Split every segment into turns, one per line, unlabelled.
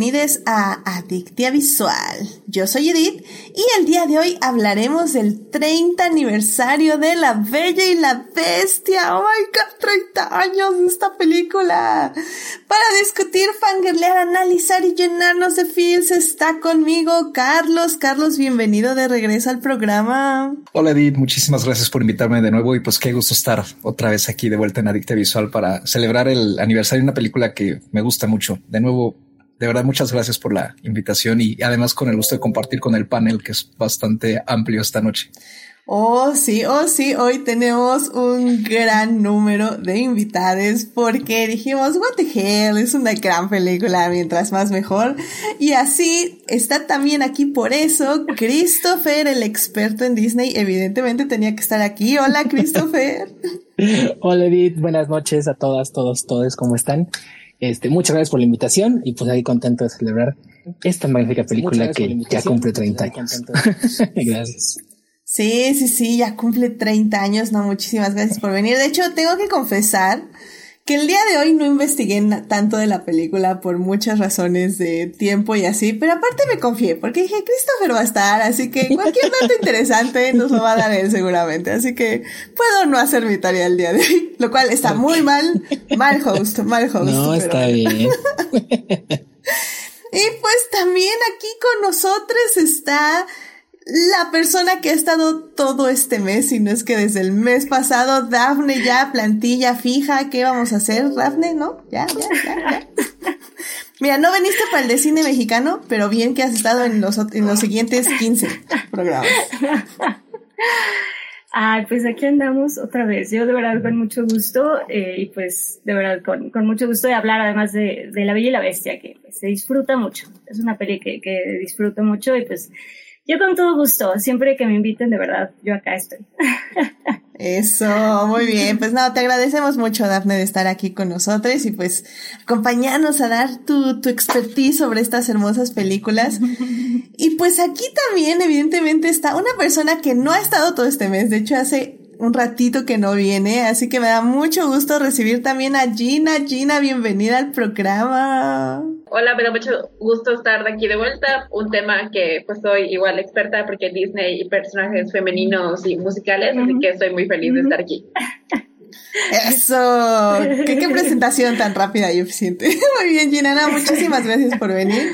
bienvenidos a Adictia Visual. Yo soy Edith y el día de hoy hablaremos del 30 aniversario de La Bella y la Bestia. ¡Oh my god! 30 años de esta película. Para discutir, fangirlear, analizar y llenarnos de feels está conmigo Carlos. Carlos, bienvenido de regreso al programa.
Hola Edith, muchísimas gracias por invitarme de nuevo y pues qué gusto estar otra vez aquí de vuelta en Adictia Visual para celebrar el aniversario de una película que me gusta mucho. De nuevo, de verdad, muchas gracias por la invitación y además con el gusto de compartir con el panel que es bastante amplio esta noche.
Oh, sí, oh, sí, hoy tenemos un gran número de invitados porque dijimos, what the hell, es una gran película, mientras más mejor. Y así está también aquí por eso Christopher, el experto en Disney, evidentemente tenía que estar aquí. Hola, Christopher.
Hola, Edith, buenas noches a todas, todos, todos, ¿cómo están? Este, muchas gracias por la invitación y pues ahí contento de celebrar esta magnífica película que ya cumple 30 años. gracias.
Sí, sí, sí, ya cumple 30 años, no, muchísimas gracias por venir. De hecho, tengo que confesar que el día de hoy no investigué tanto de la película por muchas razones de tiempo y así, pero aparte me confié porque dije, Christopher va a estar, así que cualquier dato interesante nos lo va a dar él seguramente, así que puedo no hacer mi tarea el día de hoy, lo cual está muy mal, mal host, mal host.
No, está bien.
y pues también aquí con nosotros está la persona que ha estado todo este mes, y no es que desde el mes pasado, Dafne ya, plantilla fija, ¿qué vamos a hacer, Dafne? ¿No? Ya, ya, ya, ya. Mira, no veniste para el de cine mexicano, pero bien que has estado en los, en los siguientes 15 programas.
Ay, pues aquí andamos otra vez. Yo de verdad con mucho gusto eh, y pues de verdad con, con, mucho gusto de hablar además de, de La Bella y la Bestia, que pues, se disfruta mucho. Es una peli que, que disfruto mucho y pues yo con todo gusto, siempre que me inviten, de verdad, yo acá estoy.
Eso, muy bien. Pues no, te agradecemos mucho, Dafne, de estar aquí con nosotros y pues acompañarnos a dar tu, tu expertise sobre estas hermosas películas. Y pues aquí también, evidentemente, está una persona que no ha estado todo este mes. De hecho, hace un ratito que no viene, así que me da mucho gusto recibir también a Gina. Gina, bienvenida al programa.
Hola, me da mucho gusto estar de aquí de vuelta. Un tema que pues soy igual experta porque Disney y personajes femeninos y musicales, así que estoy muy feliz de estar aquí.
Eso, ¿Qué, presentación tan rápida y eficiente. Muy bien, Gina, muchísimas gracias por venir.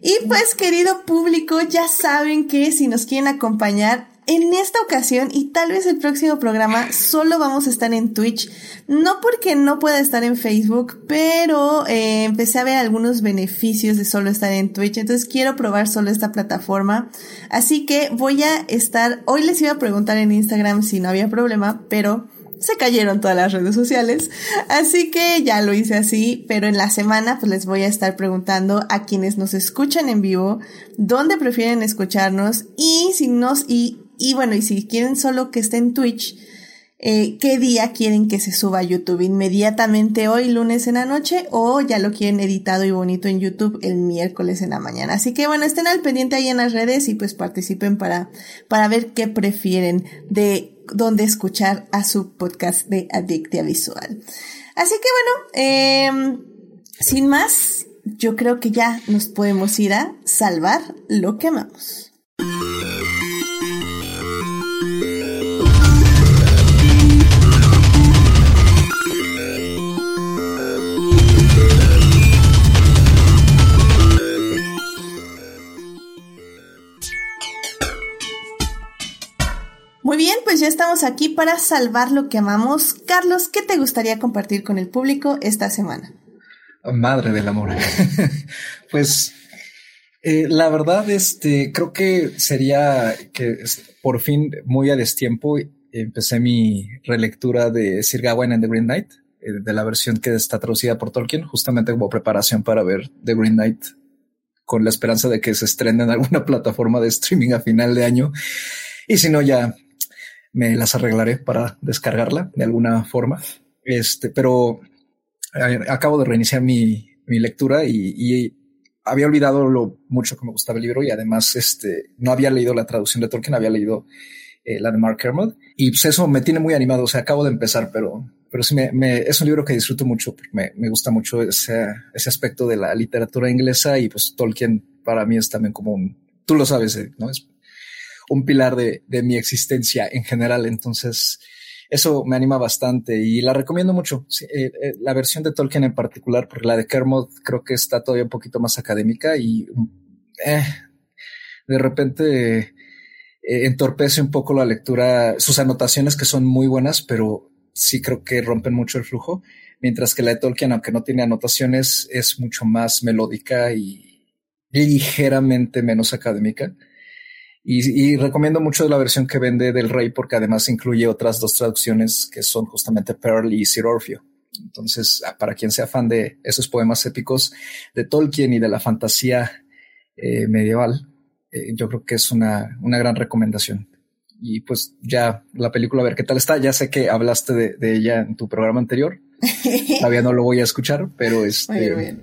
Y pues, querido público, ya saben que si nos quieren acompañar en esta ocasión y tal vez el próximo programa solo vamos a estar en Twitch. No porque no pueda estar en Facebook, pero eh, empecé a ver algunos beneficios de solo estar en Twitch. Entonces quiero probar solo esta plataforma. Así que voy a estar, hoy les iba a preguntar en Instagram si no había problema, pero se cayeron todas las redes sociales. Así que ya lo hice así, pero en la semana pues les voy a estar preguntando a quienes nos escuchan en vivo, dónde prefieren escucharnos y si nos, y y bueno, y si quieren solo que esté en Twitch, eh, ¿qué día quieren que se suba a YouTube? ¿Inmediatamente hoy, lunes en la noche? ¿O ya lo quieren editado y bonito en YouTube el miércoles en la mañana? Así que bueno, estén al pendiente ahí en las redes y pues participen para, para ver qué prefieren de dónde escuchar a su podcast de Adictia Visual. Así que bueno, eh, sin más, yo creo que ya nos podemos ir a salvar lo que amamos. Muy bien, pues ya estamos aquí para salvar lo que amamos. Carlos, ¿qué te gustaría compartir con el público esta semana?
Madre del amor. pues eh, la verdad, este, creo que sería que por fin, muy a destiempo, empecé mi relectura de Sir Gawain and the Green Knight, eh, de la versión que está traducida por Tolkien, justamente como preparación para ver The Green Knight, con la esperanza de que se estrene en alguna plataforma de streaming a final de año. Y si no, ya me las arreglaré para descargarla de alguna forma. Este, pero acabo de reiniciar mi, mi lectura y, había olvidado lo mucho que me gustaba el libro y además este, no había leído la traducción de Tolkien, había leído eh, la de Mark Kermode y pues eso me tiene muy animado. O sea, acabo de empezar, pero pero sí me, es un libro que disfruto mucho, me, me gusta mucho ese, ese aspecto de la literatura inglesa y pues Tolkien para mí es también como un, tú lo sabes, eh, ¿no? Es un pilar de, de mi existencia en general, entonces eso me anima bastante y la recomiendo mucho. Eh, eh, la versión de Tolkien en particular, porque la de Kermode creo que está todavía un poquito más académica y eh, de repente entorpece un poco la lectura, sus anotaciones que son muy buenas, pero sí creo que rompen mucho el flujo, mientras que la de Tolkien, aunque no tiene anotaciones, es mucho más melódica y ligeramente menos académica. Y, recomiendo mucho la versión que vende del Rey porque además incluye otras dos traducciones que son justamente Pearl y Sir Orfeo. Entonces, ah, para quien sea fan de esos poemas épicos de Tolkien y de la fantasía eh, medieval, eh, yo creo que es una, una gran recomendación. Y pues ya la película, a ver qué tal está. Ya sé que hablaste de, de ella en tu programa anterior. Todavía no lo voy a escuchar, pero este,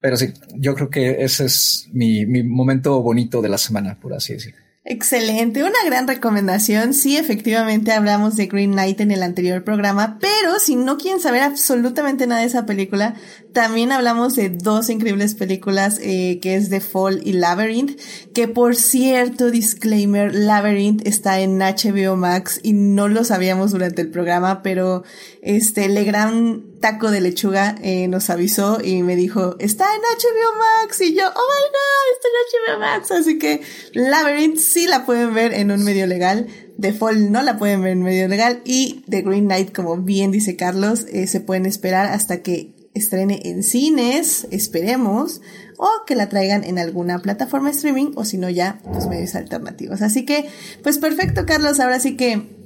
pero sí, yo creo que ese es mi, mi momento bonito de la semana, por así decirlo.
Excelente, una gran recomendación. Sí, efectivamente hablamos de Green Knight en el anterior programa, pero si no quieren saber absolutamente nada de esa película, también hablamos de dos increíbles películas eh, que es The Fall y Labyrinth, que por cierto, disclaimer, Labyrinth está en HBO Max y no lo sabíamos durante el programa, pero este Legrand Taco de Lechuga eh, nos avisó y me dijo, está en HBO Max y yo, oh my god, está en HBO Max, así que Labyrinth sí la pueden ver en un medio legal. The Fall no la pueden ver en medio legal y The Green Knight, como bien dice Carlos, eh, se pueden esperar hasta que estrene en cines, esperemos, o que la traigan en alguna plataforma de streaming o si no ya, los medios alternativos. Así que, pues perfecto, Carlos, ahora sí que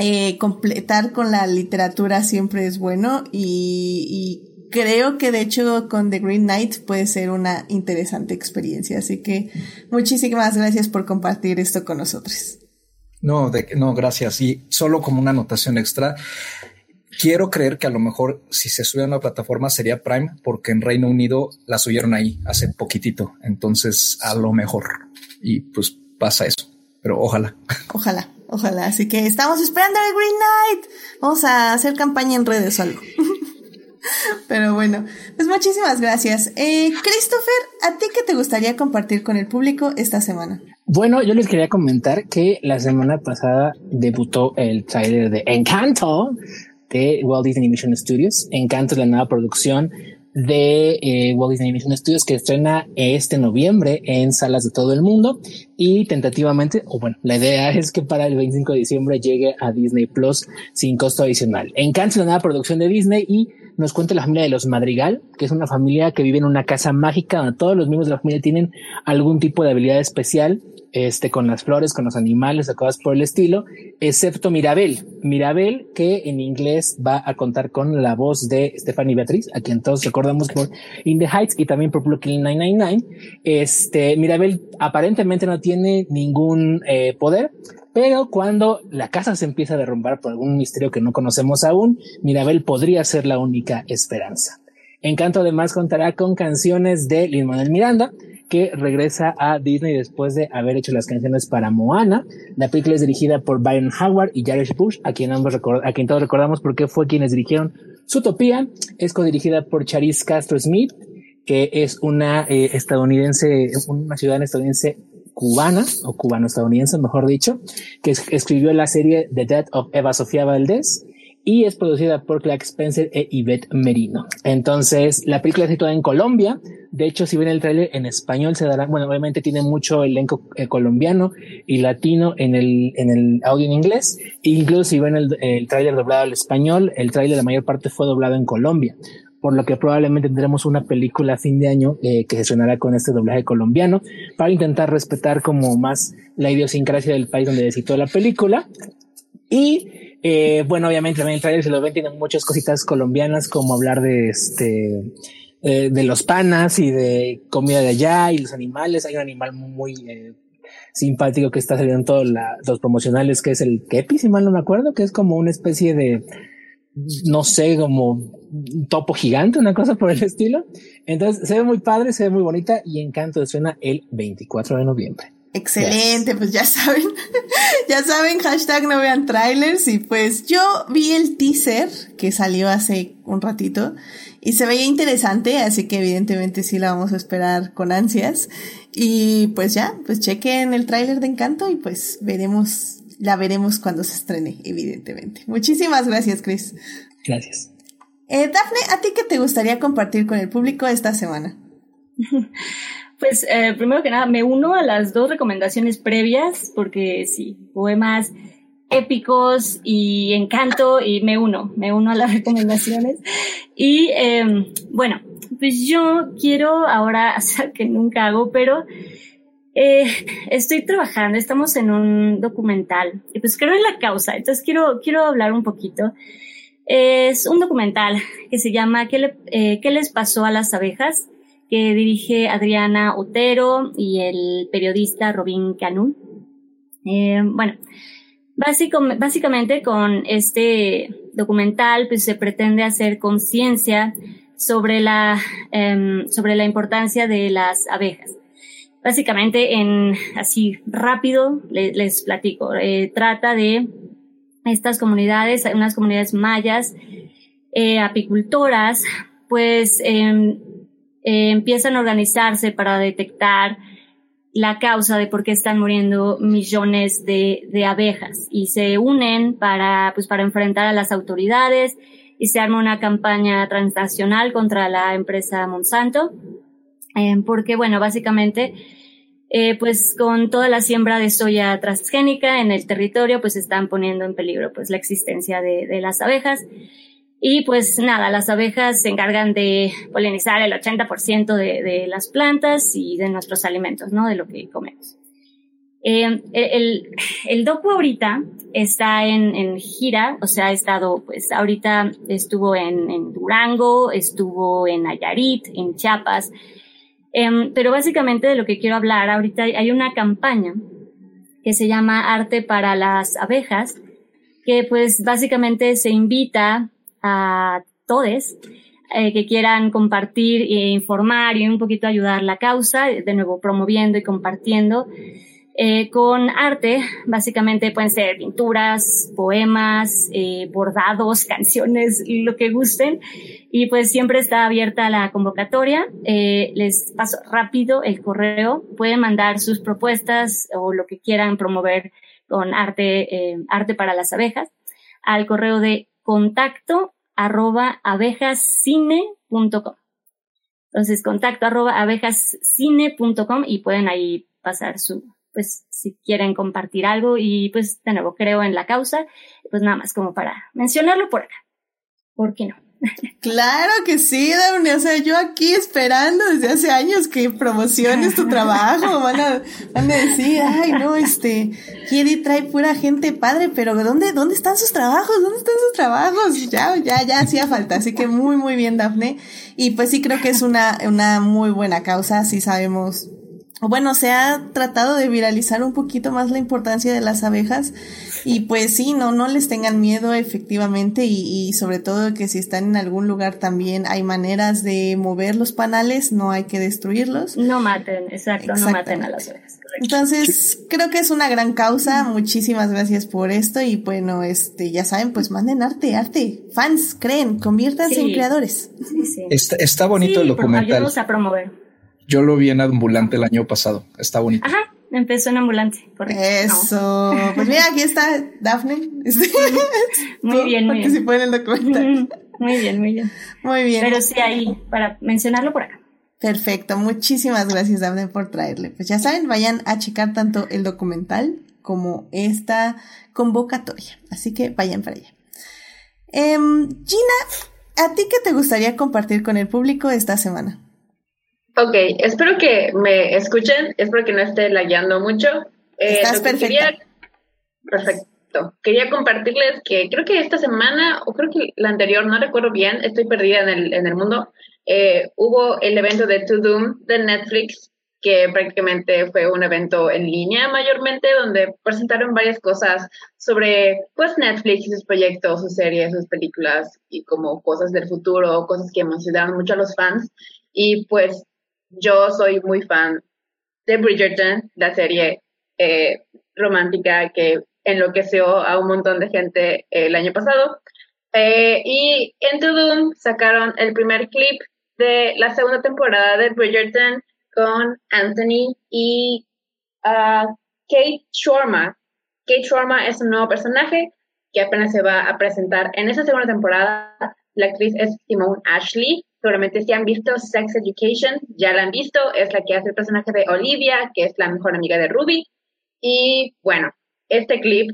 eh, completar con la literatura siempre es bueno y, y creo que de hecho con The Green Knight puede ser una interesante experiencia. Así que muchísimas gracias por compartir esto con nosotros.
No, de, no, gracias. Y solo como una anotación extra, quiero creer que a lo mejor si se sube a una plataforma sería Prime, porque en Reino Unido la subieron ahí hace poquitito. Entonces, a lo mejor. Y pues pasa eso. Pero ojalá.
Ojalá, ojalá. Así que estamos esperando el Green Knight. Vamos a hacer campaña en redes o algo. Pero bueno, pues muchísimas gracias. Eh, Christopher, ¿a ti qué te gustaría compartir con el público esta semana?
Bueno, yo les quería comentar que la semana pasada debutó el trailer de Encanto de Walt Disney Animation Studios. Encanto es la nueva producción de eh, Walt Disney Animation Studios que estrena este noviembre en salas de todo el mundo y tentativamente, o bueno, la idea es que para el 25 de diciembre llegue a Disney Plus sin costo adicional. Es la nueva producción de Disney y nos cuenta la familia de los Madrigal, que es una familia que vive en una casa mágica donde todos los miembros de la familia tienen algún tipo de habilidad especial este, con las flores, con los animales, o cosas por el estilo, excepto Mirabel. Mirabel, que en inglés va a contar con la voz de Stephanie Beatriz, a quien todos recordamos por In the Heights y también por Brooklyn 999. Este, Mirabel aparentemente no tiene ningún eh, poder, pero cuando la casa se empieza a derrumbar por algún misterio que no conocemos aún, Mirabel podría ser la única esperanza. Encanto además contará con canciones de Lin Manuel Miranda, que regresa a Disney después de haber hecho las canciones para Moana. La película es dirigida por Byron Howard y Jared Bush, a quien, ambos a quien todos recordamos porque fue quienes dirigieron Zootopia. Es codirigida por Charis Castro Smith, que es una eh, estadounidense, una ciudadana estadounidense cubana, o cubano-estadounidense, mejor dicho, que escribió la serie The Death of Eva Sofía Valdés y es producida por Clark Spencer e Yvette Merino. Entonces, la película es situada en Colombia. De hecho, si ven el tráiler en español, se dará, bueno, obviamente tiene mucho elenco eh, colombiano y latino en el, en el audio en inglés. Incluso si ven el, el tráiler doblado al español, el tráiler la mayor parte fue doblado en Colombia. Por lo que probablemente tendremos una película a fin de año eh, que se sonará con este doblaje colombiano para intentar respetar como más la idiosincrasia del país donde se la película. Y eh, bueno, obviamente también el trailer se lo ven, tiene muchas cositas colombianas como hablar de este, eh, de los panas y de comida de allá y los animales. Hay un animal muy eh, simpático que está saliendo en todos los promocionales, que es el kepi, si mal no me acuerdo, que es como una especie de, no sé, como topo gigante, una cosa por el estilo. Entonces se ve muy padre, se ve muy bonita y Encanto suena el 24 de noviembre.
Excelente, pues ya saben, ya saben, hashtag no vean trailers y pues yo vi el teaser que salió hace un ratito y se veía interesante, así que evidentemente sí la vamos a esperar con ansias y pues ya, pues chequen el tráiler de Encanto y pues veremos, la veremos cuando se estrene, evidentemente. Muchísimas gracias, Chris.
Gracias.
Eh, Dafne, ¿a ti qué te gustaría compartir con el público esta semana?
Pues eh, primero que nada, me uno a las dos recomendaciones previas, porque sí, poemas épicos y encanto, y me uno, me uno a las recomendaciones. Y eh, bueno, pues yo quiero ahora hacer que nunca hago, pero eh, estoy trabajando, estamos en un documental, y pues creo en la causa, entonces quiero, quiero hablar un poquito. Es un documental que se llama ¿Qué, le, eh, ¿Qué les pasó a las abejas? Que dirige Adriana Otero y el periodista Robin Canun. Eh, bueno, básicamente con este documental pues se pretende hacer conciencia sobre la, eh, sobre la importancia de las abejas. Básicamente en así rápido les, les platico. Eh, trata de estas comunidades, unas comunidades mayas, eh, apicultoras, pues em, eh, empiezan a organizarse para detectar la causa de por qué están muriendo millones de, de, abejas y se unen para, pues, para enfrentar a las autoridades y se arma una campaña transnacional contra la empresa Monsanto, eh, porque, bueno, básicamente, eh, pues con toda la siembra de soya transgénica en el territorio, pues están poniendo en peligro, pues, la existencia de, de las abejas. Y pues nada, las abejas se encargan de polinizar el 80% de, de las plantas y de nuestros alimentos, ¿no? De lo que comemos. Eh, el, el docu ahorita está en, en, gira, o sea, ha estado, pues ahorita estuvo en, en Durango, estuvo en Nayarit, en Chiapas, eh, pero básicamente de lo que quiero hablar, ahorita hay una campaña que se llama Arte para las Abejas, que pues básicamente se invita a todos eh, que quieran compartir e informar y un poquito ayudar la causa, de nuevo promoviendo y compartiendo. Eh, con arte, básicamente pueden ser pinturas, poemas, eh, bordados, canciones, lo que gusten. Y pues siempre está abierta la convocatoria. Eh, les paso rápido el correo. Pueden mandar sus propuestas o lo que quieran promover con arte, arte para las abejas al correo de contacto arroba abejascine.com. Entonces, contacto arroba abejascine.com y pueden ahí pasar su, pues, si quieren compartir algo y pues, de nuevo, creo en la causa, pues nada más como para mencionarlo por acá. ¿Por qué no?
Claro que sí, Daphne. O sea, yo aquí esperando desde hace años que promociones tu trabajo. Van a, van a decir, ay, no, este, Kiri trae pura gente padre, pero ¿dónde, dónde están sus trabajos? ¿Dónde están sus trabajos? Ya, ya, ya hacía falta. Así que muy, muy bien, Daphne. Y pues sí creo que es una, una muy buena causa. Sí sabemos bueno, se ha tratado de viralizar un poquito más la importancia de las abejas y pues sí, no, no les tengan miedo efectivamente y, y, sobre todo que si están en algún lugar también hay maneras de mover los panales, no hay que destruirlos.
No maten, exacto, no maten a las abejas.
Entonces, creo que es una gran causa, muchísimas gracias por esto y bueno, este, ya saben, pues manden arte, arte, fans, creen, conviértanse sí. en creadores.
Sí, sí. Está, está bonito el documental.
a promover.
Yo lo vi en ambulante el año pasado. Está bonito.
Ajá, empezó en ambulante, correcto.
Eso. No. Pues mira, aquí está Daphne.
muy bien, muy bien.
si en el documental.
Muy bien, muy bien.
Muy bien.
Pero sí, ahí, para mencionarlo por acá.
Perfecto. Muchísimas gracias, Daphne, por traerle. Pues ya saben, vayan a checar tanto el documental como esta convocatoria. Así que vayan para allá. Eh, Gina, ¿a ti qué te gustaría compartir con el público esta semana?
Ok, espero que me escuchen, espero que no esté lagueando mucho.
Eh, Estás perfecta. Quería,
perfecto. Quería compartirles que creo que esta semana, o creo que la anterior, no recuerdo bien, estoy perdida en el, en el mundo, eh, hubo el evento de To Doom de Netflix, que prácticamente fue un evento en línea mayormente, donde presentaron varias cosas sobre pues Netflix y sus proyectos, sus series, sus películas y como cosas del futuro, cosas que emocionaron mucho a los fans. Y pues yo soy muy fan de Bridgerton, la serie eh, romántica que enloqueció a un montón de gente el año pasado. Eh, y en Doom sacaron el primer clip de la segunda temporada de Bridgerton con Anthony y uh, Kate Shorma. Kate Shorma es un nuevo personaje que apenas se va a presentar en esa segunda temporada. La actriz es Simone Ashley. Seguramente si han visto Sex Education, ya la han visto. Es la que hace el personaje de Olivia, que es la mejor amiga de Ruby. Y bueno, este clip,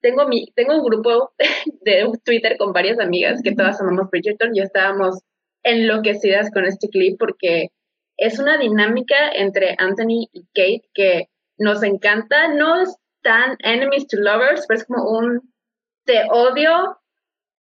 tengo, mi, tengo un grupo de Twitter con varias amigas que todas amamos Bridgerton y estábamos enloquecidas con este clip porque es una dinámica entre Anthony y Kate que nos encanta. No es tan enemies to lovers, pero es como un te odio,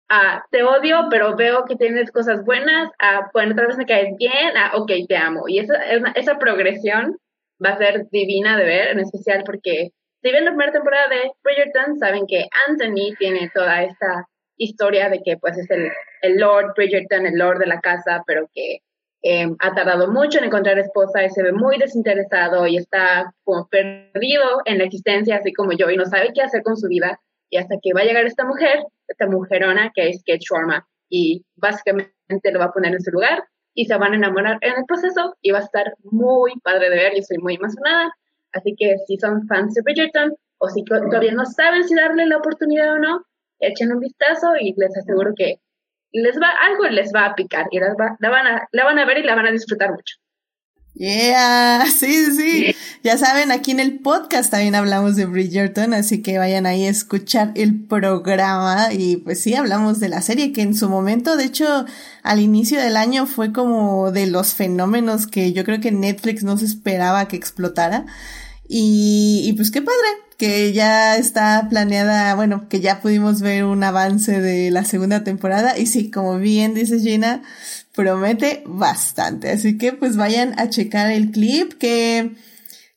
ah, te odio, pero veo que tienes cosas buenas, ah, bueno, otra vez me caes bien, ah, ok, te amo. Y esa, esa progresión va a ser divina de ver, en especial porque si ven la primera temporada de Bridgerton, saben que Anthony tiene toda esta historia de que pues es el, el Lord Bridgerton, el Lord de la casa, pero que em, ha tardado mucho en encontrar esposa y se ve muy desinteresado y está como perdido en la existencia, así como yo, y no sabe qué hacer con su vida. Y hasta que va a llegar esta mujer, esta mujerona que es Kate Sharma, y básicamente lo va a poner en su lugar y se van a enamorar en el proceso y va a estar muy padre de ver y estoy muy emocionada. Así que si son fans de Bridgerton o si todavía no saben si darle la oportunidad o no, echen un vistazo y les aseguro que les va, algo les va a picar y la, van a, la van a ver y la van a disfrutar mucho.
Yeah, sí, sí. Ya saben, aquí en el podcast también hablamos de Bridgerton, así que vayan ahí a escuchar el programa y pues sí, hablamos de la serie que en su momento, de hecho, al inicio del año fue como de los fenómenos que yo creo que Netflix no se esperaba que explotara. Y, y pues qué padre, que ya está planeada, bueno, que ya pudimos ver un avance de la segunda temporada. Y sí, como bien dice Gina, promete bastante. Así que pues vayan a checar el clip que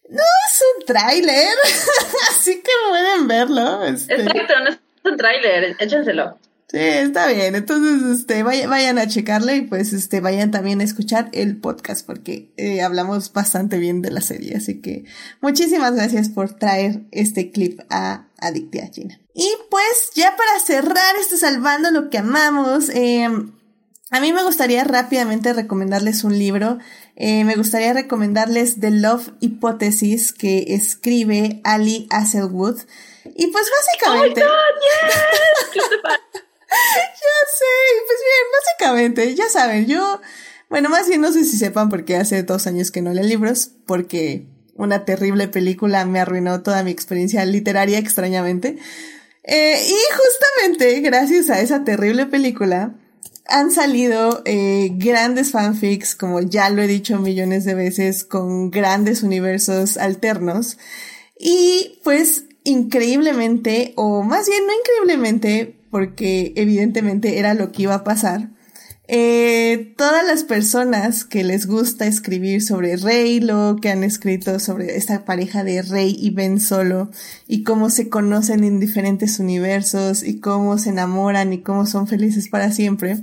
no es un tráiler, así que pueden verlo.
Este. Exacto, no es un tráiler, échenselo.
Sí, está bien. Entonces, este, vayan, a checarle y pues, este, vayan también a escuchar el podcast porque eh, hablamos bastante bien de la serie. Así que muchísimas gracias por traer este clip a Adictia China. Y pues, ya para cerrar este salvando lo que amamos, eh, a mí me gustaría rápidamente recomendarles un libro. Eh, me gustaría recomendarles The Love Hypothesis que escribe Ali Hazelwood. Y pues básicamente...
Oh God,
ya sé, pues bien, básicamente, ya saben, yo, bueno, más bien no sé si sepan porque hace dos años que no leo libros, porque una terrible película me arruinó toda mi experiencia literaria extrañamente. Eh, y justamente gracias a esa terrible película han salido eh, grandes fanfics, como ya lo he dicho millones de veces, con grandes universos alternos. Y pues increíblemente, o más bien no increíblemente, porque evidentemente era lo que iba a pasar. Eh, todas las personas que les gusta escribir sobre Reylo, que han escrito sobre esta pareja de Rey y Ben Solo, y cómo se conocen en diferentes universos, y cómo se enamoran y cómo son felices para siempre,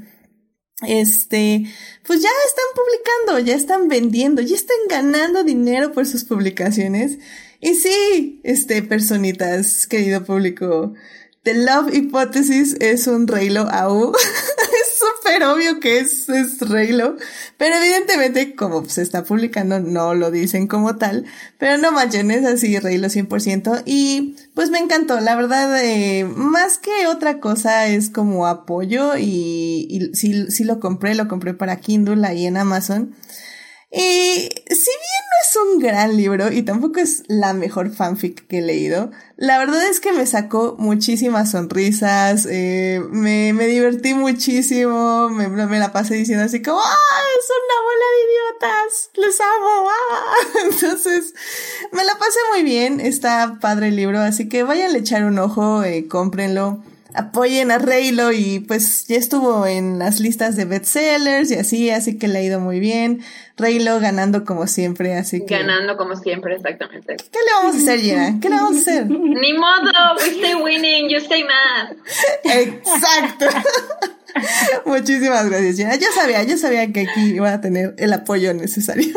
este, pues ya están publicando, ya están vendiendo, ya están ganando dinero por sus publicaciones. Y sí, este, personitas, querido público, The Love Hypothesis es un Reylo AU. es súper obvio que es, es Reylo. Pero evidentemente, como se está publicando, no lo dicen como tal. Pero no manchen, es así Reylo 100%. Y pues me encantó. La verdad, eh, más que otra cosa, es como apoyo. Y, y sí, sí lo compré, lo compré para Kindle ahí en Amazon. Y si bien no es un gran libro y tampoco es la mejor fanfic que he leído, la verdad es que me sacó muchísimas sonrisas, eh, me, me divertí muchísimo, me, me la pasé diciendo así como, ¡ah! Es una bola de idiotas, les amo, ¡ah! Entonces, me la pasé muy bien, está padre el libro, así que vayan a echar un ojo, eh, cómprenlo apoyen a Reylo y pues ya estuvo en las listas de bestsellers y así, así que le ha ido muy bien. Reylo ganando como siempre, así que...
Ganando como siempre, exactamente.
¿Qué le vamos a hacer, Gina? ¿Qué le vamos a hacer?
Ni modo, we stay winning, you stay mad.
Exacto. Muchísimas gracias, Gina. Yo sabía, yo sabía que aquí iba a tener el apoyo necesario.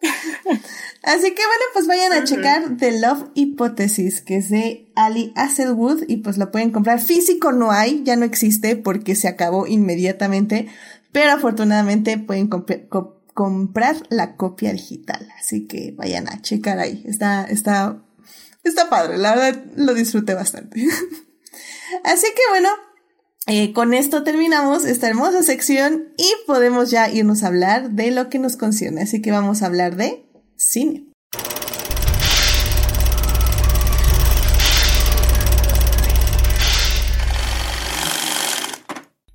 Así que bueno, pues vayan a checar The Love Hypothesis, que es de Ali Hasselwood, y pues lo pueden comprar. Físico no hay, ya no existe porque se acabó inmediatamente, pero afortunadamente pueden comprar la copia digital. Así que vayan a checar ahí. Está, está, está padre. La verdad lo disfruté bastante. Así que bueno, eh, con esto terminamos esta hermosa sección y podemos ya irnos a hablar de lo que nos concierne. Así que vamos a hablar de cine.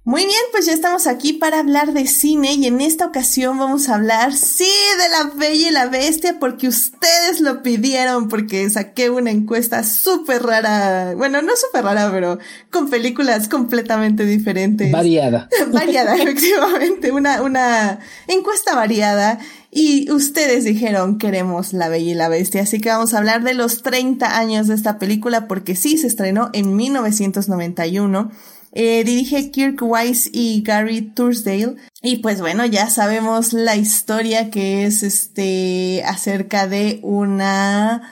Muy bien, pues ya estamos aquí para hablar de cine y en esta ocasión vamos a hablar, sí, de la Bella y la Bestia porque ustedes lo pidieron porque saqué una encuesta súper rara, bueno, no súper rara, pero con películas completamente diferentes.
Variada.
variada, efectivamente, una, una encuesta variada y ustedes dijeron queremos La Bella y la Bestia, así que vamos a hablar de los 30 años de esta película porque sí, se estrenó en 1991 eh, dirige Kirk Wise y Gary Tursdale. Y pues bueno, ya sabemos la historia que es este acerca de una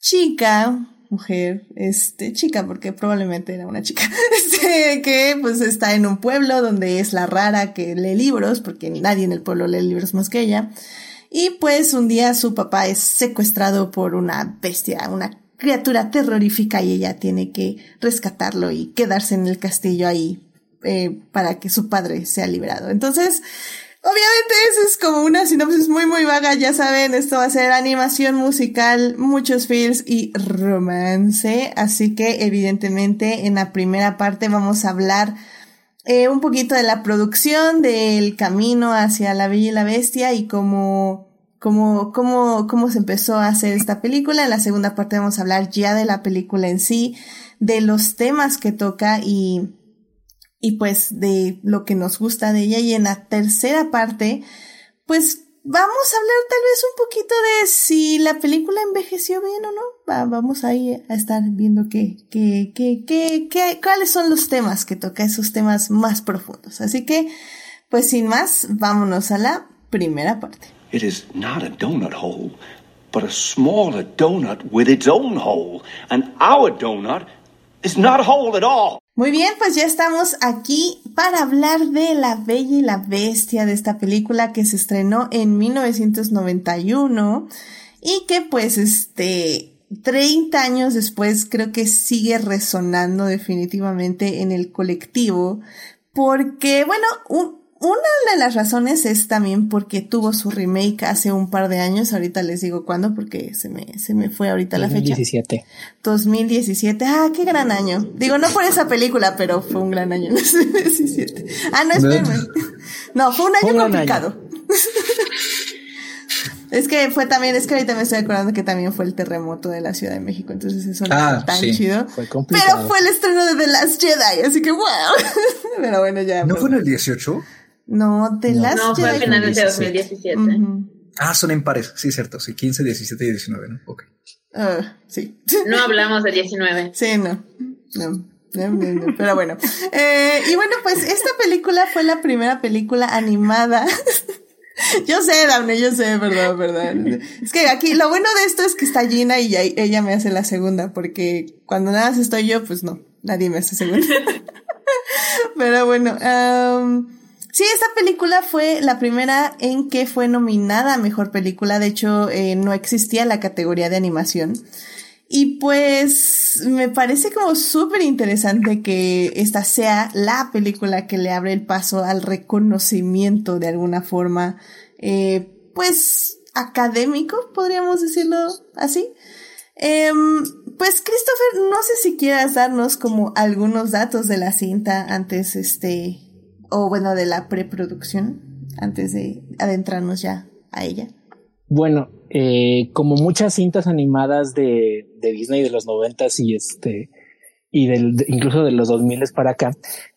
chica, mujer, este, chica, porque probablemente era una chica, este, que pues está en un pueblo donde es la rara que lee libros, porque nadie en el pueblo lee libros más que ella. Y pues un día su papá es secuestrado por una bestia, una criatura terrorífica y ella tiene que rescatarlo y quedarse en el castillo ahí eh, para que su padre sea liberado. Entonces, obviamente es como una sinopsis muy muy vaga, ya saben, esto va a ser animación musical, muchos feels y romance, así que evidentemente en la primera parte vamos a hablar eh, un poquito de la producción, del camino hacia la Bella y la Bestia y cómo cómo, cómo, cómo se empezó a hacer esta película. En la segunda parte vamos a hablar ya de la película en sí, de los temas que toca y, y pues de lo que nos gusta de ella. Y en la tercera parte, pues vamos a hablar tal vez un poquito de si la película envejeció bien o no. vamos ahí a estar viendo qué, qué, qué, qué, qué, cuáles son los temas que toca, esos temas más profundos. Así que, pues sin más, vámonos a la primera parte. It is not a donut hole, but a smaller donut with its own hole. And our donut is not a hole at all. Muy bien, pues ya estamos aquí para hablar de La Bella y la Bestia, de esta película que se estrenó en 1991 y que pues este 30 años después creo que sigue resonando definitivamente en el colectivo porque bueno, un, una de las razones es también porque tuvo su remake hace un par de años, ahorita les digo cuándo porque se me, se me fue ahorita la fecha.
2017.
2017, ah, qué gran año. Digo, no por esa película, pero fue un gran año 2017. Ah, no, espérame. No, fue un año complicado. Es que fue también, es que ahorita me estoy acordando que también fue el terremoto de la Ciudad de México, entonces eso no ah, fue tan chido. pero fue el estreno de The Last Jedi, así que wow. pero bueno, ya.
¿No fue en el 18?
No, de las
No, fue a finales de 2017.
Ah, son en pares, sí, cierto. Sí, 15, 17 y 19, ¿no? Ok.
Uh, sí.
No hablamos de 19.
Sí, no. No. Pero bueno. Eh, y bueno, pues esta película fue la primera película animada. yo sé, Daphne, yo sé, verdad, verdad. Es que aquí lo bueno de esto es que está Gina y ella me hace la segunda, porque cuando nada más estoy yo, pues no, nadie me hace segunda. Pero bueno, um, Sí, esta película fue la primera en que fue nominada a Mejor Película. De hecho, eh, no existía la categoría de animación. Y pues me parece como súper interesante que esta sea la película que le abre el paso al reconocimiento de alguna forma, eh, pues académico, podríamos decirlo así. Em, pues Christopher, no sé si quieras darnos como algunos datos de la cinta antes, este, o bueno, de la preproducción, antes de adentrarnos ya a ella?
Bueno, eh, como muchas cintas animadas de, de, Disney de los noventas y este y del, incluso de los 2000 para acá,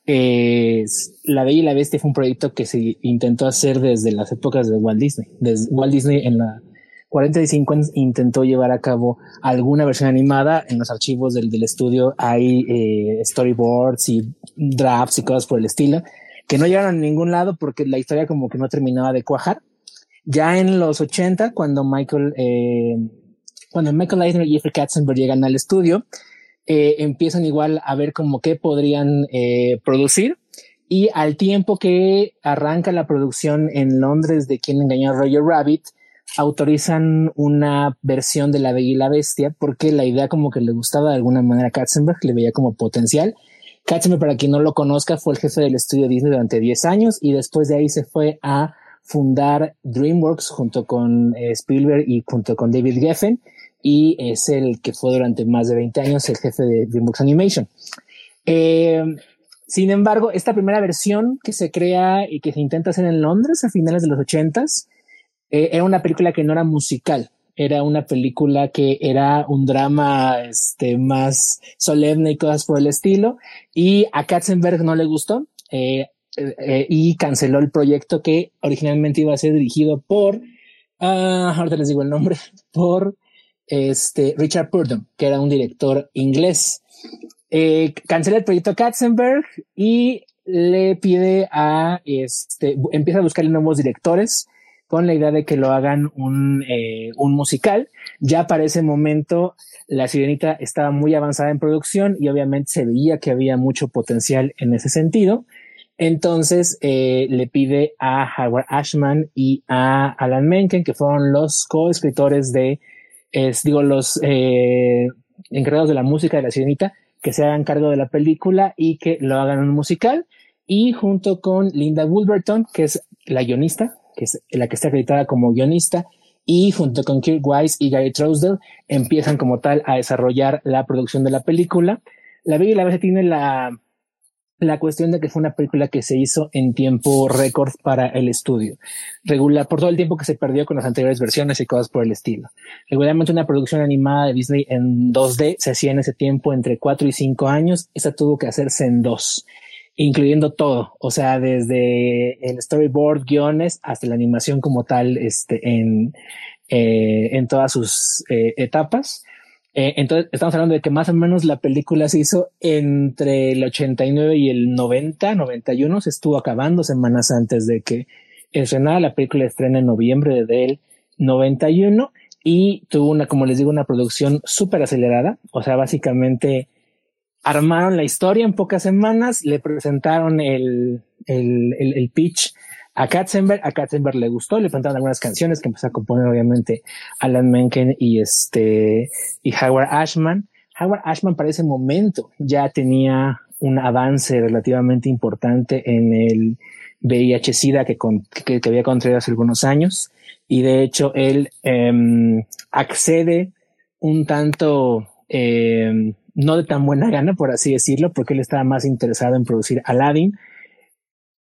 La Bella y la Bestia fue un proyecto que se intentó hacer desde las épocas de Walt Disney. Desde Walt Disney en la 45 intentó llevar a cabo alguna versión animada. En los archivos del, del estudio hay eh, storyboards y drafts y cosas por el estilo que no llegaron a ningún lado porque la historia como que no terminaba de cuajar. Ya en los 80, cuando Michael, eh, cuando Michael Eisner y Jeffrey Katzenberg llegan al estudio, eh, empiezan igual a ver como qué podrían eh, producir. Y al tiempo que arranca la producción en Londres de Quien engañó a Roger Rabbit, autorizan una versión de La Bella y la Bestia porque la idea como que le gustaba de alguna manera a Katzenberg, le veía como potencial. Katzenberg, para quien no lo conozca, fue el jefe del estudio Disney durante 10 años y después de ahí se fue a fundar DreamWorks junto con eh, Spielberg y junto con David Geffen y es el que fue durante más de 20 años el jefe de DreamWorks Animation. Eh, sin embargo, esta primera versión que se crea y que se intenta hacer en Londres a finales de los 80s eh, era una película que no era musical, era una película que era un drama este, más solemne y cosas por el estilo. Y a Katzenberg no le gustó eh, eh, y canceló el proyecto que originalmente iba a ser dirigido por, uh, ahorita les digo el nombre, por este, Richard Purdom, que era un director inglés. Eh, cancela el proyecto Katzenberg y le pide a este, empieza a buscarle nuevos directores con la idea de que lo hagan un, eh, un musical. Ya para ese momento, La Sirenita estaba muy avanzada en producción y obviamente se veía que había mucho potencial en ese sentido. Entonces eh, le pide a Howard Ashman y a Alan Menken, que fueron los coescritores de, es, digo, los eh, encargados de la música de La Sirenita, que se hagan cargo de la película y que lo hagan un musical. Y junto con Linda Wolverton, que es la guionista, que es la que está acreditada como guionista, y junto con Kirk Wise y Gary Trousdale empiezan como tal a desarrollar la producción de la película. La Bella y la Bestia tiene la, la cuestión de que fue una película que se hizo en tiempo récord para el estudio, regular por todo el tiempo que se perdió con las anteriores versiones y cosas por el estilo. Regularmente una producción animada de Disney en 2D se hacía en ese tiempo entre 4 y 5 años, esa tuvo que hacerse en 2 incluyendo todo, o sea, desde el storyboard, guiones, hasta la animación como tal, este, en, eh, en todas sus eh, etapas. Eh, entonces, estamos hablando de que más o menos la película se hizo entre el 89 y el 90, 91, se estuvo acabando semanas antes de que estrenara. La película estrena en noviembre del 91 y tuvo una, como les digo, una producción súper acelerada. O sea, básicamente armaron la historia en pocas semanas, le presentaron el, el, el, pitch a Katzenberg, a Katzenberg le gustó, le presentaron algunas canciones que empezó a componer obviamente Alan Menken y este y Howard Ashman. Howard Ashman para ese momento ya tenía un avance relativamente importante en el VIH-Sida que, que, había contraído hace algunos años y de hecho él eh, accede un tanto eh, no de tan buena gana, por así decirlo, porque él estaba más interesado en producir Aladdin,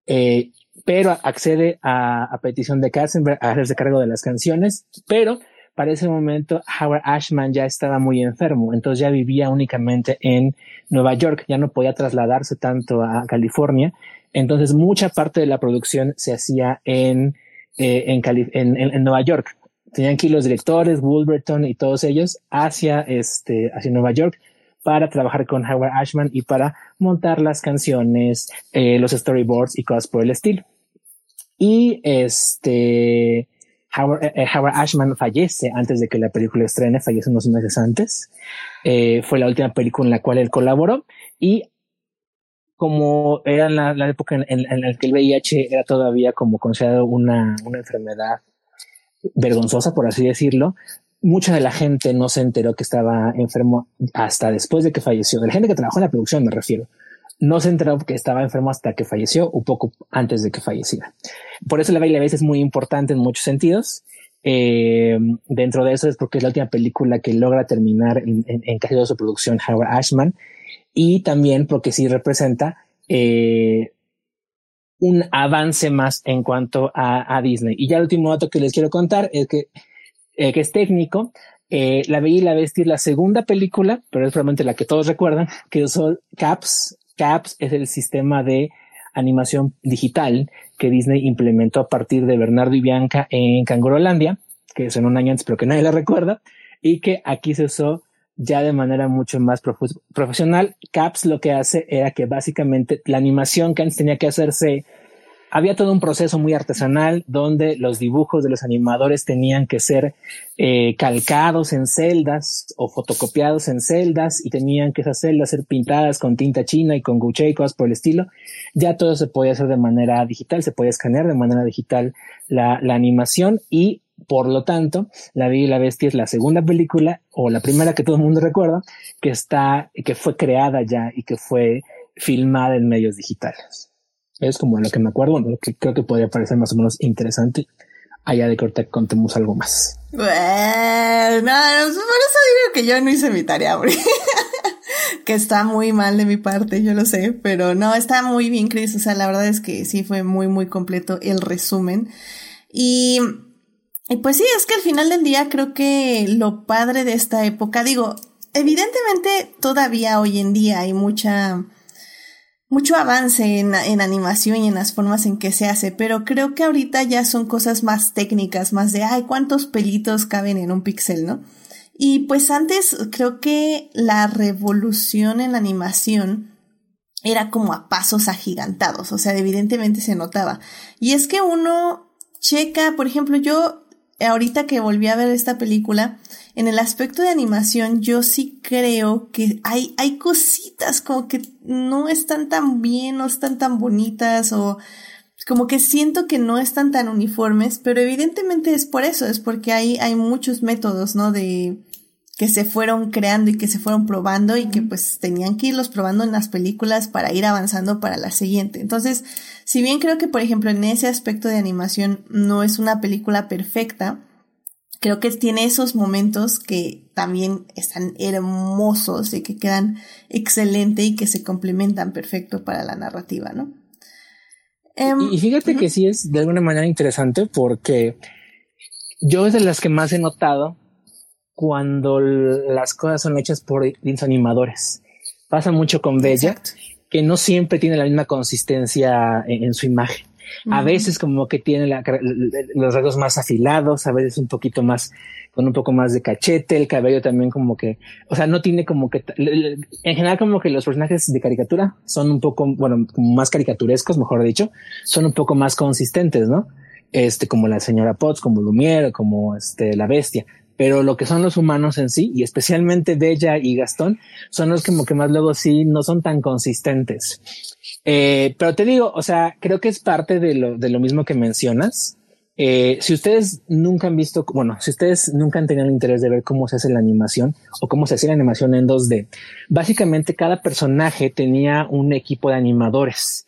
eh, pero accede a, petición de Katzenberg a hacerse cargo de las canciones, pero para ese momento Howard Ashman ya estaba muy enfermo, entonces ya vivía únicamente en Nueva York, ya no podía trasladarse tanto a California, entonces mucha parte de la producción se hacía en, eh, en, Nueva York. Tenían que ir los directores, Wolverton y todos ellos hacia, este, hacia Nueva York para trabajar con Howard Ashman y para montar las canciones, eh, los storyboards y cosas por el estilo. Y este Howard, eh, eh, Howard, Ashman fallece antes de que la película estrene, fallece unos meses antes. fue la última película en la cual él colaboró y como era la, la época en, en, la que el VIH era todavía como considerado una, una enfermedad vergonzosa, por así decirlo, mucha de la gente no se enteró que estaba enfermo hasta después de que falleció. De la gente que trabajó en la producción me refiero. No se enteró que estaba enfermo hasta que falleció o poco antes de que falleciera. Por eso la Bella Vez es muy importante en muchos sentidos. Eh, dentro de eso es porque es la última película que logra terminar en, casi toda su producción Howard Ashman y también porque sí representa eh, un avance más en cuanto a Disney. Y ya el último dato que les quiero contar es que eh, que es técnico. Eh, la Bella y la Bestia es la segunda película, pero es probablemente la que todos recuerdan, que usó CAPS. CAPS es el sistema de animación digital que Disney implementó a partir de Bernardo y Bianca en Cangurolandia, que es en un año antes, pero que nadie la recuerda, y que aquí se usó ya de manera mucho más profesional. CAPS lo que hace era que básicamente la animación que antes tenía que hacerse había todo un proceso muy artesanal donde los dibujos de los animadores tenían que ser eh, calcados en celdas o fotocopiados en celdas y tenían que esas celdas ser pintadas con tinta china y con guche y cosas por el estilo. Ya todo se podía hacer de manera digital, se podía escanear de manera digital la, la animación y por lo tanto, La Bella y la Bestia es la segunda película o la primera que todo el mundo recuerda que está, que fue creada ya y que fue filmada en medios digitales. Es como lo que me acuerdo, lo que creo que podría parecer más o menos interesante. Allá de que contemos algo más.
Bueno, por eso digo que yo no hice mi tarea, que está muy mal de mi parte, yo lo sé, pero no, está muy bien, Chris. O sea, la verdad es que sí fue muy, muy completo el resumen. Y, y pues sí, es que al final del día creo que lo padre de esta época, digo, evidentemente todavía hoy en día hay mucha mucho avance en, en, animación y en las formas en que se hace, pero creo que ahorita ya son cosas más técnicas, más de, ay, cuántos pelitos caben en un píxel, ¿no? Y pues antes creo que la revolución en la animación era como a pasos agigantados, o sea, evidentemente se notaba. Y es que uno checa, por ejemplo, yo ahorita que volví a ver esta película, en el aspecto de animación, yo sí creo que hay, hay cositas como que no están tan bien, no están tan bonitas o como que siento que no están tan uniformes, pero evidentemente es por eso, es porque hay, hay muchos métodos, ¿no? De que se fueron creando y que se fueron probando y que pues tenían que irlos probando en las películas para ir avanzando para la siguiente. Entonces, si bien creo que por ejemplo en ese aspecto de animación no es una película perfecta, creo que tiene esos momentos que también están hermosos y que quedan excelente y que se complementan perfecto para la narrativa, ¿no?
Em, y fíjate que sí es de alguna manera interesante porque yo es de las que más he notado cuando las cosas son hechas por animadores. Pasa mucho con Bella, que no siempre tiene la misma consistencia en su imagen. A veces como que tiene los rasgos más afilados, a veces un poquito más, con un poco más de cachete, el cabello también como que, o sea, no tiene como que, en general como que los personajes de caricatura son un poco, bueno, como más caricaturescos, mejor dicho, son un poco más consistentes, ¿no? Este, como la señora Potts, como Lumière, como este, la bestia pero lo que son los humanos en sí, y especialmente Bella y Gastón, son los como que más luego sí no son tan consistentes. Eh, pero te digo, o sea, creo que es parte de lo, de lo mismo que mencionas. Eh, si ustedes nunca han visto, bueno, si ustedes nunca han tenido el interés de ver cómo se hace la animación o cómo se hace la animación en 2D, básicamente cada personaje tenía un equipo de animadores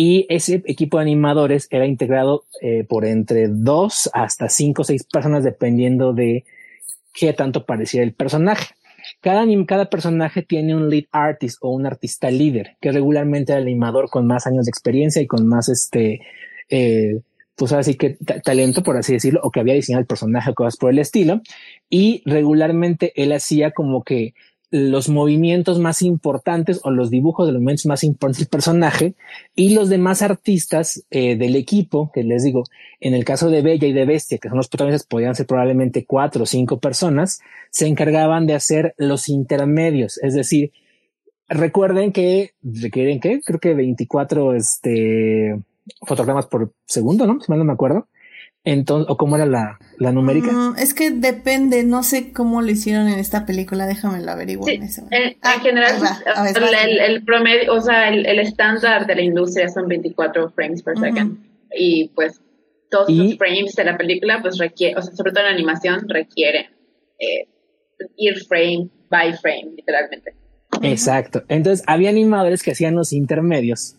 y ese equipo de animadores era integrado eh, por entre dos hasta cinco o seis personas dependiendo de qué tanto parecía el personaje. Cada, cada personaje tiene un lead artist o un artista líder, que regularmente es el animador con más años de experiencia y con más este, eh, pues así que talento, por así decirlo, o que había diseñado el personaje o cosas por el estilo. Y regularmente él hacía como que los movimientos más importantes o los dibujos de los movimientos más importantes del personaje y los demás artistas eh, del equipo, que les digo, en el caso de Bella y de Bestia, que son los protagonistas, podían ser probablemente cuatro o cinco personas, se encargaban de hacer los intermedios, es decir, recuerden que requieren que creo que 24 este, fotogramas por segundo, ¿no? Si mal no me acuerdo. Entonces, ¿o cómo era la, la numérica?
Mm, es que depende, no sé cómo lo hicieron en esta película, déjame lo averiguar en ese
En, ah, general, el, promedio, o sea, el, estándar de la industria son 24 frames per second. Y pues todos los frames de la película, pues requiere, o sea, sobre todo en animación, requiere eh, ir frame by frame, literalmente.
Exacto. Entonces, había animadores que hacían los intermedios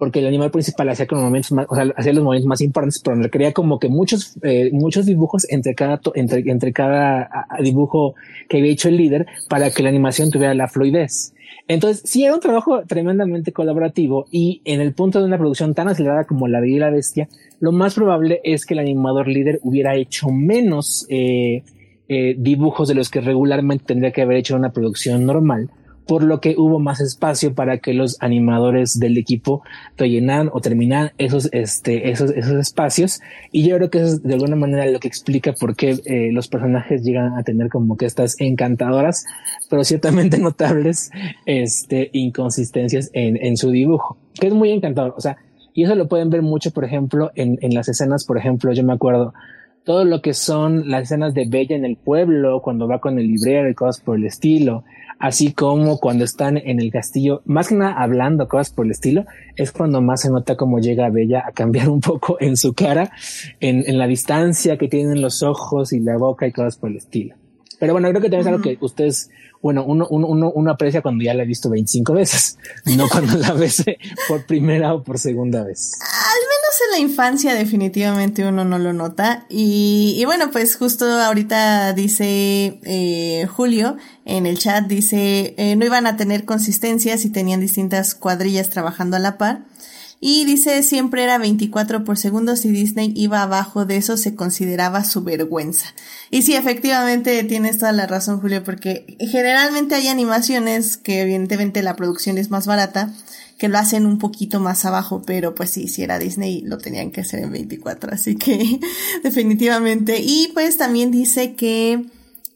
porque el animal principal hacía los momentos más, o sea, hacía los momentos más importantes, pero requería como que muchos, eh, muchos dibujos entre cada, entre, entre cada dibujo que había hecho el líder para que la animación tuviera la fluidez. Entonces, sí, era un trabajo tremendamente colaborativo y en el punto de una producción tan acelerada como La y la Bestia, lo más probable es que el animador líder hubiera hecho menos eh, eh, dibujos de los que regularmente tendría que haber hecho una producción normal por lo que hubo más espacio para que los animadores del equipo rellenaran o terminaran esos, este, esos, esos espacios. Y yo creo que eso es de alguna manera lo que explica por qué eh, los personajes llegan a tener como que estas encantadoras, pero ciertamente notables, este, inconsistencias en, en su dibujo, que es muy encantador. O sea, Y eso lo pueden ver mucho, por ejemplo, en, en las escenas, por ejemplo, yo me acuerdo, todo lo que son las escenas de Bella en el pueblo, cuando va con el librero y cosas por el estilo, así como cuando están en el castillo, más que nada hablando cosas por el estilo, es cuando más se nota cómo llega Bella a cambiar un poco en su cara, en, en la distancia que tienen los ojos y la boca y cosas por el estilo. Pero bueno, creo que también es algo que ustedes, bueno, uno, uno, uno, uno aprecia cuando ya la ha visto 25 veces, no cuando la ves por primera o por segunda vez.
Al menos en la infancia definitivamente uno no lo nota. Y, y bueno, pues justo ahorita dice eh, Julio en el chat, dice, eh, no iban a tener consistencia si tenían distintas cuadrillas trabajando a la par. Y dice, siempre era 24 por segundo, si Disney iba abajo de eso se consideraba su vergüenza. Y sí, efectivamente tienes toda la razón, Julio, porque generalmente hay animaciones que evidentemente la producción es más barata, que lo hacen un poquito más abajo, pero pues sí, si era Disney lo tenían que hacer en 24, así que definitivamente. Y pues también dice que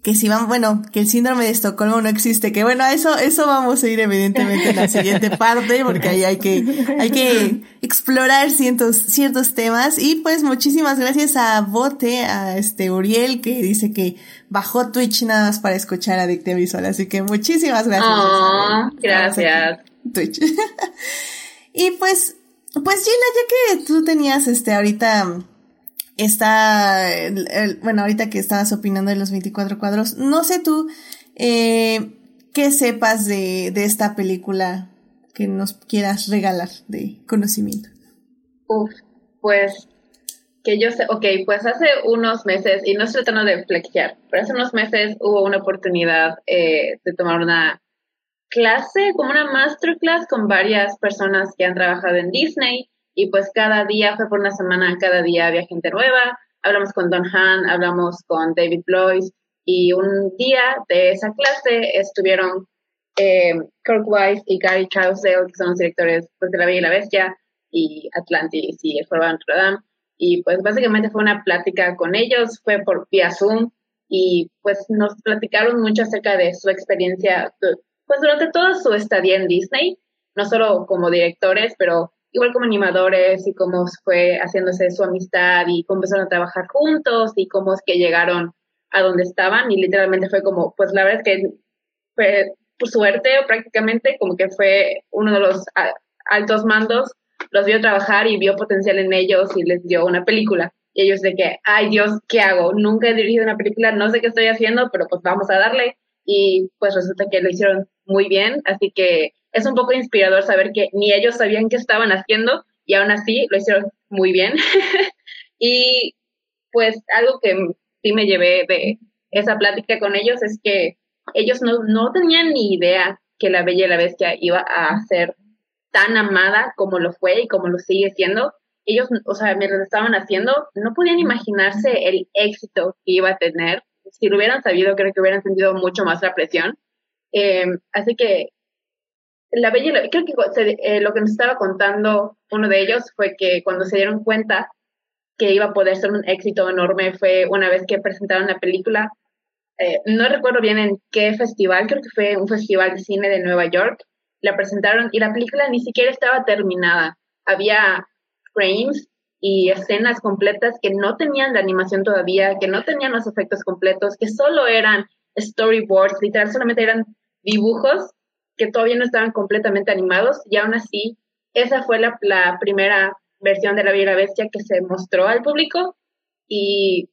que si van, bueno, que el síndrome de Estocolmo no existe, que bueno, eso, eso vamos a ir evidentemente en la siguiente parte, porque ahí hay que, hay que explorar ciertos, ciertos temas. Y pues muchísimas gracias a Bote, a este Uriel, que dice que bajó Twitch nada más para escuchar Adicte Visual. Así que muchísimas gracias.
Oh, gracias.
Twitch. y pues, pues Gina, ya que tú tenías este ahorita está, bueno, ahorita que estabas opinando de los 24 cuadros, no sé tú eh, qué sepas de, de esta película que nos quieras regalar de conocimiento.
Uf, pues que yo sé, ok, pues hace unos meses, y no estoy tratando de flexiar, pero hace unos meses hubo una oportunidad eh, de tomar una clase, como una masterclass con varias personas que han trabajado en Disney y pues cada día fue por una semana, cada día había gente nueva. Hablamos con Don Han, hablamos con David Blois y un día de esa clase estuvieron eh, Kirk Wise y Gary Trousdale, que son los directores pues, de La Bella y la Bestia y Atlantis y El Notre Dame. Y pues básicamente fue una plática con ellos, fue por vía Zoom y pues nos platicaron mucho acerca de su experiencia pues durante toda su estadía en Disney, no solo como directores, pero igual como animadores y cómo fue haciéndose su amistad y cómo empezaron a trabajar juntos y cómo es que llegaron a donde estaban y literalmente fue como, pues la verdad es que fue por suerte prácticamente como que fue uno de los altos mandos, los vio trabajar y vio potencial en ellos y les dio una película. Y ellos de que, ay Dios, ¿qué hago? Nunca he dirigido una película, no sé qué estoy haciendo, pero pues vamos a darle. Y pues resulta que lo hicieron muy bien, así que es un poco inspirador saber que ni ellos sabían qué estaban haciendo y aún así lo hicieron muy bien. y pues algo que sí me llevé de esa plática con ellos es que ellos no, no tenían ni idea que la Bella y la Bestia iba a ser tan amada como lo fue y como lo sigue siendo. Ellos, o sea, mientras lo estaban haciendo, no podían imaginarse el éxito que iba a tener. Si lo hubieran sabido, creo que hubieran sentido mucho más la presión. Eh, así que la Bella creo que eh, lo que nos estaba contando uno de ellos fue que cuando se dieron cuenta que iba a poder ser un éxito enorme fue una vez que presentaron la película. Eh, no recuerdo bien en qué festival, creo que fue un festival de cine de Nueva York. La presentaron y la película ni siquiera estaba terminada. Había frames y escenas completas que no tenían la animación todavía, que no tenían los efectos completos, que solo eran storyboards, literal, solamente eran dibujos que todavía no estaban completamente animados y aún así esa fue la, primera versión de La Bella Bestia que se mostró al público y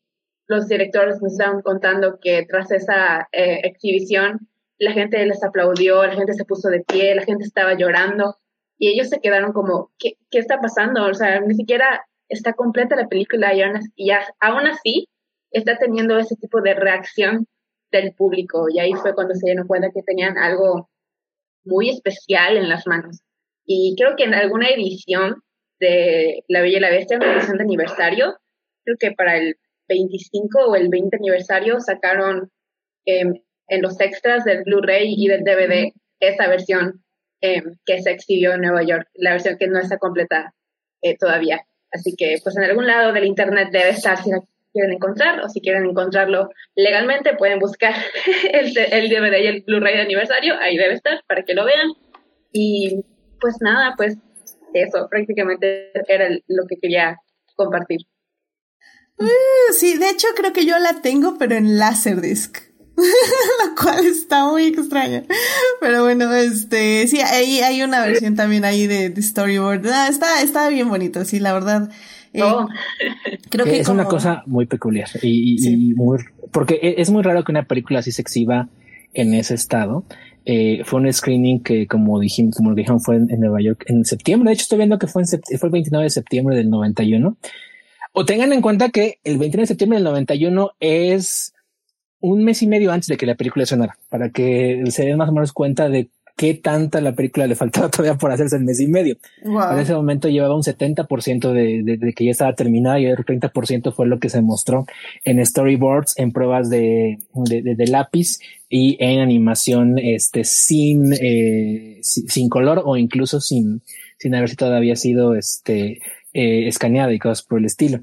los directores nos estaban contando que tras esa eh, exhibición la gente les aplaudió, la gente se puso de pie, la gente estaba llorando y ellos se quedaron como, ¿qué, qué está pasando? O sea, ni siquiera está completa la película y aún, y aún así está teniendo ese tipo de reacción del público y ahí fue cuando se dieron cuenta que tenían algo muy especial en las manos. Y creo que en alguna edición de La Bella y la Bestia, una edición de aniversario, creo que para el 25 o el 20 aniversario sacaron em, en los extras del Blu-ray y del DVD esa versión em, que se exhibió en Nueva York, la versión que no está completa eh, todavía. Así que pues en algún lado del internet debe estar si la quieren encontrar o si quieren encontrarlo legalmente pueden buscar el, el DVD y el Blu-ray de aniversario, ahí debe estar para que lo vean. Y pues nada, pues eso prácticamente era lo que quería compartir.
Uh, sí, de hecho creo que yo la tengo, pero en Laserdisc. la cual está muy extraña. Pero bueno, este, sí, ahí hay una versión también ahí de, storyboard. Ah, está, está bien bonito, sí, la verdad.
Eh, oh. Creo que, es una cosa muy peculiar y, muy, porque e, es muy raro que una película así se exhiba en ese estado. Eh, fue un screening que, como dijimos, como dijeron, fue en, Nueva York en septiembre. De hecho, estoy viendo que fue, en fue el 29 de septiembre del 91. O tengan en cuenta que el 29 de septiembre del 91 es un mes y medio antes de que la película sonara, para que se den más o menos cuenta de qué tanta la película le faltaba todavía por hacerse el mes y medio. En ese momento llevaba un 70% de, de, de, que ya estaba terminada y el 30% fue lo que se mostró en storyboards, en pruebas de, de lápiz y en animación este, sin, eh, sin color o incluso sin, sin haber todavía sido este, eh, escaneada y cosas por el estilo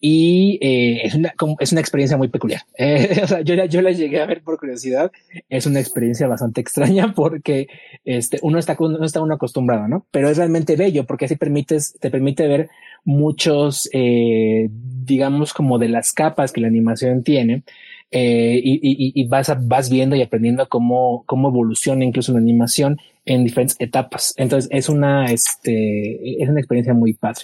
y eh, es, una, es una experiencia muy peculiar. Eh, o sea, yo, yo la llegué a ver por curiosidad. Es una experiencia bastante extraña porque este, uno está, no está uno acostumbrado, ¿no? Pero es realmente bello porque así permites, te permite ver muchos, eh, digamos, como de las capas que la animación tiene. Y, y, y, vas, vas viendo y aprendiendo cómo, cómo evoluciona incluso la animación en diferentes etapas. Entonces es una, este, es una experiencia muy padre.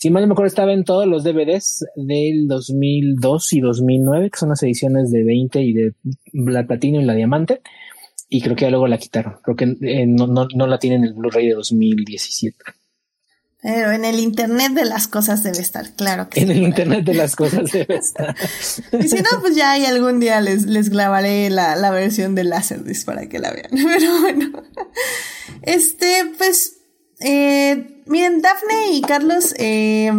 Si mal no me acuerdo, estaba en todos los DVDs del 2002 y 2009, que son las ediciones de 20 y de la platino y la diamante. Y creo que ya luego la quitaron. Creo que eh, no, no, no la tienen en el Blu-ray de 2017.
Pero en el Internet de las cosas debe estar, claro
que En el Internet de las cosas debe estar.
y si no, pues ya hay algún día les, les grabaré la, la versión de Laserdisc para que la vean. Pero bueno. Este, pues, eh, Miren, Dafne y Carlos, eh,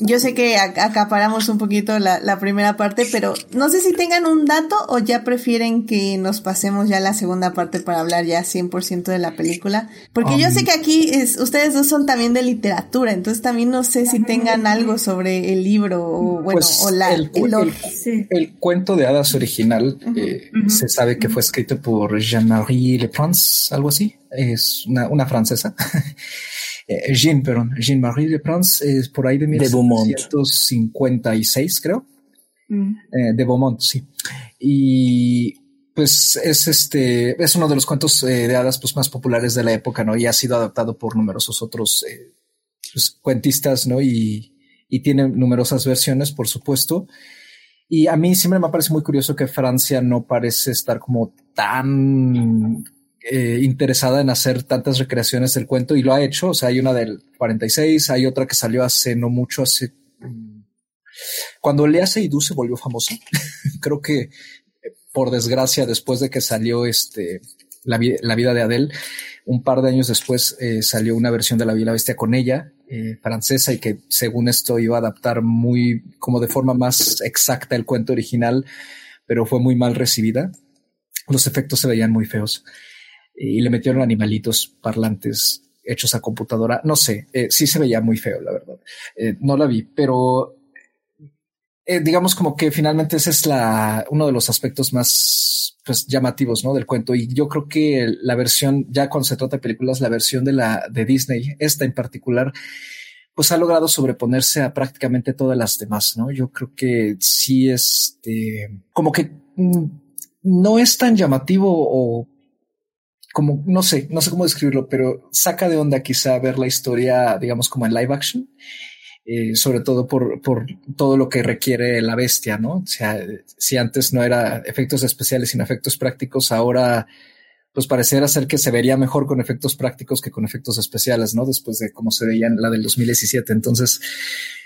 yo sé que acaparamos un poquito la, primera parte, pero no sé si tengan un dato o ya prefieren que nos pasemos ya a la segunda parte para hablar ya 100% de la película. Porque yo sé um, que aquí es, ustedes dos son también de literatura, entonces también no sé si tengan algo sobre el libro o bueno,
pues o la, el, el, cuento de hadas original eh, se sabe que fue escrito por Jean-Marie Le algo así, es una, una francesa. Eh, Jean, perdón, Jean-Marie de France es por ahí de 1756, creo. Mm. Eh, de Beaumont, sí. Y pues es este, es uno de los cuentos eh, de hadas pues, más populares de la época, ¿no? Y ha sido adaptado por numerosos otros pues, cuentistas, ¿no? Y, y tiene numerosas versiones, por supuesto. Y a mí siempre me parece muy curioso que Francia no parece estar como tan eh, interesada en hacer tantas recreaciones del cuento y lo ha hecho. O sea, hay una del 46, hay otra que salió hace no mucho, hace... Mm, cuando Lea Seydoux se volvió famosa, creo que eh, por desgracia, después de que salió este, la, vida de Adele, un par de años después eh, salió una versión de La Vida Bestia con ella, francesa, y que según esto iba a adaptar muy, como de forma más exacta el cuento original, pero fue muy mal recibida. Los efectos se veían muy feos y le metieron animalitos parlantes hechos a computadora. No sé, eh, sí se veía muy feo, la verdad. Eh, no la vi, pero eh, digamos como que finalmente ese es la, uno de los aspectos más pues, llamativos ¿no? del cuento. Y yo creo que la versión, ya cuando se trata de películas, la versión de la de Disney, esta en particular, pues ha logrado sobreponerse a prácticamente todas las demás, ¿no? Yo creo que sí, este, como que mm, no es tan llamativo o como, no sé, no sé cómo describirlo, pero saca de onda quizá ver la historia, digamos, como en live action. Eh, sobre todo por, por todo lo que requiere la bestia, ¿no? O sea, si antes no era efectos especiales sino efectos prácticos, ahora pues pareciera ser que se vería mejor con efectos prácticos que con efectos especiales, ¿no? Después de cómo se veía en la del 2017. Entonces,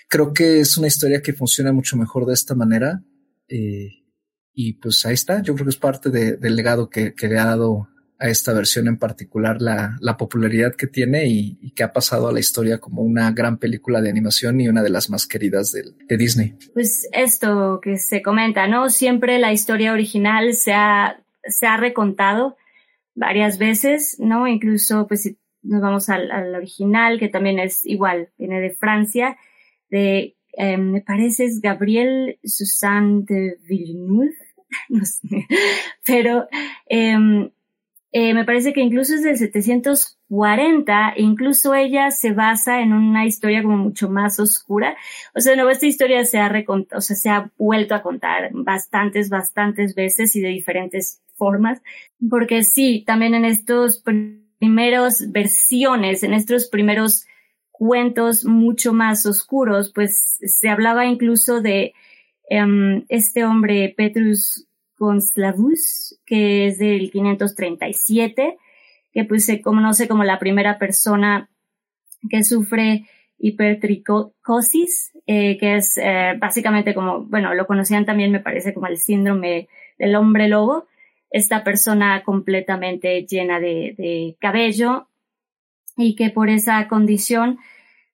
creo que es una historia que funciona mucho mejor de esta manera. Eh, y pues ahí está. Yo creo que es parte del legado que le ha dado a esta versión en particular la, la popularidad que tiene y, que ha pasado a la historia como una gran película de animación y una de las más queridas de, de, Disney.
Pues esto que se comenta, ¿no? Siempre la historia original se ha, se ha recontado varias veces, ¿no? Incluso, pues si nos vamos al, al original, que también es igual, viene de Francia, de, eh, me parece es Gabriel Susanne de Villeneuve, no sé, pero eh, Eh, me parece que incluso es del 740, incluso ella se basa en una historia como mucho más oscura. O sea, no, esta historia se ha o sea, se ha vuelto a contar bastantes, bastantes veces y de diferentes formas, porque sí, también en estos primeros versiones, en estos primeros cuentos mucho más oscuros, pues se hablaba incluso de um, este hombre Petrus Conslavus, que es del 537, que pues se conoce como la primera persona que sufre hipertricosis, eh, que es eh, básicamente como, bueno, lo conocían también me parece como el síndrome del hombre lobo, esta persona completamente llena de, de cabello y que por esa condición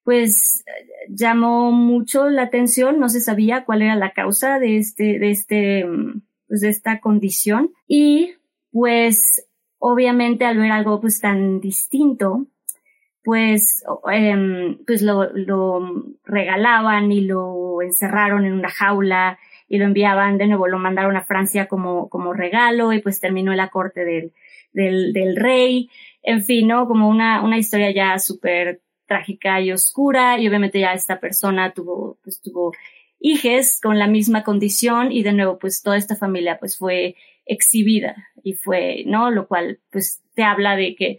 pues llamó mucho la atención, no se sabía cuál era la causa de este, de este, pues de esta condición y pues obviamente al ver algo pues tan distinto, pues, eh, pues lo, lo regalaban y lo encerraron en una jaula y lo enviaban de nuevo, lo mandaron a Francia como, como regalo y pues terminó en la corte del, del, del rey. En fin, ¿no? Como una, una historia ya súper trágica y oscura y obviamente ya esta persona tuvo, pues tuvo hijes con la misma condición y de nuevo pues toda esta familia pues fue exhibida y fue, ¿no? Lo cual pues te habla de que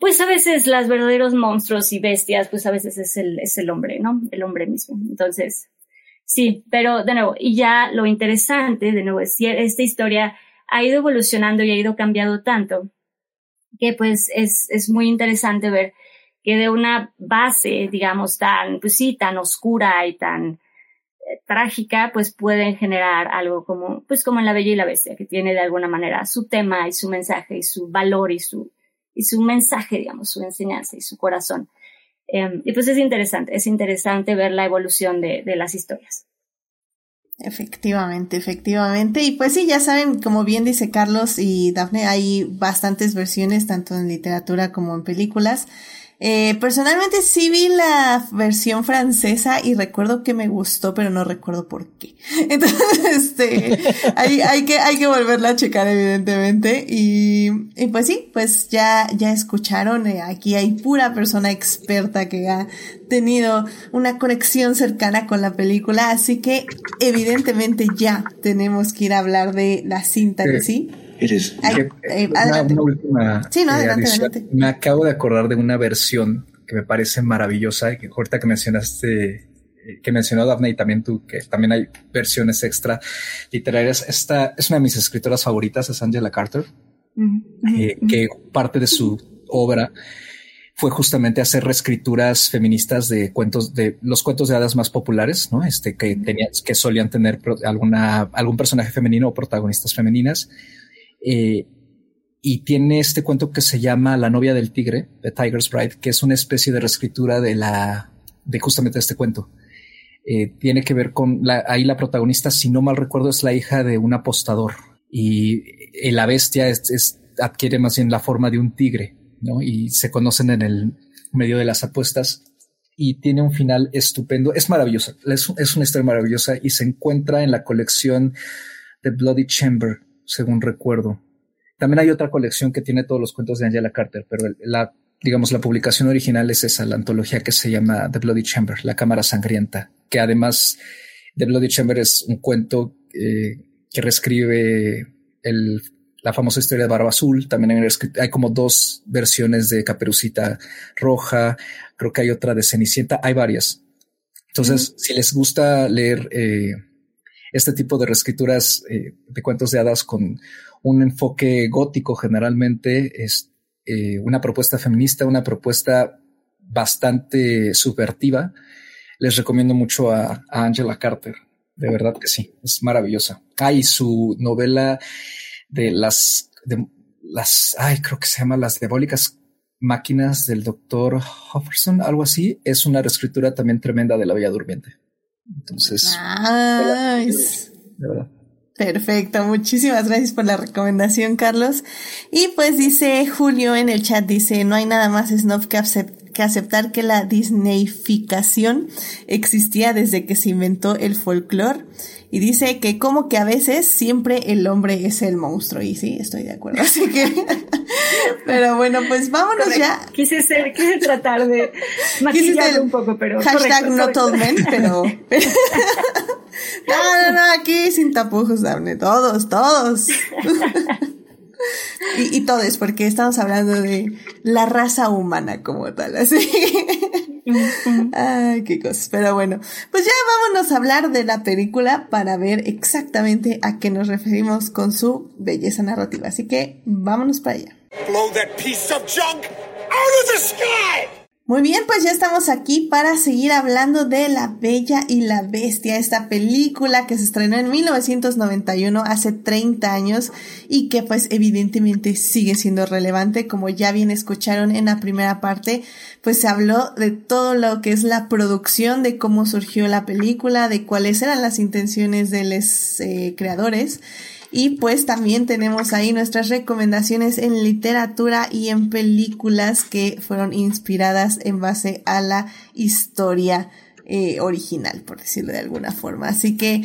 pues a veces los verdaderos monstruos y bestias pues a veces es el, es el hombre, ¿no? El hombre mismo. Entonces, sí, pero de nuevo, y ya lo interesante, de nuevo, es que esta historia ha ido evolucionando y ha ido cambiando tanto que pues es, es muy interesante ver que de una base, digamos, tan, pues sí, tan oscura y tan trágica, pues pueden generar algo como, pues como en La Bella y la Bestia, que tiene de alguna manera su tema y su mensaje y su valor y su, y su mensaje, digamos, su enseñanza y su corazón. Em, y pues es interesante, es interesante ver la evolución de, de las historias.
Efectivamente, efectivamente. Y pues sí, ya saben, como bien dice Carlos y Dafne, hay bastantes versiones, tanto en literatura como en películas. Eh, personalmente sí vi la versión francesa y recuerdo que me gustó, pero no recuerdo por qué. Entonces, este, hay, hay que, hay que volverla a checar, evidentemente. Y, y pues sí, pues ya, ya escucharon, eh, aquí hay pura persona experta que ha tenido una conexión cercana con la película, así que evidentemente ya tenemos que ir a hablar de la cinta en sí.
Eh, una, última sí, no, adelante, adelante. Me acabo de acordar de una versión que me parece maravillosa, que ahorita que mencionaste, eh, que mencionó Daphne y también tú, que también hay versiones extra literarias. Esta es una de mis escritoras favoritas, es Angela Carter, eh, que parte de su obra fue justamente hacer reescrituras feministas de cuentos de los cuentos de hadas más populares, ¿no? Este que tenía, que solían tener alguna algún personaje femenino o protagonistas femeninas eh, y tiene este cuento que se llama La novia del tigre, The Tiger's Bride, que es una especie de reescritura de la, de justamente este cuento. Eh, tiene que ver con la, ahí la protagonista, si no mal recuerdo, es la hija de un apostador y la bestia es, adquiere más bien la forma de un tigre, ¿no? Y se conocen en el medio de las apuestas y tiene un final estupendo. Es maravillosa, es, es una historia maravillosa y se encuentra en la colección The Bloody Chamber según recuerdo. También hay otra colección que tiene todos los cuentos de Angela Carter, pero la, digamos, la publicación original es esa, la antología que se llama The Bloody Chamber, la cámara sangrienta, que además The Bloody Chamber es un cuento eh, que reescribe el, la famosa historia de Barba Azul. También hay, hay, como dos versiones de Caperucita Roja. Creo que hay otra de Cenicienta. Hay varias. Entonces, si les gusta leer eh, este tipo de reescrituras eh, de cuentos de hadas con un enfoque gótico generalmente es eh, una propuesta feminista, una propuesta bastante subvertiva. Les recomiendo mucho a, Angela Carter. De verdad que sí, es maravillosa. Hay su novela de las, de las, ay, creo que se llama Las Diabólicas Máquinas del doctor Hofferson, algo así. Es una reescritura también tremenda de La Bella Durmiente. Entonces,
Perfecto, muchísimas gracias por la recomendación, Carlos. Y pues dice Julio en el chat, dice, no hay nada más snob que que aceptar que la Disneyficación existía desde que se inventó el folclore y dice que como que a veces siempre el hombre es el monstruo. Y sí, estoy de acuerdo. Así que, pero bueno, pues vámonos ya.
Quise ser, quise tratar de maquillarlo un poco, pero.
Hashtag no told men, pero. no, no, no, aquí sin tapujos, Daphne. Todos, todos. Y, y todos, porque estamos hablando de la raza humana como tal, así. Ay, qué cosas. Pero bueno, pues ya vámonos a hablar de la película para ver exactamente a qué nos referimos con su belleza narrativa. Así que vámonos para allá. Muy bien, pues ya estamos aquí para seguir hablando de La Bella y la Bestia, esta película que se estrenó en 1991, hace 30 años, y que pues evidentemente sigue siendo relevante, como ya bien escucharon en la primera parte, pues se habló de todo lo que es la producción, de cómo surgió la película, de cuáles eran las intenciones de los eh, creadores, y pues también tenemos ahí nuestras recomendaciones en literatura y en películas que fueron inspiradas en base a la historia eh, original, por decirlo de alguna forma. Así que,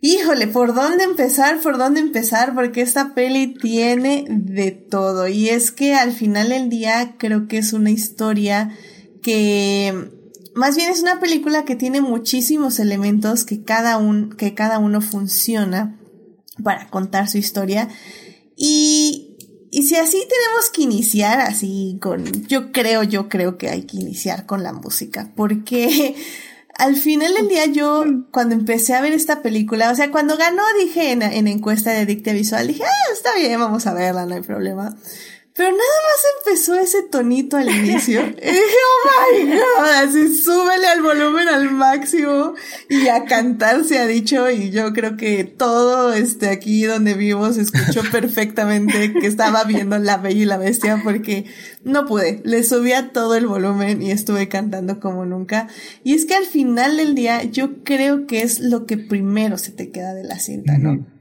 híjole, ¿por dónde empezar? ¿Por dónde empezar? Porque esta peli tiene de todo. Y es que al final del día creo que es una historia que más bien es una película que tiene muchísimos elementos que cada, un, que cada uno funciona para contar su historia. Y, y si así tenemos que iniciar, así con, yo creo, yo creo que hay que iniciar con la música, porque al final del día yo, cuando empecé a ver esta película, o sea, cuando ganó dije en, en encuesta de Dicte Visual, dije, ah, está bien, vamos a verla, no hay problema. Pero nada más empezó ese tonito al inicio. oh my god, así súbele al volumen al máximo y a cantar se ha dicho. Y yo creo que todo este aquí donde vivo se escuchó perfectamente que estaba viendo La Bella y la Bestia porque no pude. Le subí a todo el volumen y estuve cantando como nunca. Y es que al final del día yo creo que es lo que primero se te queda de la cinta, ¿no?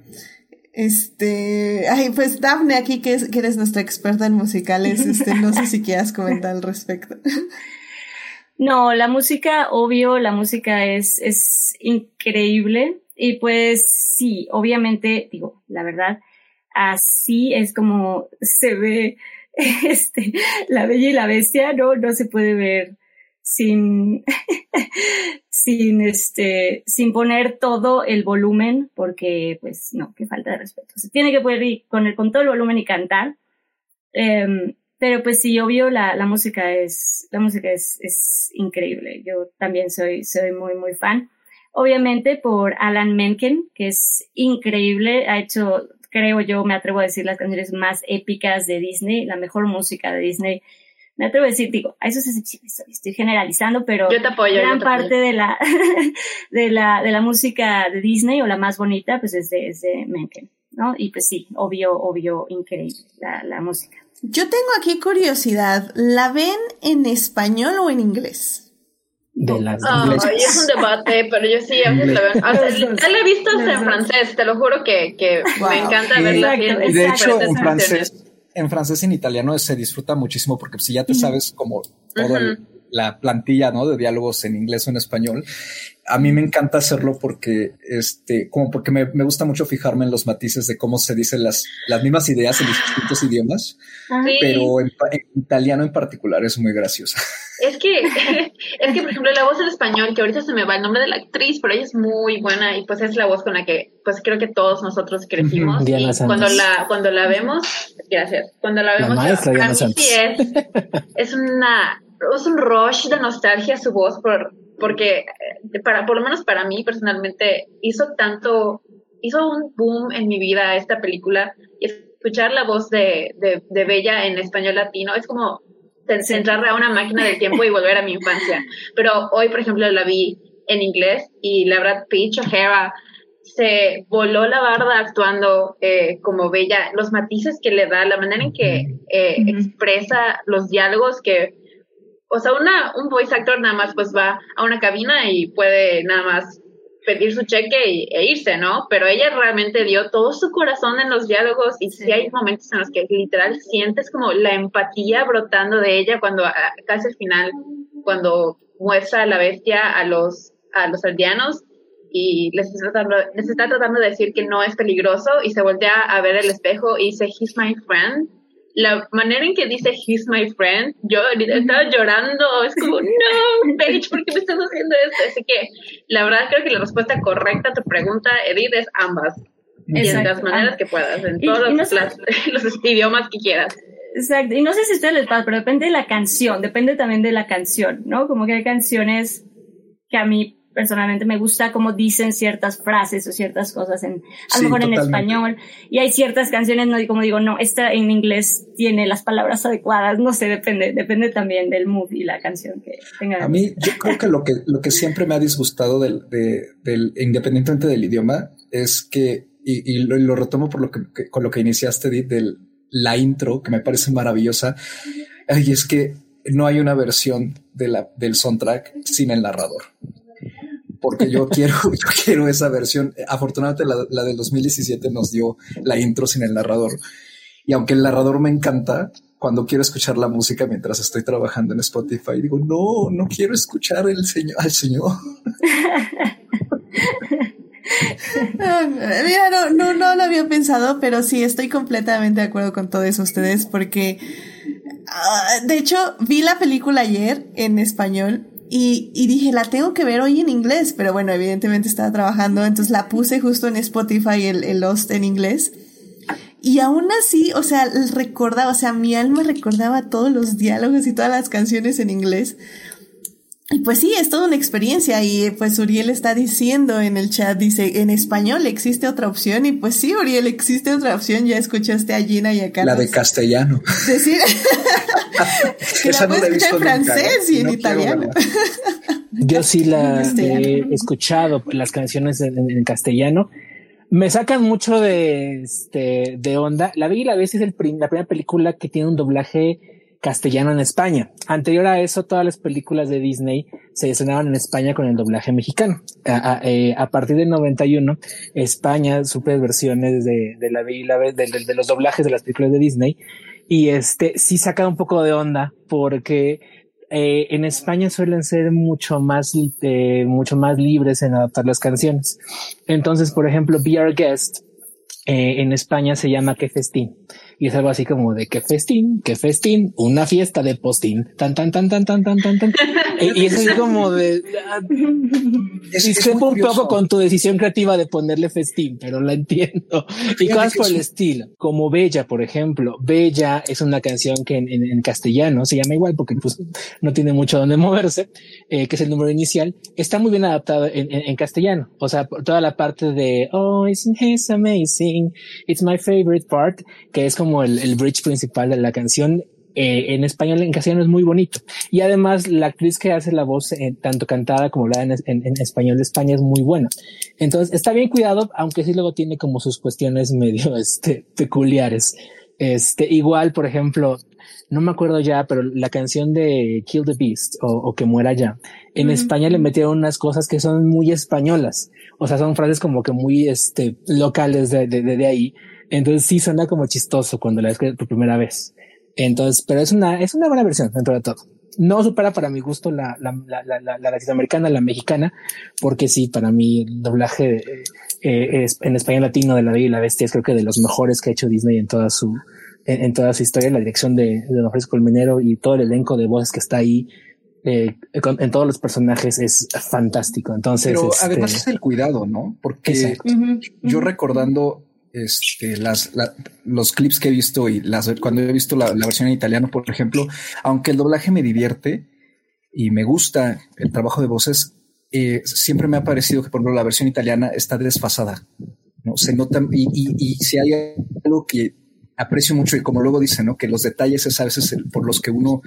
Este, ay, pues Daphne aquí, que, que eres nuestra experta en musicales, este, no sé si quieras comentar al respecto.
No, la música, obvio, la música es, es increíble. Y pues sí, obviamente, digo, la verdad, así es como se ve este, la bella y la bestia, ¿no? No se puede ver sin, sin este, sin poner todo el volumen, porque pues no, qué falta de respeto. Se tiene que poder ir con, el, con todo el volumen y cantar. Em, pero pues sí, obvio, la, la música es, la música es, es increíble. Yo también soy, soy muy, muy fan. Obviamente por Alan Menken, que es increíble, ha hecho, creo yo, me atrevo a decir las canciones más épicas de Disney, la mejor música de Disney me atrevo a decir, digo, a eso es estoy generalizando, pero gran parte de la, de la, de la música de Disney o la más bonita, pues es de, es de Menken, ¿no? Y pues sí, obvio, obvio, increíble la, la música.
Yo tengo aquí curiosidad, ¿la ven en español o en inglés?
De las
oh, es un debate, pero yo sí a veces la veo. O sea, la he visto en francés, te lo juro que, que me encanta verla bien.
De hecho, en francés en francés y en italiano se disfruta muchísimo porque si ya te sabes como toda la plantilla, ¿no? De diálogos en inglés o en español. A mí me encanta hacerlo porque, este, como porque me, me gusta mucho fijarme en los matices de cómo se dicen las, las mismas ideas en distintos idiomas, pero en, italiano en particular es muy graciosa.
Es que, es que, por ejemplo, la voz en español, que ahorita se me va el nombre de la actriz, pero ella es muy buena y pues es la voz con la que, pues creo que todos nosotros crecimos. y cuando la, cuando la vemos, gracias, cuando la vemos, la sí es, es una, es un rush de nostalgia su voz por, porque eh, para, por lo menos para mí personalmente hizo tanto, hizo un boom en mi vida esta película y escuchar la voz de, de, de Bella en español latino es como entrar a una máquina del tiempo y volver a mi infancia. Pero hoy, por ejemplo, la vi en inglés y la verdad, Peach O'Hara se voló la barda actuando eh, como Bella, los matices que le da, la manera en que eh, expresa los diálogos que, o sea, una, un voice actor nada más pues va a una cabina y puede nada más pedir su cheque e irse, ¿no? Pero ella realmente dio todo su corazón en los diálogos y sí, hay momentos en los que literal sientes como la empatía brotando de ella cuando casi al final, cuando muestra a la bestia a los, a los aldeanos y les está, tratando, les está tratando de decir que no es peligroso y se voltea a ver el espejo y dice, he's my friend la manera en que dice he's my friend, yo estaba llorando, es como, no, Paige, ¿por qué me estás haciendo esto? Así que la verdad creo que la respuesta correcta a tu pregunta, Edith, es ambas. Y en las maneras que puedas, en todos los, los idiomas que quieras.
Exacto, y no sé si a ustedes les pasa, pero depende de la canción, depende también de la canción, ¿no? Como que hay canciones que a mí personalmente me gusta cómo dicen ciertas frases o ciertas cosas en, a lo mejor en español. Y hay ciertas canciones, no, como digo, no, esta en inglés tiene las palabras adecuadas, no sé, depende, depende también del mood y la canción que tenga.
A mí, yo creo que lo que, lo que siempre me ha disgustado del, del independientemente del idioma, es que, y, y lo, retomo por lo que, con lo que iniciaste, de la intro, que me parece maravillosa, y es que no hay una versión de la, del soundtrack sin el narrador porque yo quiero, yo quiero esa versión. Afortunadamente la, la del 2017 nos dio la intro sin el narrador. Y aunque el narrador me encanta, cuando quiero escuchar la música mientras estoy trabajando en Spotify, digo, no, no quiero escuchar el señor, al señor.
Mira, no, no, no lo había pensado, pero sí estoy completamente de acuerdo con todos ustedes porque, ah, de hecho, vi la película ayer en español y, y, dije, la tengo que ver hoy en inglés, pero bueno, evidentemente estaba trabajando, entonces la puse justo en Spotify, el, el Lost en inglés. Y aún así, o sea, recordaba, o sea, mi alma recordaba todos los diálogos y todas las canciones en inglés. Y pues sí, es toda una experiencia y pues Uriel está diciendo en el chat, dice, en español existe otra opción y pues sí, Uriel, existe otra opción, ya escuchaste a Gina y a Carlos.
La de castellano.
Decir, que la puedes escuchar en francés y en italiano.
Yo sí la he escuchado, las canciones en, castellano. Me sacan mucho de, este, de onda. La Bella y la Bestia es el la primera película que tiene un doblaje castellano en España. Anterior a eso, todas las películas de Disney se estrenaban en España con el doblaje mexicano. A, eh, partir del 91, España sufre versiones de, de la de, de, los doblajes de las películas de Disney. Y este sí saca un poco de onda porque eh, en España suelen ser mucho más, eh, mucho más libres en adaptar las canciones. Entonces, por ejemplo, Be Our Guest en España se llama Que Festín y es algo así como de que festín, que festín, una fiesta de postín, tan, tan, tan, tan, tan, tan, tan, tan. y, eso es como de, es, un poco con tu decisión creativa de ponerle festín, pero la entiendo. Y cosas por el estilo, como Bella, por ejemplo. Bella es una canción que en, en, castellano se llama igual porque pues no tiene mucho donde moverse, eh, que es el número inicial. Está muy bien adaptado en, en, castellano. O sea, toda la parte de, oh, isn't this amazing? It's my favorite part, que es como el, bridge principal de la canción. Eh, en español, en castellano es muy bonito. Y además, la actriz que hace la voz, eh, tanto cantada como la en, en, español de España, es muy buena. Entonces, está bien cuidado, aunque sí luego tiene como sus cuestiones medio este, peculiares. Este, igual, por ejemplo, no me acuerdo ya, pero la canción de Kill the Beast o, Que muera ya, en España le metieron unas cosas que son muy españolas. O sea, son frases como que muy este, locales de, de, de ahí entonces sí suena como chistoso cuando la ves por primera vez. Entonces, pero es una, es una buena versión dentro de todo. No supera para mi gusto la, la, la, la, la latinoamericana, la mexicana, porque sí, para mí el doblaje eh, es, en español latino de La Bella y la Bestia es creo que de los mejores que ha hecho Disney en toda su, en, toda su historia. La dirección de, de Don Francisco Colmenero y todo el elenco de voces que está ahí eh, en todos los personajes es fantástico. Entonces,
pero además este es el cuidado, ¿no? Porque yo recordando este, las, los clips que he visto y las, cuando he visto la, versión en italiano, por ejemplo, aunque el doblaje me divierte y me gusta el trabajo de voces, eh, siempre me ha parecido que, por ejemplo, la versión italiana está desfasada. ¿no? Se nota, y, y, si hay algo que aprecio mucho y como luego dice, ¿no? Que los detalles es a veces por los que uno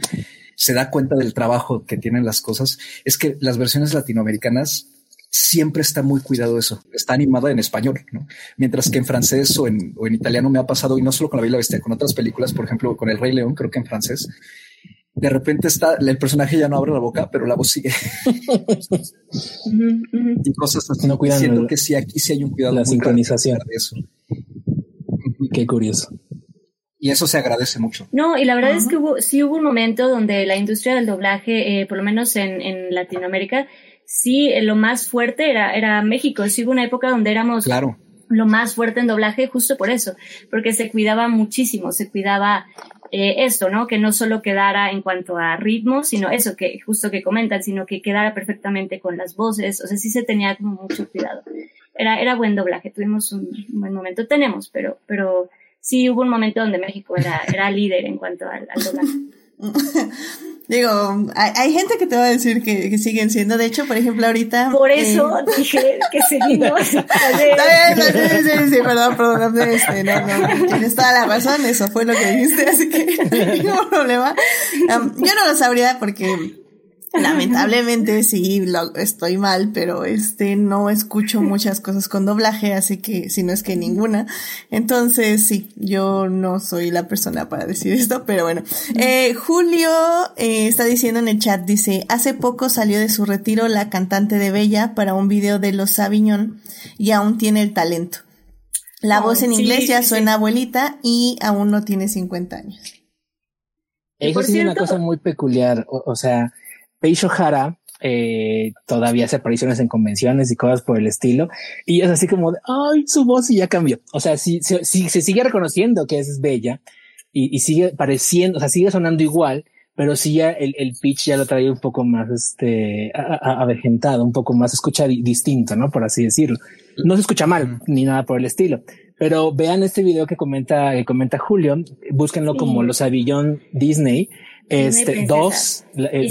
se da cuenta del trabajo que tienen las cosas, es que las versiones latinoamericanas siempre está muy cuidado eso. Está animada en español, ¿no? Mientras que en francés o en, o en italiano me ha pasado, y no solo con La Bella Bestia, con otras películas, por ejemplo, con El Rey León, creo que en francés, de repente está, el personaje ya no abre la boca, pero la voz sigue. y cosas así. No cuidan Siento que sí, aquí sí hay un cuidado.
La sincronización. De eso. Qué curioso.
Y eso se agradece mucho.
No, y la verdad es que hubo, sí hubo un momento donde la industria del doblaje, eh, por lo menos en, en Latinoamérica, sí, eh, lo más fuerte era, era México. Sí hubo una época donde éramos
claro.
lo más fuerte en doblaje justo por eso, porque se cuidaba muchísimo, se cuidaba eh, esto, ¿no? Que no solo quedara en cuanto a ritmo, sino eso que justo que comentan, sino que quedara perfectamente con las voces, o sea, sí se tenía como mucho cuidado. Era, era buen doblaje, tuvimos un, buen momento, tenemos, pero, pero sí hubo un momento donde México era, era líder en cuanto al, al doblaje.
Digo, hay, gente que te va a decir que, siguen siendo. De hecho, por ejemplo, ahorita.
Por eso eh, dije que seguimos.
Sí, sí, sí, perdón, perdón. Este, no, no, tienes toda la razón. Eso fue lo que dijiste, así que no hay problema. yo no lo sabría porque Lamentablemente sí, lo, estoy mal, pero este no escucho muchas cosas con doblaje, así que si no es que ninguna. Entonces sí, yo no soy la persona para decir esto, pero bueno. Eh, Julio eh, está diciendo en el chat, dice, hace poco salió de su retiro la cantante de Bella para un video de Los Sabiñón y aún tiene el talento. La voz en inglés ya suena abuelita y aún no tiene 50 años.
Eso es una cosa muy peculiar, o sea, Peisho Hara eh, todavía hace apariciones en convenciones y cosas por el estilo. Y es así como de, ay, su voz y ya cambió. O sea, si, se sigue reconociendo que es bella y, sigue pareciendo, o sea, sigue sonando igual, pero sí ya el, pitch ya lo trae un poco más, este, avejentado, un poco más escucha distinto, ¿no? Por así decirlo. No se escucha mal ni nada por el estilo. Pero vean este video que comenta, que comenta Julio, búsquenlo como los Avillón Disney este, dos,
eh,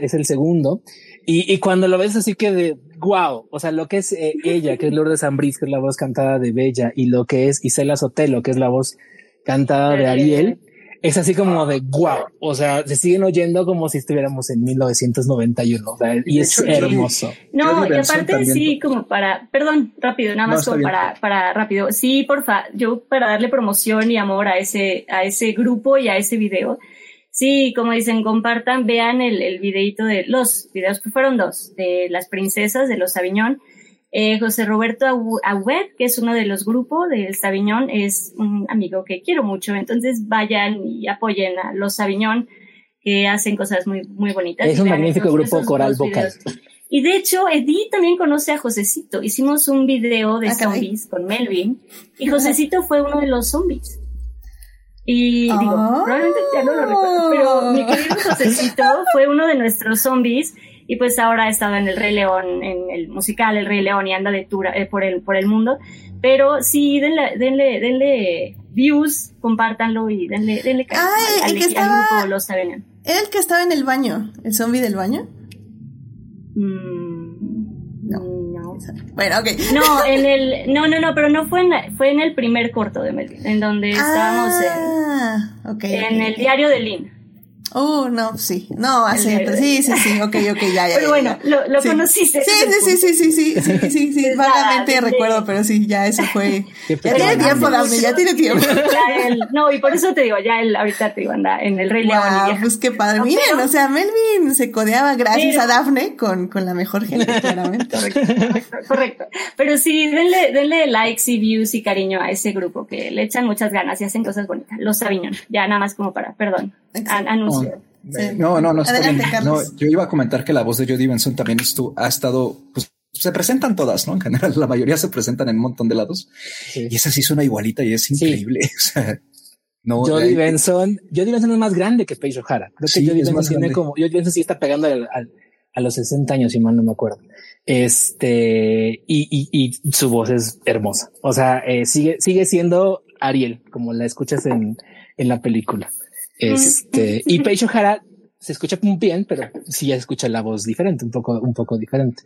es, el segundo. Y, y, cuando lo ves así que de wow, o sea, lo que es eh, ella, que es Lourdes Ambris, que es la voz cantada de Bella, y lo que es Isela Sotelo, que es la voz cantada de Ariel, es así como de wow, o sea, se siguen oyendo como si estuviéramos en 1991, y es hermoso.
No, y aparte sí, como para, perdón, rápido, nada más como para, para rápido, sí, porfa, yo para darle promoción y amor a ese, a ese grupo y a ese video, Sí, como dicen, compartan, vean el, el videito de los videos que fueron dos, de las princesas de los Sabiñón. Eh, José Roberto Aguet, que es uno de los grupos del Sabiñón, es un amigo que quiero mucho, entonces vayan y apoyen a los Sabiñón, que hacen cosas muy, muy bonitas.
Es un magnífico grupo coral vocal.
Y de hecho, Edith también conoce a Josecito. Hicimos un video de ah, zombies con Melvin y Josecito fue uno de los zombies. Y digo, probablemente ya no lo recuerdo, pero mi querido Josecito fue uno de nuestros zombies y pues ahora ha estado en el Rey León, en el musical El Rey León y anda de tour eh, por, el, por el mundo. Pero sí, denle, denle, denle views, compártanlo y denle, denle
Ay, al, el que estaba, Los Era el que estaba en el baño, el zombie del baño.
Mm.
Bueno, ok.
No, en el, no, no, no, pero no fue en, fue en el primer corto de Melvin, en donde estábamos
en,
okay, en el diario de Lynn.
Oh, no, sí. No, así, sí, sí, sí, ok, ok, ya, ya.
Pero bueno, lo, lo conociste.
Sí, sí, sí, sí, sí, sí, sí, sí, sí, vagamente recuerdo, pero sí, ya eso fue. Ya tiene tiempo, Daphne, ya tiene tiempo.
no, y por eso te digo, ya él ahorita te digo, anda en el Rey León.
Wow, pues qué padre. Miren, o sea, Melvin se codeaba gracias a Daphne con, con la mejor gente, claramente.
Correcto, correcto. Pero sí, denle, denle likes y views y cariño a ese grupo que le echan muchas ganas y hacen cosas bonitas. Los Sabiñón, ya nada más como para, perdón, anuncio.
No, no, no, no, yo iba a comentar que la voz de Jodie Benson también estuvo, ha estado, pues se presentan todas, ¿no? En general, la mayoría se presentan en un montón de lados. Y esa sí suena igualita y es increíble. O sea,
no. Jodie Benson, Jodie Benson es más grande que Paige O'Hara. Creo que Jodie Benson tiene como, Jodie Benson sí está pegando a los 60 años, si mal no me acuerdo. Este, y, y, y su voz es hermosa. O sea, eh, sigue, sigue siendo Ariel, como la escuchas en, en la película. Este, y Paige O'Hara se escucha bien, pero sí ya escucha la voz diferente, un poco, un poco diferente.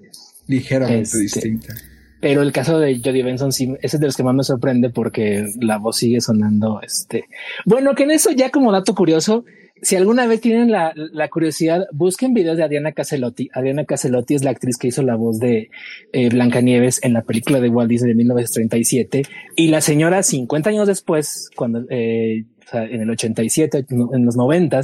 Ligeramente este, distinta.
Pero el caso de Jodie Benson sí, ese es de los que más me sorprende porque la voz sigue sonando, este. Bueno, que en eso ya como dato curioso, si alguna vez tienen la, la curiosidad, busquen videos de Adriana Caselotti. Adriana Caselotti es la actriz que hizo la voz de eh, Blancanieves en la película de Walt Disney de 1937. Y la señora, 50 años después, cuando, eh, o sea, en el 87, en los 90,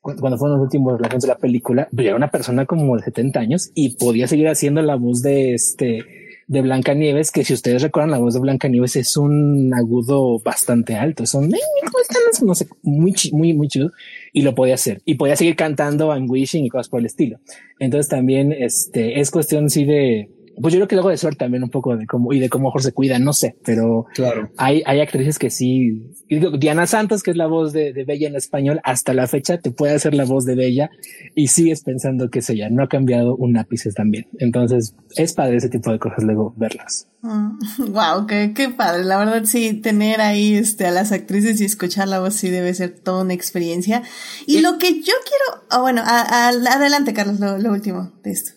cuando fueron los últimos relaciones de la película, pues, era una persona como de 70 años y podía seguir haciendo la voz de este de Blanca Nieves, que si ustedes recuerdan la voz de Blanca Nieves es un agudo bastante alto, es un no sé, muy, muy, muy chido. Y lo podía hacer. Y podía seguir cantando I'm wishing y cosas por el estilo. Entonces también este es cuestión sí de pues yo creo que luego de suerte también un poco de cómo y de cómo mejor se cuida, no sé, pero
claro.
hay, hay actrices que sí. Diana Santos, que es la voz de, de, Bella en español, hasta la fecha te puede hacer la voz de Bella y sigues pensando que es ella. No ha cambiado un ápice también. Entonces es padre ese tipo de cosas luego verlas.
wow, mm, qué, qué padre. La verdad, sí, tener ahí este, a las actrices y escuchar la voz sí debe ser toda una experiencia. Y, lo que yo quiero, oh, bueno, a, adelante, Carlos, lo, lo último de esto.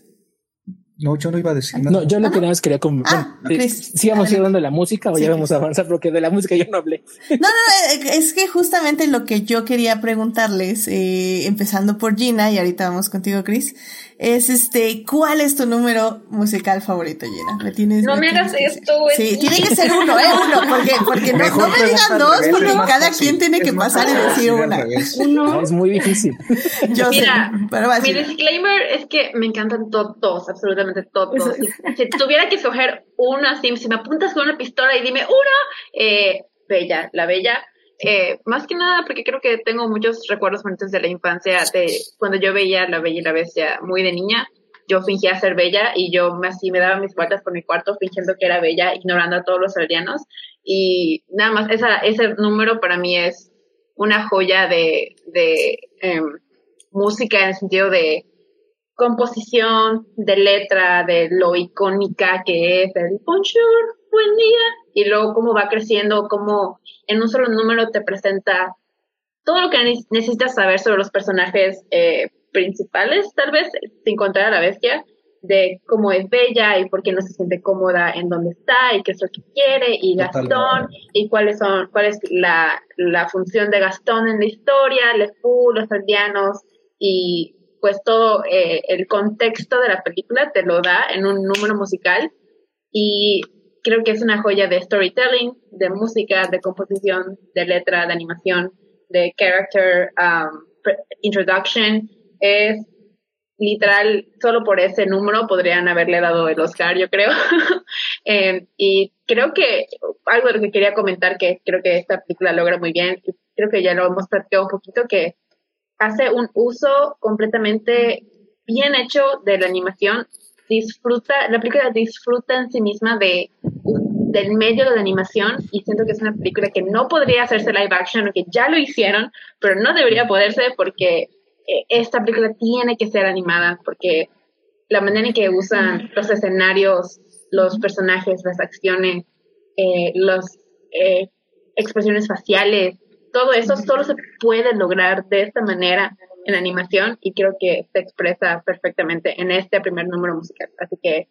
No, yo no iba a decir nada.
No, yo lo que nada más quería como, ah, bueno, eh, sigamos hablando de la música o ya vamos a avanzar porque de la música yo no hablé.
No, no, no, es que justamente lo que yo quería preguntarles, eh, empezando por Gina y ahorita vamos contigo, Chris, es este, ¿cuál es tu número musical favorito, Gina?
¿Me tienes, no me, hagas esto,
güey. Sí, tiene que ser uno, ¿eh? Uno, porque, porque no, no, me digan dos, porque cada quien tiene que pasar y decir una.
Uno. Es muy difícil.
Yo Mira, sé, pero mi disclaimer es que me encantan todos, absolutamente todos. si tuviera que escoger uno así, si me apuntas con una pistola y dime uno, eh, Bella, la Bella eh, más que nada porque creo que tengo muchos recuerdos bonitos de la infancia, de cuando yo veía La Bella y la Bestia muy de niña. Yo fingía ser bella y yo me, así me daba mis vueltas por mi cuarto fingiendo que era bella, ignorando a todos los aldeanos. Y nada más, esa, ese número para mí es una joya de, de em, música en el sentido de composición, de letra, de lo icónica que es el bonjour, buen día, y luego cómo va creciendo, cómo en un solo número te presenta todo lo que necesitas saber sobre los personajes eh, principales, tal vez sin contar a la bestia, de cómo es bella y por qué no se siente cómoda en donde está y qué es lo que quiere y Gastón y cuáles son cuál es la, la función de Gastón en la historia, Le Fou, los aldeanos y pues todo eh, el contexto de la película te lo da en un número musical y creo que es una joya de storytelling, de música, de composición, de letra, de animación, de character um, introduction. Es literal, solo por ese número podrían haberle dado el Oscar, yo creo. Em, y creo que algo de lo que quería comentar que creo que esta película logra muy bien, creo que ya lo hemos platicado un poquito, que hace un uso completamente bien hecho de la animación disfruta, la película disfruta en sí misma de del medio de la animación y siento que es una película que no podría hacerse live action o que ya lo hicieron, pero no debería poderse porque eh, esta película tiene que ser animada porque la manera en que usan los escenarios, los personajes, las acciones, eh, las eh, expresiones faciales, todo eso solo se puede lograr de esta manera en animación y creo que se expresa perfectamente en este primer número musical. Así que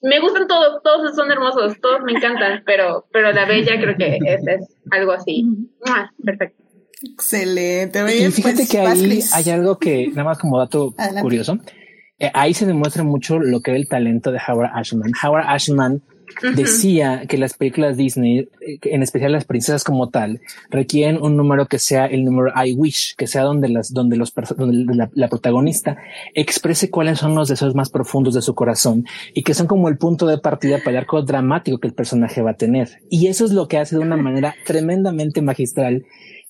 me gustan todos, todos son hermosos, todos me encantan, pero, pero la bella creo que es, es algo así. Perfecto.
Excelente.
y fíjate pues, que ahí hay algo que, nada más como dato curioso, eh, ahí se demuestra mucho lo que era el talento de Howard Ashman. Howard Ashman decía que las películas Disney, eh, en especial las princesas como tal, requieren un número que sea el número I wish, que sea donde las, donde los, donde la, protagonista exprese cuáles son los deseos más profundos de su corazón y que son como el punto de partida para el arco dramático que el personaje va a tener. Y eso es lo que hace de una manera tremendamente magistral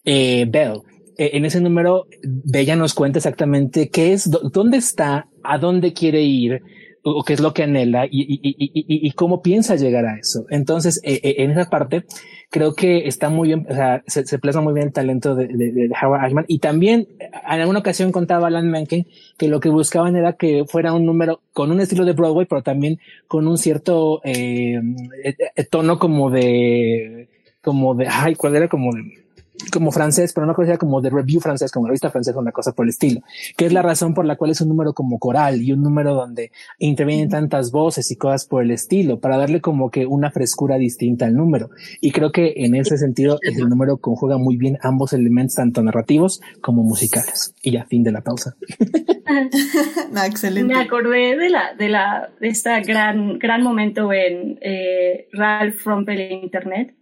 eh, Belle. Eh, en ese número, Bella nos cuenta exactamente qué es, dónde está, a dónde quiere ir, o qué es lo que anhela y, y, y, y cómo piensa llegar a eso. Entonces, eh, eh, en esa parte, creo que está muy bien, o sea, se, se plasma muy bien el talento de, de, Howard Ashman. Y también, en alguna ocasión contaba Alan Menken que lo que buscaban era que fuera un número con un estilo de Broadway, pero también con un cierto eh, eh tono como de, como de, ay, ¿cuál era? Como de, como francés, pero no conocida como de review francés, como revista francesa, una cosa por el estilo, que es la razón por la cual es un número como coral y un número donde intervienen tantas voces y cosas por el estilo, para darle como que una frescura distinta al número. Y creo que en ese sentido el número conjuga muy bien ambos elementos, tanto narrativos como musicales. Y ya, fin de la pausa.
no, excelente.
Me acordé de la, de la, de esta gran, gran momento en eh, Ralph Rumpel Internet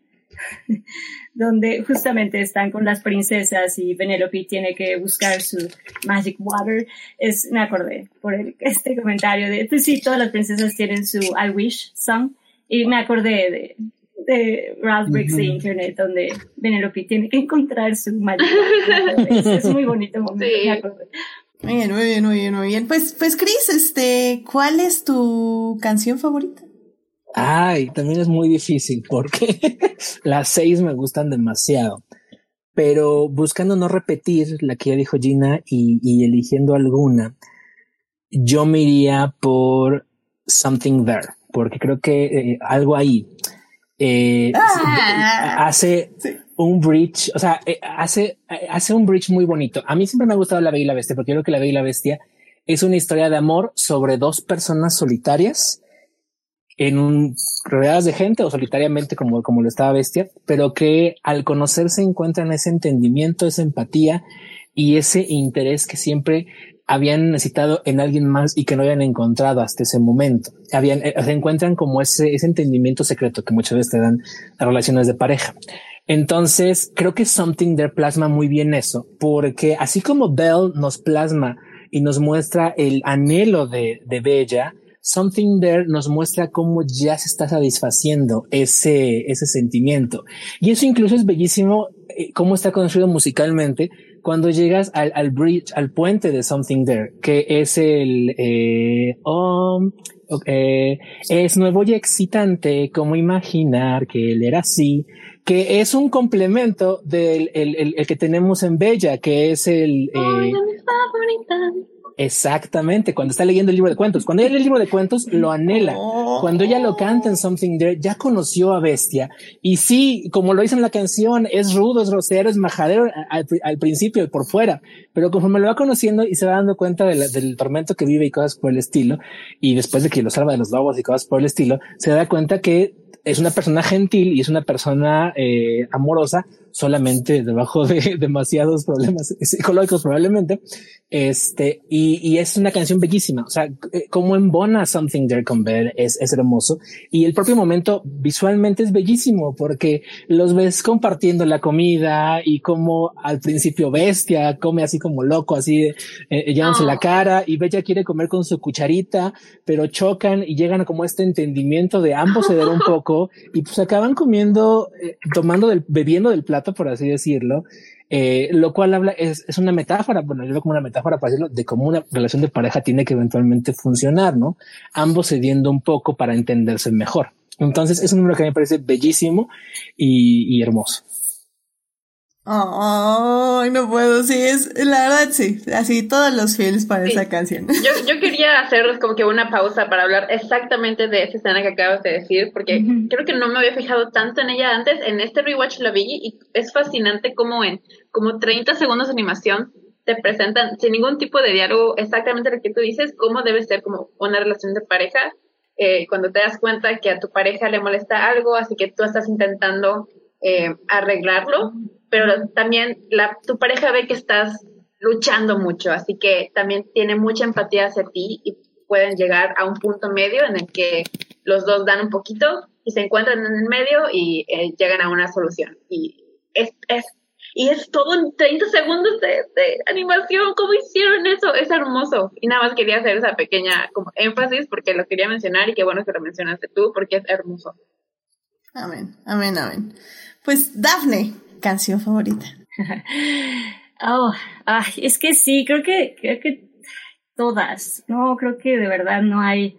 donde justamente están con las princesas y Penelope tiene que buscar su magic water. Es, me acordé por este comentario de, pues sí, todas las princesas tienen su I wish song y me acordé de, de Ralph Briggs de Internet donde Penelope tiene que encontrar su magic water. Es, muy bonito momento, me acordé.
Muy bien, muy bien, muy bien, muy bien. Pues, pues Chris, este, ¿cuál es tu canción favorita?
Ay, también es muy difícil porque las seis me gustan demasiado. Pero buscando no repetir la que ya dijo Gina y, eligiendo alguna, yo me iría por Something There, porque creo que eh, algo ahí eh, ah. hace un bridge, o sea, eh, hace, hace un bridge muy bonito. A mí siempre me ha gustado La Bella y la Bestia, porque creo que La Bella y la Bestia es una historia de amor sobre dos personas solitarias en un rodeadas de gente o solitariamente como, como lo estaba bestia, pero que al conocerse encuentran ese entendimiento, esa empatía y ese interés que siempre habían necesitado en alguien más y que no habían encontrado hasta ese momento. Habían, eh, se encuentran como ese, ese entendimiento secreto que muchas veces te dan las relaciones de pareja. Entonces, creo que Something There plasma muy bien eso, porque así como Belle nos plasma y nos muestra el anhelo de, de Bella, Something There nos muestra cómo ya se está satisfaciendo ese, ese sentimiento. Y eso incluso es bellísimo, eh, cómo está construido musicalmente cuando llegas al, al bridge, al puente de Something There, que es el, eh, oh, eh, es nuevo y excitante como imaginar que él era así, que es un complemento del el, el, que tenemos en Bella, que es el... Eh, Exactamente, cuando está leyendo el libro de cuentos. Cuando ella lee el libro de cuentos, lo anhela. Cuando ella lo canta en Something There, ya conoció a Bestia. Y sí, como lo dice en la canción, es rudo, es grosero, es majadero al, principio y por fuera. Pero conforme lo va conociendo y se va dando cuenta del tormento que vive y cosas por el estilo, y después de que lo salva de los lobos y cosas por el estilo, se da cuenta que es una persona gentil y es una persona eh, amorosa, solamente debajo de demasiados problemas psicológicos probablemente. Este, y, y es una canción bellísima. O sea, eh, como embona Something There Bell es, es hermoso. Y el propio momento visualmente es bellísimo porque los ves compartiendo la comida y como al principio Bestia come así como loco, así eh, llevándose la ah. cara y Bella quiere comer con su cucharita, pero chocan y llegan a como este entendimiento de ambos ceder un poco y pues acaban comiendo, eh, tomando del, bebiendo del plato, por así decirlo, eh, lo cual habla, es, es, una metáfora, bueno, yo veo como una metáfora para decirlo, de cómo una relación de pareja tiene que eventualmente funcionar, ¿no? Ambos cediendo un poco para entenderse mejor. Entonces es un número que me parece bellísimo y hermoso.
Ay, no puedo, sí, es, la verdad sí, así todos los films para esa canción.
Yo, yo quería hacer como que una pausa para hablar exactamente de esa escena que acabas de decir, porque creo que no me había fijado tanto en ella antes, en este rewatch la vi y es fascinante como en como 30 segundos de animación te presentan sin ningún tipo de diálogo exactamente lo que tú dices, cómo debe ser como una relación de pareja, eh, cuando te das cuenta que a tu pareja le molesta algo, así que tú estás intentando eh, arreglarlo pero también la, tu pareja ve que estás luchando mucho, así que también tiene mucha empatía hacia ti y pueden llegar a un punto medio en el que los dos dan un poquito y se encuentran en el medio y eh, llegan a una solución. Y es, es, y es todo en 30 segundos de, de, animación. ¿Cómo hicieron eso? Es hermoso. Y nada más quería hacer esa pequeña como énfasis porque lo quería mencionar y qué bueno que lo mencionaste tú porque es hermoso.
Amén, amén, amén. Pues Dafne, canción favorita?
oh, ay, es que sí, creo que, creo que todas. No, creo que de verdad no hay.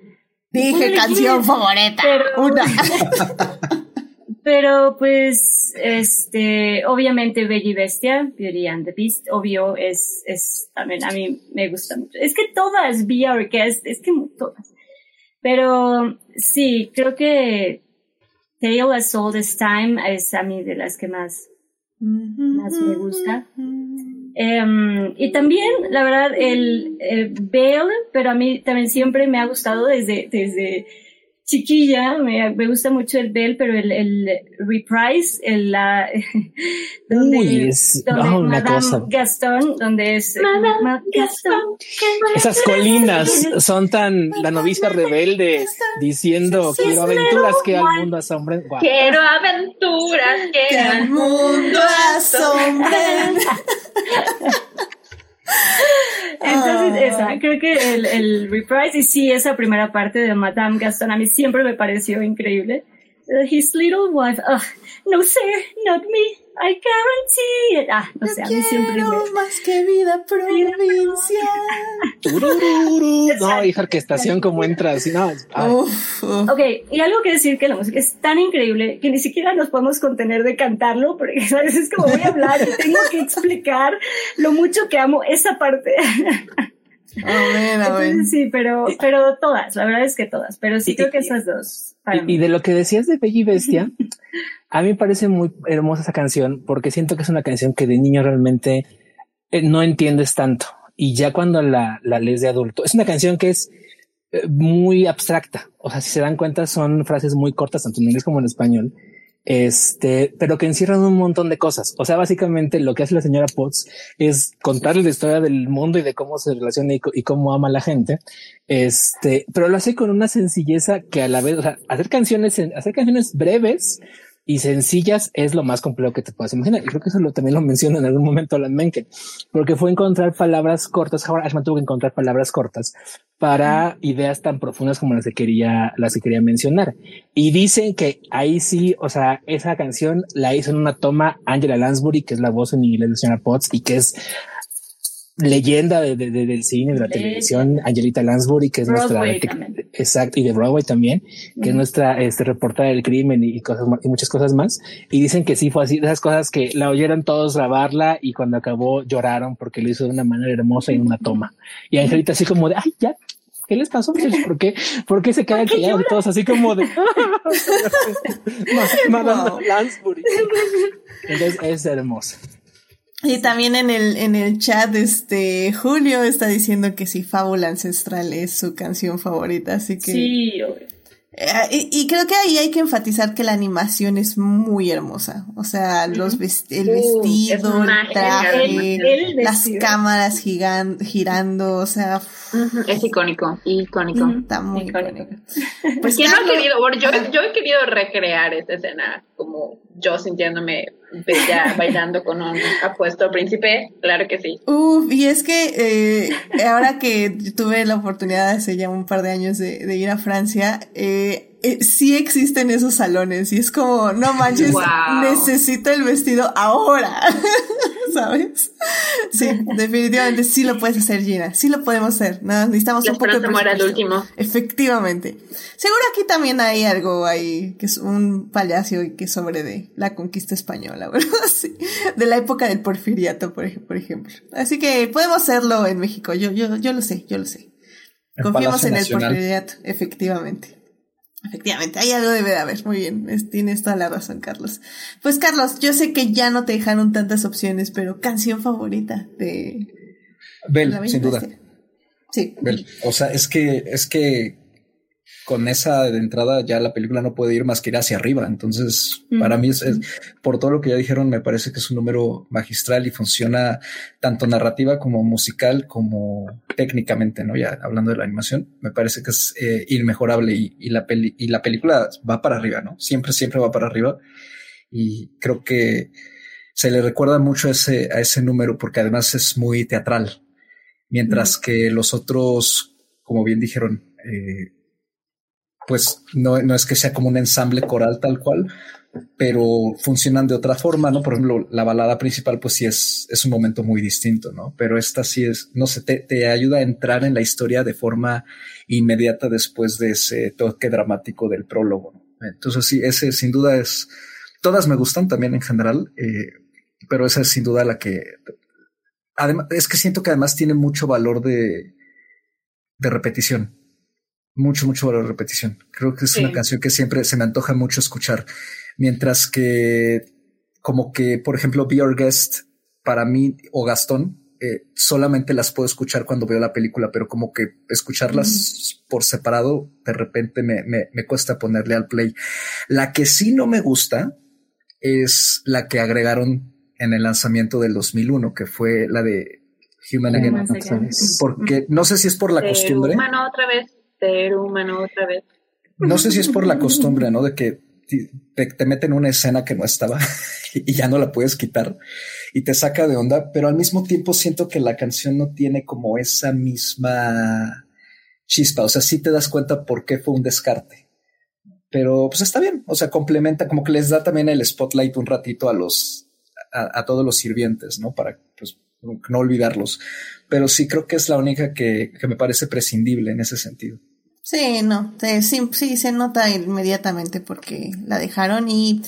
Dije canción favorita. Pero, una.
pero pues, este, obviamente Bella y Bestia, Beauty and the Beast, obvio, es, es, también a mí me gusta mucho. Es que todas, Via Orquest, es que todas. Pero sí, creo que Tale as Old as Time es a mí de las que más más me gusta. Em, y también, la verdad, el, el Bale, pero a mí también siempre me ha gustado desde, desde chiquilla, me, me, gusta mucho el Bell, pero el, el Reprise, el, la,
donde, Uy, es donde una cosa.
Gastón, donde es Madame Gastón.
Esas colinas son tan la novicia rebelde diciendo quiero aventuras que al mundo asombren.
Quiero aventuras que,
que al mundo asombren.
Entonces, esa, creo que el, el reprise y sí, esa primera parte de Madame Gaston a mí siempre me pareció increíble. His little wife, uh, no sir, not me, I guarantee it. Ah, no sé, a mí siempre me...
más que vida provincial.
no, hija, orquestación como entra así, no.
Uf, Ok, y algo que decir que la música es tan increíble que ni siquiera nos podemos contener de cantarlo, porque a veces es como voy a hablar y tengo que explicar lo mucho que amo esa parte. Sí, pero, pero todas, la verdad es que todas, pero sí creo que esas dos.
Y, y, de lo que decías de Bella y Bestia, a mí me parece muy hermosa esa canción porque siento que es una canción que de niño realmente eh, no entiendes tanto. Y ya cuando la, la lees de adulto, es una canción que es eh, muy abstracta. O sea, si se dan cuenta, son frases muy cortas, tanto en inglés como en español este, pero que encierran un montón de cosas. O sea, básicamente lo que hace la señora Potts es contarle la historia del mundo y de cómo se relaciona y, cómo ama a la gente. Este, pero lo hace con una sencilleza que a la vez, o sea, hacer canciones, hacer canciones breves y sencillas es lo más complejo que te puedas imaginar. Y creo que eso lo, también lo menciona en algún momento Alan Menken, porque fue encontrar palabras cortas. Ahora Ashman tuvo que encontrar palabras cortas para ideas tan profundas como las que quería, las que quería mencionar. Y dicen que ahí sí, o sea, esa canción la hizo en una toma Angela Lansbury, que es la voz en inglés de señora Potts y que es leyenda de, de, del cine, de la televisión, Angelita Lansbury, que es nuestra, exacto, y de Broadway también, que es nuestra este, reportera del crimen y, cosas y muchas cosas más. Y dicen que sí fue así, de esas cosas que la oyeron todos grabarla y cuando acabó lloraron porque lo hizo de una manera hermosa y en una toma. Y Angelita así como de, ay, ya, ¿qué les pasó? ¿Por qué, ¿Por qué se quedan callados todos así como de Madame Lansbury? Entonces es hermosa.
Y también en el, en el chat, este, Julio está diciendo que sí, Fábula Ancestral es su canción favorita, así que...
Sí,
eh, y, creo que ahí hay que enfatizar que la animación es muy hermosa. O sea, los el vestido, el traje, las cámaras girando, o sea.
Es icónico, icónico.
Está muy icónico.
Pues ¿Quién no ha querido? yo, yo he querido recrear esta escena, como yo sintiéndome bella bailando con un apuesto príncipe, claro que sí.
Uf, y es que eh, ahora que tuve la oportunidad hace ya un par de años de, de ir a Francia, eh, eh, sí existen esos salones y es como, no manches, necesito el vestido ahora, ¿sabes? Sí, definitivamente sí lo puedes hacer, Gina, sí lo podemos hacer, nada, necesitamos un poco de
muera el último.
Efectivamente. Seguro aquí también hay algo ahí, que es un palacio que sobre de la conquista española, ¿verdad? Sí, de la época del porfiriato, por, por ejemplo. Así que podemos hacerlo en México, yo, yo, yo lo sé, yo lo sé. Confiamos en el porfiriato, efectivamente. Efectivamente, hay algo debe de haber. Muy bien, tienes toda la razón, Carlos. Pues Carlos, yo sé que ya no te dejaron tantas opciones, pero canción favorita de
Bell, sin duda.
Sí.
Bell. O sea, es que, es que con esa de entrada ya la película no puede ir más que ir hacia arriba. Entonces, para mí es, por todo lo que ya dijeron, me parece que es un número magistral y funciona tanto narrativa como musical como técnicamente, ¿no? Ya hablando de la animación, me parece que es eh, inmejorable y, la peli y la película va para arriba, ¿no? Siempre, siempre va para arriba. Y creo que se le recuerda mucho a ese, a ese número porque además es muy teatral. Mientras que los otros, como bien dijeron, eh, pues no, no es que sea como un ensamble coral tal cual, pero funcionan de otra forma, ¿no? Por ejemplo, la balada principal, pues sí es, es un momento muy distinto, ¿no? Pero esta sí es, no sé, te, te ayuda a entrar en la historia de forma inmediata después de ese toque dramático del prólogo. Entonces sí, ese sin duda es, todas me gustan también en general, eh, pero esa es sin duda la que, además, es que siento que además tiene mucho valor de, de repetición mucho, mucho valor de repetición. Creo que es una canción que siempre se me antoja mucho escuchar. Mientras que, como que, por ejemplo, Be Our Guest, para mí, o Gastón, eh, solamente las puedo escuchar cuando veo la película, pero como que escucharlas por separado, de repente me, me, me, cuesta ponerle al play. La que sí no me gusta es la que agregaron en el lanzamiento del 2001, que fue la de Human Again. Porque no sé si es por la costumbre.
Humano otra vez, ser humano otra vez.
No sé si es por la costumbre, ¿no? De que te, meten una escena que no estaba y ya no la puedes quitar y te saca de onda, pero al mismo tiempo siento que la canción no tiene como esa misma chispa, o sea, sí te das cuenta por qué fue un descarte. Pero pues está bien, o sea, complementa, como que les da también el spotlight un ratito a los, a, todos los sirvientes, ¿no? Para pues no olvidarlos. Pero sí creo que es la única que, que me parece prescindible en ese sentido.
Sí, no, sí, sí, se nota inmediatamente porque la dejaron y,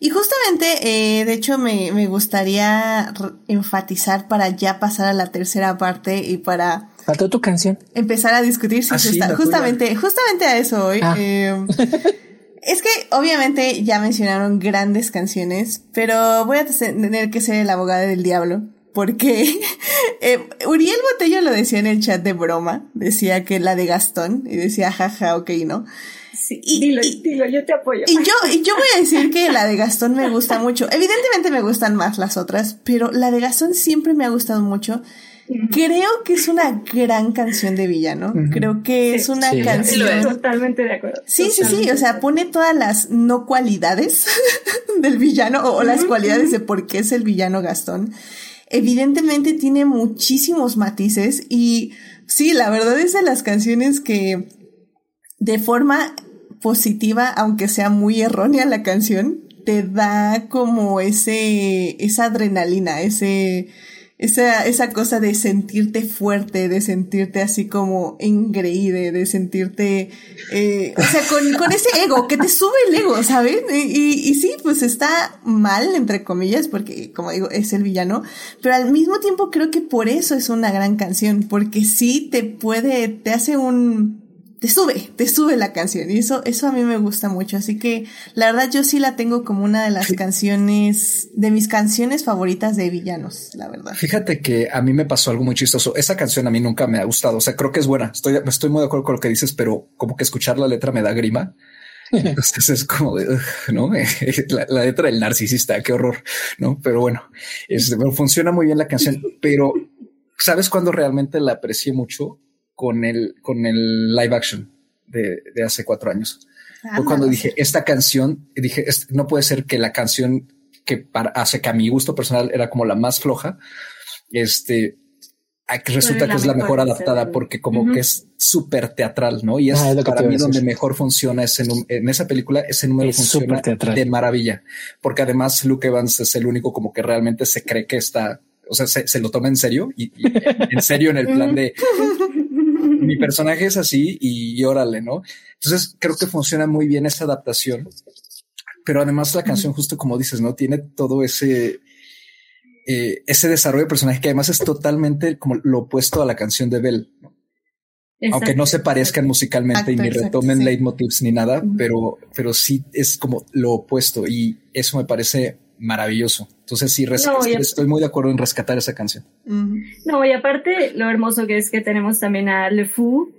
y justamente, eh, de hecho, me, me gustaría enfatizar para ya pasar a la tercera parte y para...
Faltó tu canción.
Empezar a discutir si ah, está, justamente, justamente a eso hoy. Ah. Em, es que obviamente ya mencionaron grandes canciones, pero voy a tener que ser el abogado del diablo porque eh, Uriel Botello lo decía en el chat de broma, decía que la de Gastón, y decía jaja, ok, ¿no?
Sí, dilo, dilo, yo te apoyo.
Y yo, y yo voy a decir que la de Gastón me gusta mucho. Evidentemente me gustan más las otras, pero la de Gastón siempre me ha gustado mucho. Creo que es una gran canción de villano. Creo que es una canción.
totalmente de acuerdo.
Sí, sí, sí. O sea, pone todas las no cualidades del villano o, las cualidades de por qué es el villano Gastón evidentemente tiene muchísimos matices y sí, la verdad es de las canciones que de forma positiva, aunque sea muy errónea la canción, te da como ese, esa adrenalina, ese, esa, esa cosa de sentirte fuerte, de sentirte así como engreíde, de sentirte, eh, o sea, con, con, ese ego, que te sube el ego, ¿sabes? Y, y, sí, pues está mal, entre comillas, porque como digo, es el villano, pero al mismo tiempo creo que por eso es una gran canción, porque sí te puede, te hace un, te sube, te sube la canción y eso, eso a mí me gusta mucho. Así que la verdad yo sí la tengo como una de las canciones, de mis canciones favoritas de villanos, la verdad.
Fíjate que a mí me pasó algo muy chistoso. Esa canción a mí nunca me ha gustado. O sea, creo que es buena. Estoy, estoy muy de acuerdo con lo que dices, pero como que escuchar la letra me da grima. Entonces es como de, ¿no? La, letra del narcisista, qué horror, ¿no? Pero bueno, es, funciona muy bien la canción, pero ¿sabes cuándo realmente la aprecié mucho? Con el, con el live action de, de hace cuatro años. Fue cuando dije, esta canción, dije, no puede ser que la canción que para, hace que a mi gusto personal era como la más floja, este, resulta que es la mejor adaptada porque como que es súper teatral, ¿no? Y es ah, para mí donde mejor funciona ese en esa película, ese número funciona de maravilla, porque además Luke Evans es el único como que realmente se cree que está, o sea, se, lo toma en serio y en serio en el plan de mi personaje es así y, órale, ¿no? Entonces creo que funciona muy bien esa adaptación, pero además la canción, justo como dices, ¿no? Tiene todo ese, eh, ese desarrollo de personaje que además es totalmente como lo opuesto a la canción de Bell, aunque no se parezcan musicalmente y ni retomen leitmotivs ni nada, pero, pero sí es como lo opuesto y eso me parece maravilloso. Entonces sí, estoy muy de acuerdo en rescatar esa canción.
No, y aparte lo hermoso que es que tenemos también a Le Fou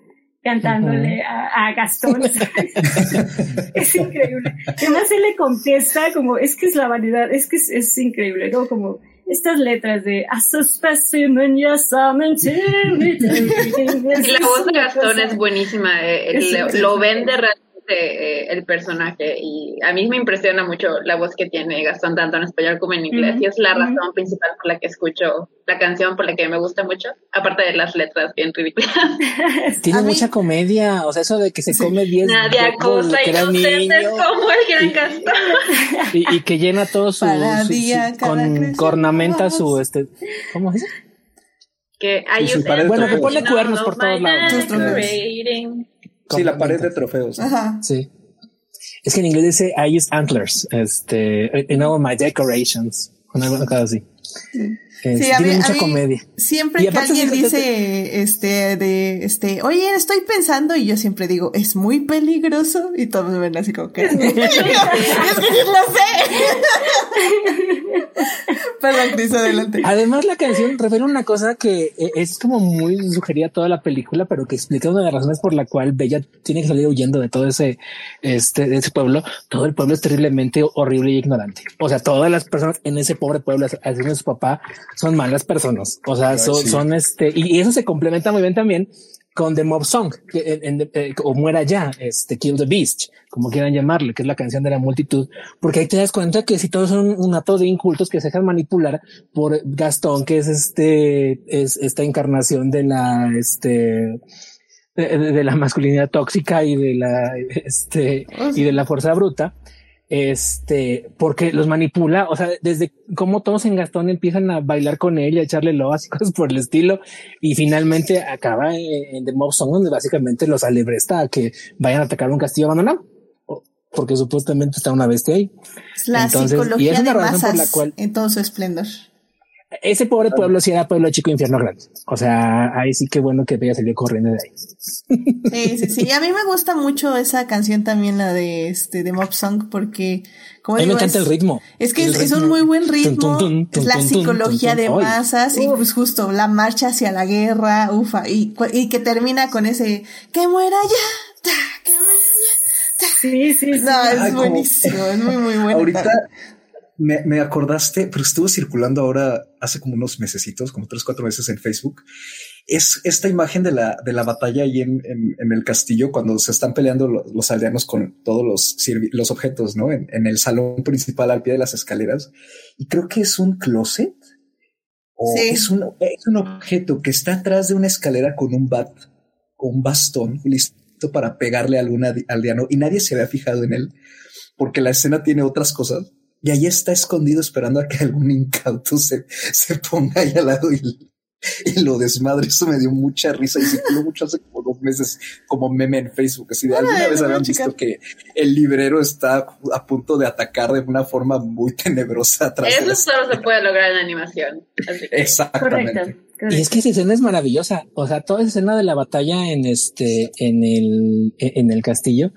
cantándole a, Gastón. es increíble. Además él le contesta como, es que es la vanidad, es que es, increíble, ¿no? Como estas letras de a specimen, yes, La voz
de Gastón es buenísima, eh, lo, vende realmente eh, el personaje y a mí me impresiona mucho la voz que tiene Gastón tanto en español como en inglés y es la razón principal por la que escucho la canción, por la que me gusta mucho, aparte de las letras bien ridículas.
Tiene mucha comedia, o sea, eso de que se come bien
Nadie acosa y como el gran Gastón.
Y, que llena todo su, con cornamenta su este, ¿cómo es?
Que hay
bueno, que pone cuernos por todos lados.
Sí, la pared de trofeos.
Ajá. Sí. Es que en inglés dice I use antlers, este, in all my decorations, con algo así. Sí. Sí, tiene mucha comedia.
Siempre que alguien dice, este, de, este, oye, estoy pensando, y yo siempre digo, es muy peligroso, y todos me ven así como que, es que lo sé. Perdón, Cris, adelante.
Además, la canción revela una cosa que eh, es como muy sugerida toda la película, pero que explica una de las razones por la cual Bella tiene que salir huyendo de todo ese, este, de ese pueblo. Todo el pueblo es terriblemente horrible y ignorante. O sea, todas las personas en ese pobre pueblo, así de su papá, son malas personas. O sea, son, son este, y eso se complementa muy bien también con The Mob Song, en, eh, o Muera Ya, este, Kill the Beast, como quieran llamarle, que es la canción de la multitud, porque ahí te das cuenta que si todos son un ato de incultos que se dejan manipular por Gastón, que es este, es esta encarnación de la, este, de, la masculinidad tóxica y de la, este, y de la fuerza bruta, este, porque los manipula, o sea, desde cómo todos en Gastón empiezan a bailar con él y a echarle loas y cosas por el estilo, y finalmente acaba en, The Mob Song, donde básicamente los alebresta a que vayan a atacar un castillo abandonado, porque supuestamente está una bestia ahí.
Es la psicología de masas en todo su esplendor
ese pobre pueblo sí era pueblo chico infierno grande. O sea, ahí sí que bueno que Bella salió corriendo de ahí.
Sí, sí, sí. A mí me gusta mucho esa canción también, la de este de Mob Song, porque
como a mí me encanta el ritmo.
Es que es, un muy buen ritmo. es la psicología de masas y pues justo la marcha hacia la guerra, ufa, y, y que termina con ese que muera ya, que muera
ya. Sí, sí, sí.
No, es buenísimo, es muy, muy bueno.
Ahorita me, me, acordaste, pero estuvo circulando ahora hace como unos mesecitos, como tres, cuatro meses en Facebook. Es esta imagen de la, de la batalla ahí en, en, el castillo cuando se están peleando los, aldeanos con todos los, los objetos, ¿no? En, en, el salón principal al pie de las escaleras. Y creo que es un closet o es, un, es un objeto que está atrás de una escalera con un bat o un bastón listo para pegarle a algún aldeano y nadie se había fijado en él porque la escena tiene otras cosas y ahí está escondido esperando a que algún incauto se, se ponga ahí al lado y, lo desmadre. Eso me dio mucha risa y circuló mucho hace como dos meses como meme en Facebook. Así de alguna vez habían visto que el librero está a punto de atacar de una forma muy tenebrosa.
Atrás Eso solo se puede lograr en animación.
Exactamente.
Y es que esa escena es maravillosa. O sea, toda esa escena de la batalla en este, en el, en el castillo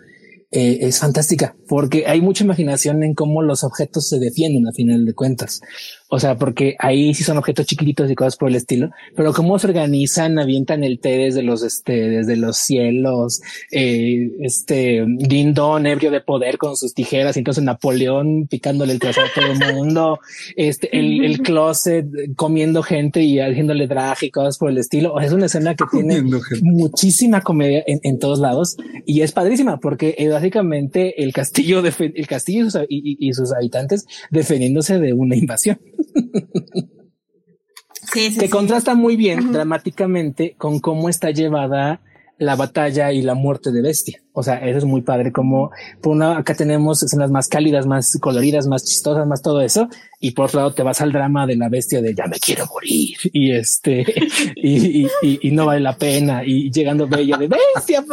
eh, es fantástica porque hay mucha imaginación en cómo los objetos se defienden a final de cuentas. O sea, porque ahí sí son objetos chiquititos y cosas por el estilo, pero cómo se organizan, avientan el té desde los, este, desde los cielos, eh, este, Dindon ebrio de poder con sus tijeras, entonces Napoleón picándole el corazón a todo el mundo, este, el, el closet comiendo gente y haciéndole drag y cosas por el estilo. O sea, es una escena que tiene muchísima comedia en, en, todos lados y es padrísima porque es básicamente el castillo, de, el castillo y sus habitantes defendiéndose de una invasión. Que contrasta muy bien dramáticamente con cómo está llevada la batalla y la muerte de Bestia. O sea, eso es muy padre. Como por una acá tenemos escenas más cálidas, más coloridas, más chistosas, más todo eso. Y por otro lado te vas al drama de la bestia de ya me quiero morir. Y este, y, y, no vale la pena. Y llegando Bella de bestia.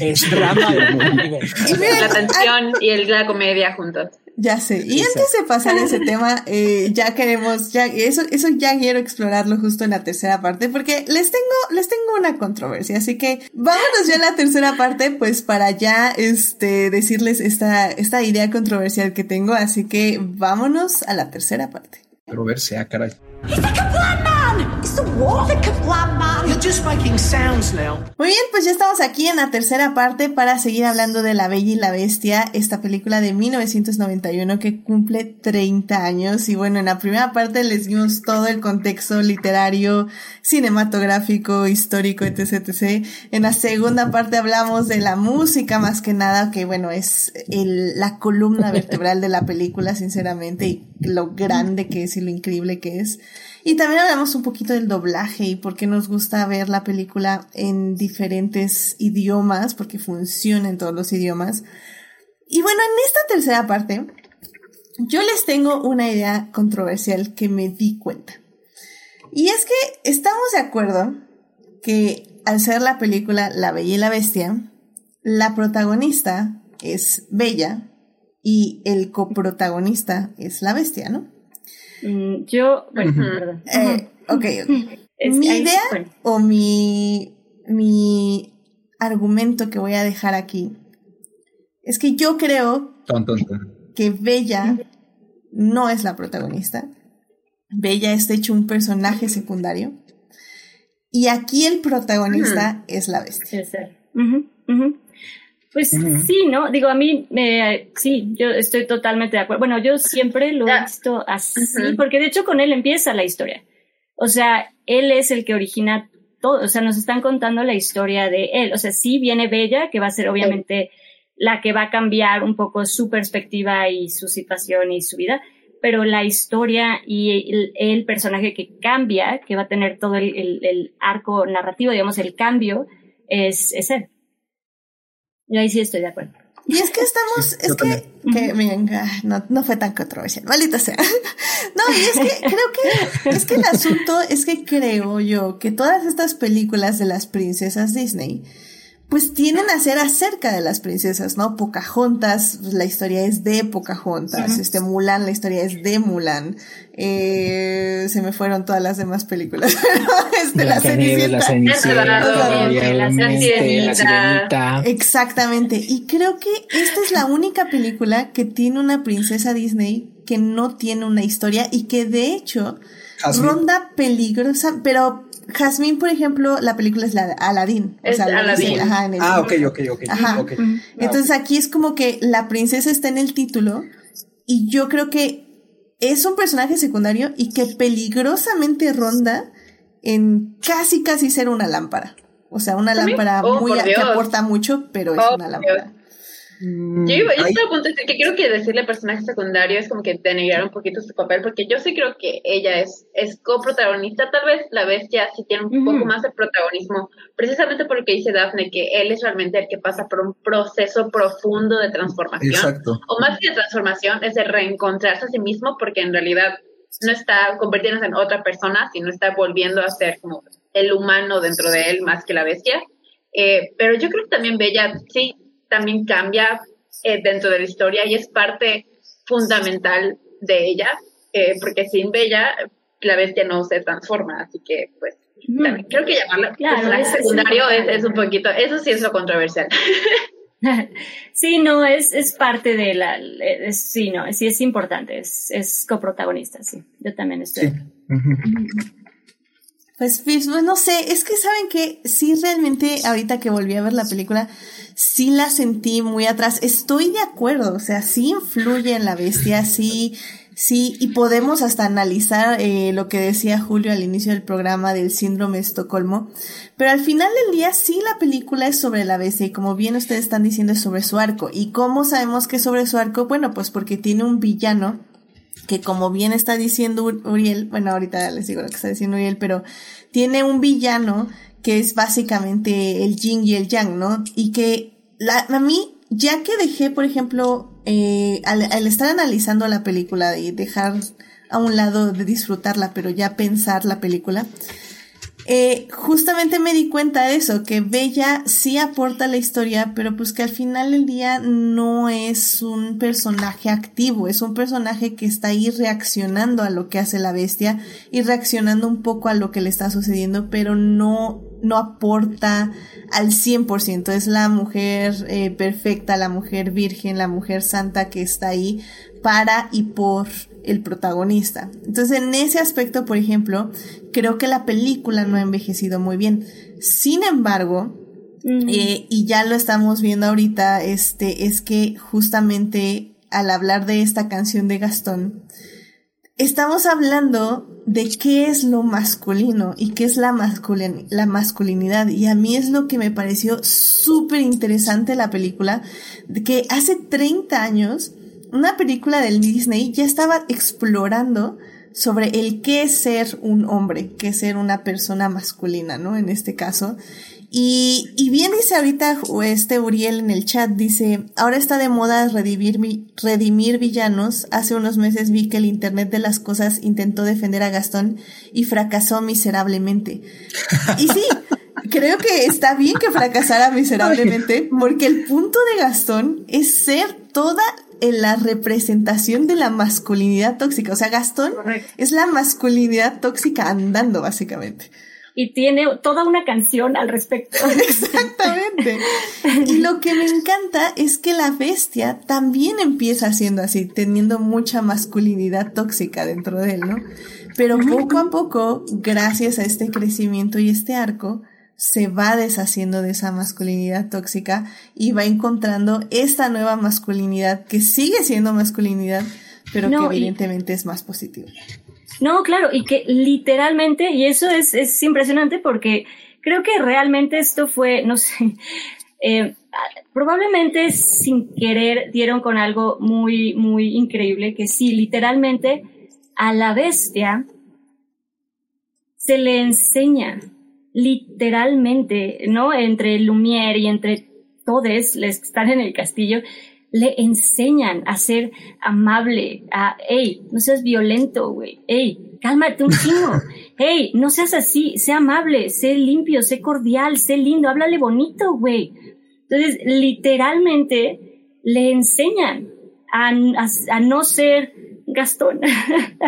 es drama.
y la tensión y el, la comedia juntos.
Ya sé. Y antes de pasar ese tema, eh, ya queremos, ya, eso, eso ya quiero explorarlo justo en la tercera parte, porque les tengo, les tengo una controversia. Así que vámonos ya a la tercera parte, pues para ya, este, decirles esta, esta idea controversial que tengo. Así que vámonos a la tercera parte.
Pero ver sea, caray.
Muy bien, pues ya estamos aquí en la tercera parte para seguir hablando de La Bella y la Bestia, esta película de 1991 que cumple 30 años. Y bueno, en la primera parte les dimos todo el contexto literario, cinematográfico, histórico, etc, etc. En la segunda parte hablamos de la música más que nada, que bueno, es el, la columna vertebral de la película, sinceramente, y lo grande que es y lo increíble que es. Y también hablamos un poquito del doblaje y por qué nos gusta ver la película en diferentes idiomas, porque funciona en todos los idiomas. Y bueno, en esta tercera parte, yo les tengo una idea controversial que me di cuenta. Y es que estamos de acuerdo que al ser la película La Bella y la Bestia, la protagonista es Bella y el coprotagonista es la bestia, ¿no?
Mm, yo, bueno, perdón.
Eh, ok, mi idea o mi, mi argumento que voy a dejar aquí es que yo creo que Bella no es la protagonista, Bella está hecho un personaje secundario. Y aquí el protagonista es la bestia.
Pues sí, ¿no? Digo, a mí, sí, yo estoy totalmente de acuerdo. Bueno, yo siempre lo he visto así, porque de hecho con él empieza la historia. O sea, él es el que origina todo, o sea, nos están contando la historia de él. O sea, sí viene Bella, que va a ser obviamente la que va a cambiar un poco su perspectiva y su situación y su vida, pero la historia y el, personaje que cambia, que va a tener todo el, arco narrativo, digamos, el cambio, es, es él. Y ahí sí estoy de acuerdo.
Y es que estamos, es que, que venga, no, no fue tan controversial, maldita sea. No, y es que creo que, es que el asunto es que creo yo que todas estas películas de las princesas Disney, pues tienen a ser acerca de las princesas, ¿no? Pocahontas, la historia es de Pocahontas, este Mulan, la historia es de Mulan, eh, se me fueron todas las demás películas, este, la, la Exactamente, y creo que esta es la única película que tiene una princesa Disney que no tiene una historia y que de hecho ronda peligrosa, pero Jasmine, por ejemplo, la película es la de Aladdin.
Es Aladdin.
ah, ok, ok, ok. Ajá.
Entonces aquí es como que la princesa está en el título y yo creo que es un personaje secundario y que peligrosamente ronda en casi casi ser una lámpara. O sea, una lámpara oh, muy que aporta mucho, pero es oh, una lámpara.
Yo, yo estaba a punto de decir que quiero que decirle personaje secundario es como que denigrar un poquito su papel, porque yo sí creo que ella es, es coprotagonista. Tal vez la bestia sí tiene un poco más de protagonismo, precisamente por lo que dice Daphne, que él es realmente el que pasa por un proceso profundo de transformación.
Exacto.
O más que de transformación, es de reencontrarse a sí mismo, porque en realidad no está convirtiéndose en otra persona, sino está volviendo a ser como el humano dentro de él más que la bestia. Eh, pero yo creo que también Bella sí también cambia eh, dentro de la historia y es parte fundamental de ella, eh, porque sin Bella la bestia no se transforma, así que pues también, creo que llamarla personaje secundario es, un poquito, eso sí es lo controversial.
sí, no, es, es parte de la, sí, no, sí es importante, es, es coprotagonista, sí, yo también estoy.
Pues, pues, no sé, es que saben que sí realmente ahorita que volví a ver la película, sí la sentí muy atrás. Estoy de acuerdo, o sea, sí influye en la bestia, sí, sí, y podemos hasta analizar eh, lo que decía Julio al inicio del programa del síndrome de Estocolmo, pero al final del día sí la película es sobre la bestia y como bien ustedes están diciendo es sobre su arco. ¿Y cómo sabemos que es sobre su arco? Bueno, pues porque tiene un villano que como bien está diciendo Uriel, bueno, ahorita les digo lo que está diciendo Uriel, pero tiene un villano que es básicamente el yin y el yang, ¿no? Y que la, a mí, ya que dejé, por ejemplo, eh, al, al, estar analizando la película y dejar a un lado de disfrutarla, pero ya pensar la película, eh, justamente me di cuenta de eso, que Bella sí aporta la historia, pero pues que al final del día no es un personaje activo, es un personaje que está ahí reaccionando a lo que hace la bestia y reaccionando un poco a lo que le está sucediendo, pero no, no aporta al 100%, es la mujer eh, perfecta, la mujer virgen, la mujer santa que está ahí para y por el protagonista. Entonces, en ese aspecto, por ejemplo, creo que la película no ha envejecido muy bien. Sin embargo, eh, y ya lo estamos viendo ahorita, este, es que justamente al hablar de esta canción de Gastón, estamos hablando de qué es lo masculino y qué es la, la masculinidad. Y a mí es lo que me pareció súper interesante la película, de que hace 30 años una película del Disney ya estaba explorando sobre el qué es ser un hombre, qué es ser una persona masculina, ¿no? En este caso. Y, y bien dice ahorita este Uriel en el chat, dice, ahora está de moda redimir, redimir villanos. Hace unos meses vi que el Internet de las Cosas intentó defender a Gastón y fracasó miserablemente. Y sí, creo que está bien que fracasara miserablemente porque el punto de Gastón es ser toda en la representación de la masculinidad tóxica. O sea, Gastón es la masculinidad tóxica andando, básicamente.
y tiene toda una canción al respecto.
Exactamente. Y lo que me encanta es que la bestia también empieza siendo así, teniendo mucha masculinidad tóxica dentro de él, ¿no? Pero poco a poco, gracias a este crecimiento y este arco, se va deshaciendo de esa masculinidad tóxica y va encontrando esta nueva masculinidad que sigue siendo masculinidad, pero que evidentemente es más positiva.
No, claro, y que literalmente, y eso es, es impresionante porque creo que realmente esto fue, no sé, eh, probablemente sin querer dieron con algo muy, muy increíble, que sí, literalmente a la bestia se le enseña, literalmente, ¿no? Entre Lumière y entre todos los que están en el castillo, le enseñan a ser amable, a, hey, no seas violento, güey, hey, cálmate un chingo, hey, no seas así, sé amable, sé limpio, sé cordial, sé lindo, háblale bonito, güey. Entonces, literalmente le enseñan a, a, no ser Gastón,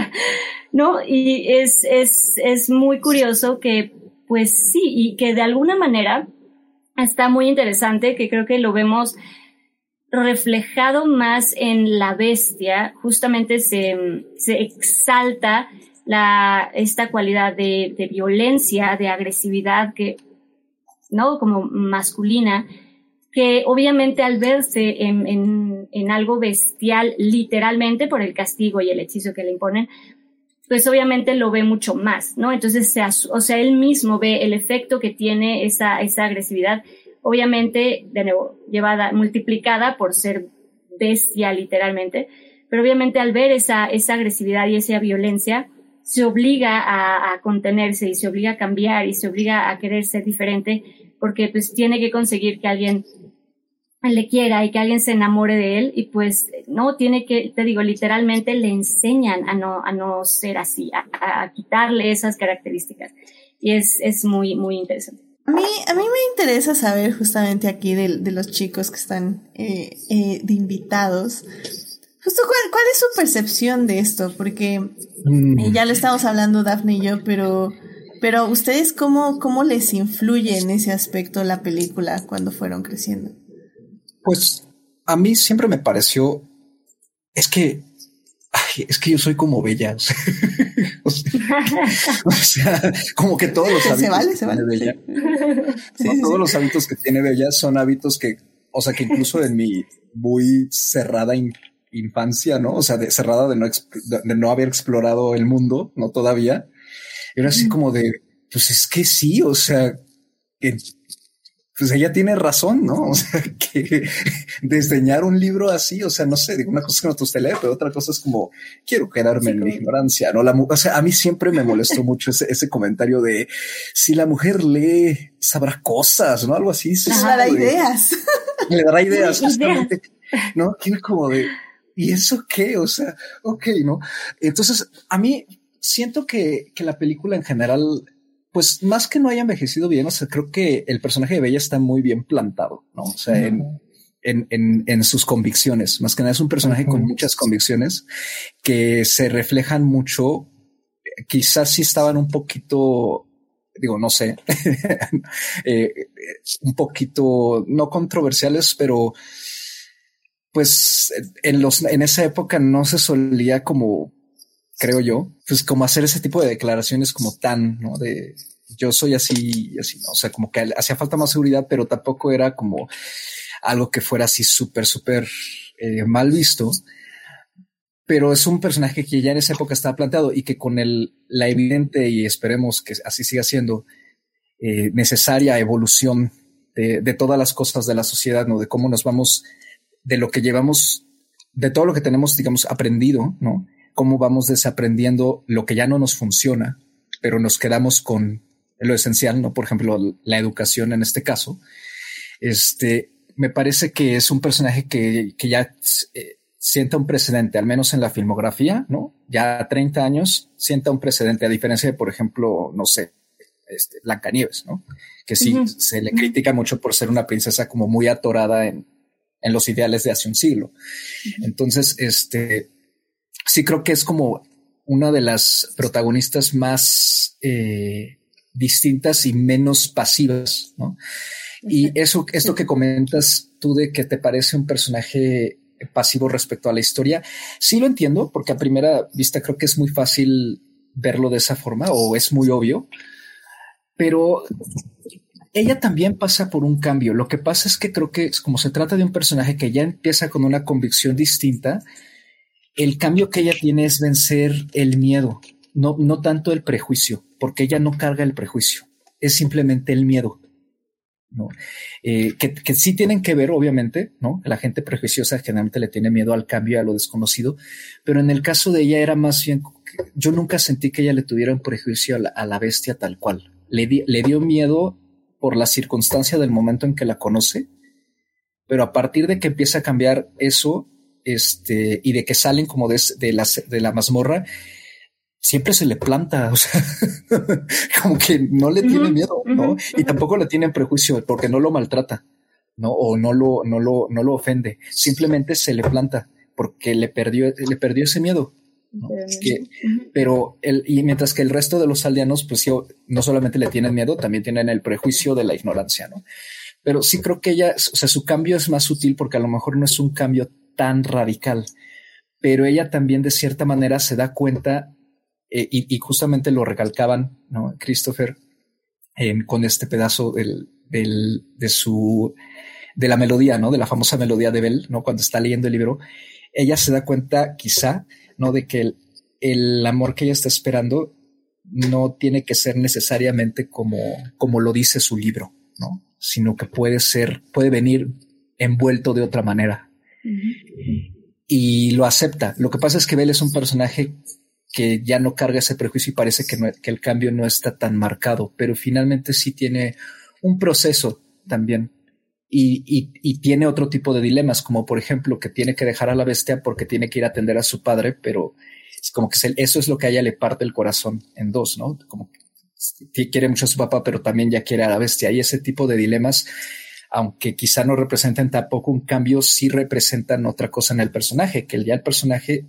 ¿no? Y es, es, es muy curioso que, pues sí, y que de alguna manera está muy interesante, que creo que lo vemos reflejado más en la bestia, justamente se, se exalta la, esta cualidad de, violencia, de agresividad que, ¿no? Como masculina, que obviamente al verse en, en, algo bestial, literalmente por el castigo y el hechizo que le imponen, pues obviamente lo ve mucho más, ¿no? Entonces, se, o sea, él mismo ve el efecto que tiene esa, esa agresividad obviamente, de nuevo, llevada, multiplicada por ser bestia literalmente, pero obviamente al ver esa, esa agresividad y esa violencia, se obliga a, contenerse y se obliga a cambiar y se obliga a querer ser diferente porque pues tiene que conseguir que alguien le quiera y que alguien se enamore de él y pues no tiene que, te digo, literalmente le enseñan a no, a no ser así, a, a quitarle esas características y es, es muy, muy interesante.
A mí, a mí me interesa saber justamente aquí de, de los chicos que están eh, eh, de invitados. Justo cuál, cuál, es su percepción de esto, porque mm. eh, ya lo estamos hablando Daphne y yo, pero, pero ustedes cómo, cómo les influye en ese aspecto la película cuando fueron creciendo.
Pues a mí siempre me pareció, es que es que yo soy como bella. o, sea, como que todos los hábitos que tiene Bella, todos los hábitos que tiene Bella son hábitos que, o sea, que incluso en mi muy cerrada infancia, ¿no? O sea, de, cerrada de no, de no haber explorado el mundo, no todavía. Era así como de, pues es que sí, o sea, que pues ella tiene razón, ¿no? O sea, que diseñar un libro así, o sea, no sé, digo, una cosa que no te leer, pero otra cosa es como, quiero quedarme en mi ignorancia, ¿no? La, o sea, a mí siempre me molestó mucho ese, ese comentario de, si la mujer lee, sabrá cosas, ¿no? Algo así.
Le dará ideas.
Le dará ideas, justamente, ¿no? Tiene como de, ¿y eso qué? O sea, ok, ¿no? Entonces, a mí siento que, que la película en general pues más que no haya envejecido bien, o sea, creo que el personaje de Bella está muy bien plantado, ¿no? O sea, en, en, en, sus convicciones. Más que nada es un personaje con muchas convicciones que se reflejan mucho. Quizás sí estaban un poquito, digo, no sé, eh, un poquito no controversiales, pero pues en los, en esa época no se solía como creo yo, pues como hacer ese tipo de declaraciones como tan, ¿no? De yo soy así así, ¿no? O sea, como que hacía falta más seguridad, pero tampoco era como algo que fuera así súper, súper eh, mal visto. Pero es un personaje que ya en esa época estaba planteado y que con el, la evidente y esperemos que así siga siendo eh, necesaria evolución de todas las cosas de la sociedad, ¿no? De cómo nos vamos, de lo que llevamos, de todo lo que tenemos, digamos, aprendido, ¿no? Cómo vamos desaprendiendo lo que ya no nos funciona, pero nos quedamos con lo esencial, ¿no? Por ejemplo, la educación en este caso. Este, me parece que es un personaje que, que ya eh, sienta un precedente, al menos en la filmografía, ¿no? Ya a 30 años sienta un precedente, a diferencia de, por ejemplo, no sé, este, Blancanieves, ¿no? Que sí se le critica mucho por ser una princesa como muy atorada en, en los ideales de hace un siglo. Entonces, este, sí creo que es como una de las protagonistas más, eh, distintas y menos pasivas, ¿no? Y eso, esto que comentas tú de que te parece un personaje pasivo respecto a la historia, sí lo entiendo, porque a primera vista creo que es muy fácil verlo de esa forma o es muy obvio, pero ella también pasa por un cambio. Lo que pasa es que creo que como se trata de un personaje que ya empieza con una convicción distinta, el cambio que ella tiene es vencer el miedo, no, no tanto el prejuicio, porque ella no carga el prejuicio, es simplemente el miedo. ¿no? Eh, que, que, sí tienen que ver, obviamente, ¿no? La gente prejuiciosa generalmente le tiene miedo al cambio, a lo desconocido, pero en el caso de ella era más bien, yo nunca sentí que ella le tuviera un prejuicio a la, a la bestia tal cual. Le, le dio miedo por la circunstancia del momento en que la conoce, pero a partir de que empieza a cambiar eso, este, y de que salen como de, de, la, de la mazmorra, siempre se le planta, o sea, como que no le tiene miedo, ¿no? Y tampoco le tienen prejuicio porque no lo maltrata, ¿no? O no lo, no lo, no lo ofende. Simplemente se le planta porque le perdió, le perdió ese miedo. ¿no? Que, pero el, y mientras que el resto de los aldeanos, pues yo, no solamente le tienen miedo, también tienen el prejuicio de la ignorancia, ¿no? Pero sí creo que ella, o sea, su cambio es más sutil porque a lo mejor no es un cambio tan radical, pero ella también de cierta manera se da cuenta eh, y, justamente lo recalcaban, ¿no? Christopher, eh, con este pedazo del, de su, de la melodía, ¿no? De la famosa melodía de Bell, ¿no? Cuando está leyendo el libro, ella se da cuenta quizá ¿no? De que el, el, amor que ella está esperando no tiene que ser necesariamente como, como lo dice su libro, ¿no? Sino que puede ser, puede venir envuelto de otra manera. Y lo acepta. Lo que pasa es que Bell es un personaje que ya no carga ese prejuicio y parece que, no, que el cambio no está tan marcado, pero finalmente sí tiene un proceso también y, y, tiene otro tipo de dilemas, como por ejemplo que tiene que dejar a la bestia porque tiene que ir a atender a su padre, pero es como que eso es lo que a ella le parte el corazón en dos, ¿no? Como que quiere mucho a su papá, pero también ya quiere a la bestia. Y ese tipo de dilemas, aunque quizá no representen tampoco un cambio, sí representan otra cosa en el personaje, que ya el personaje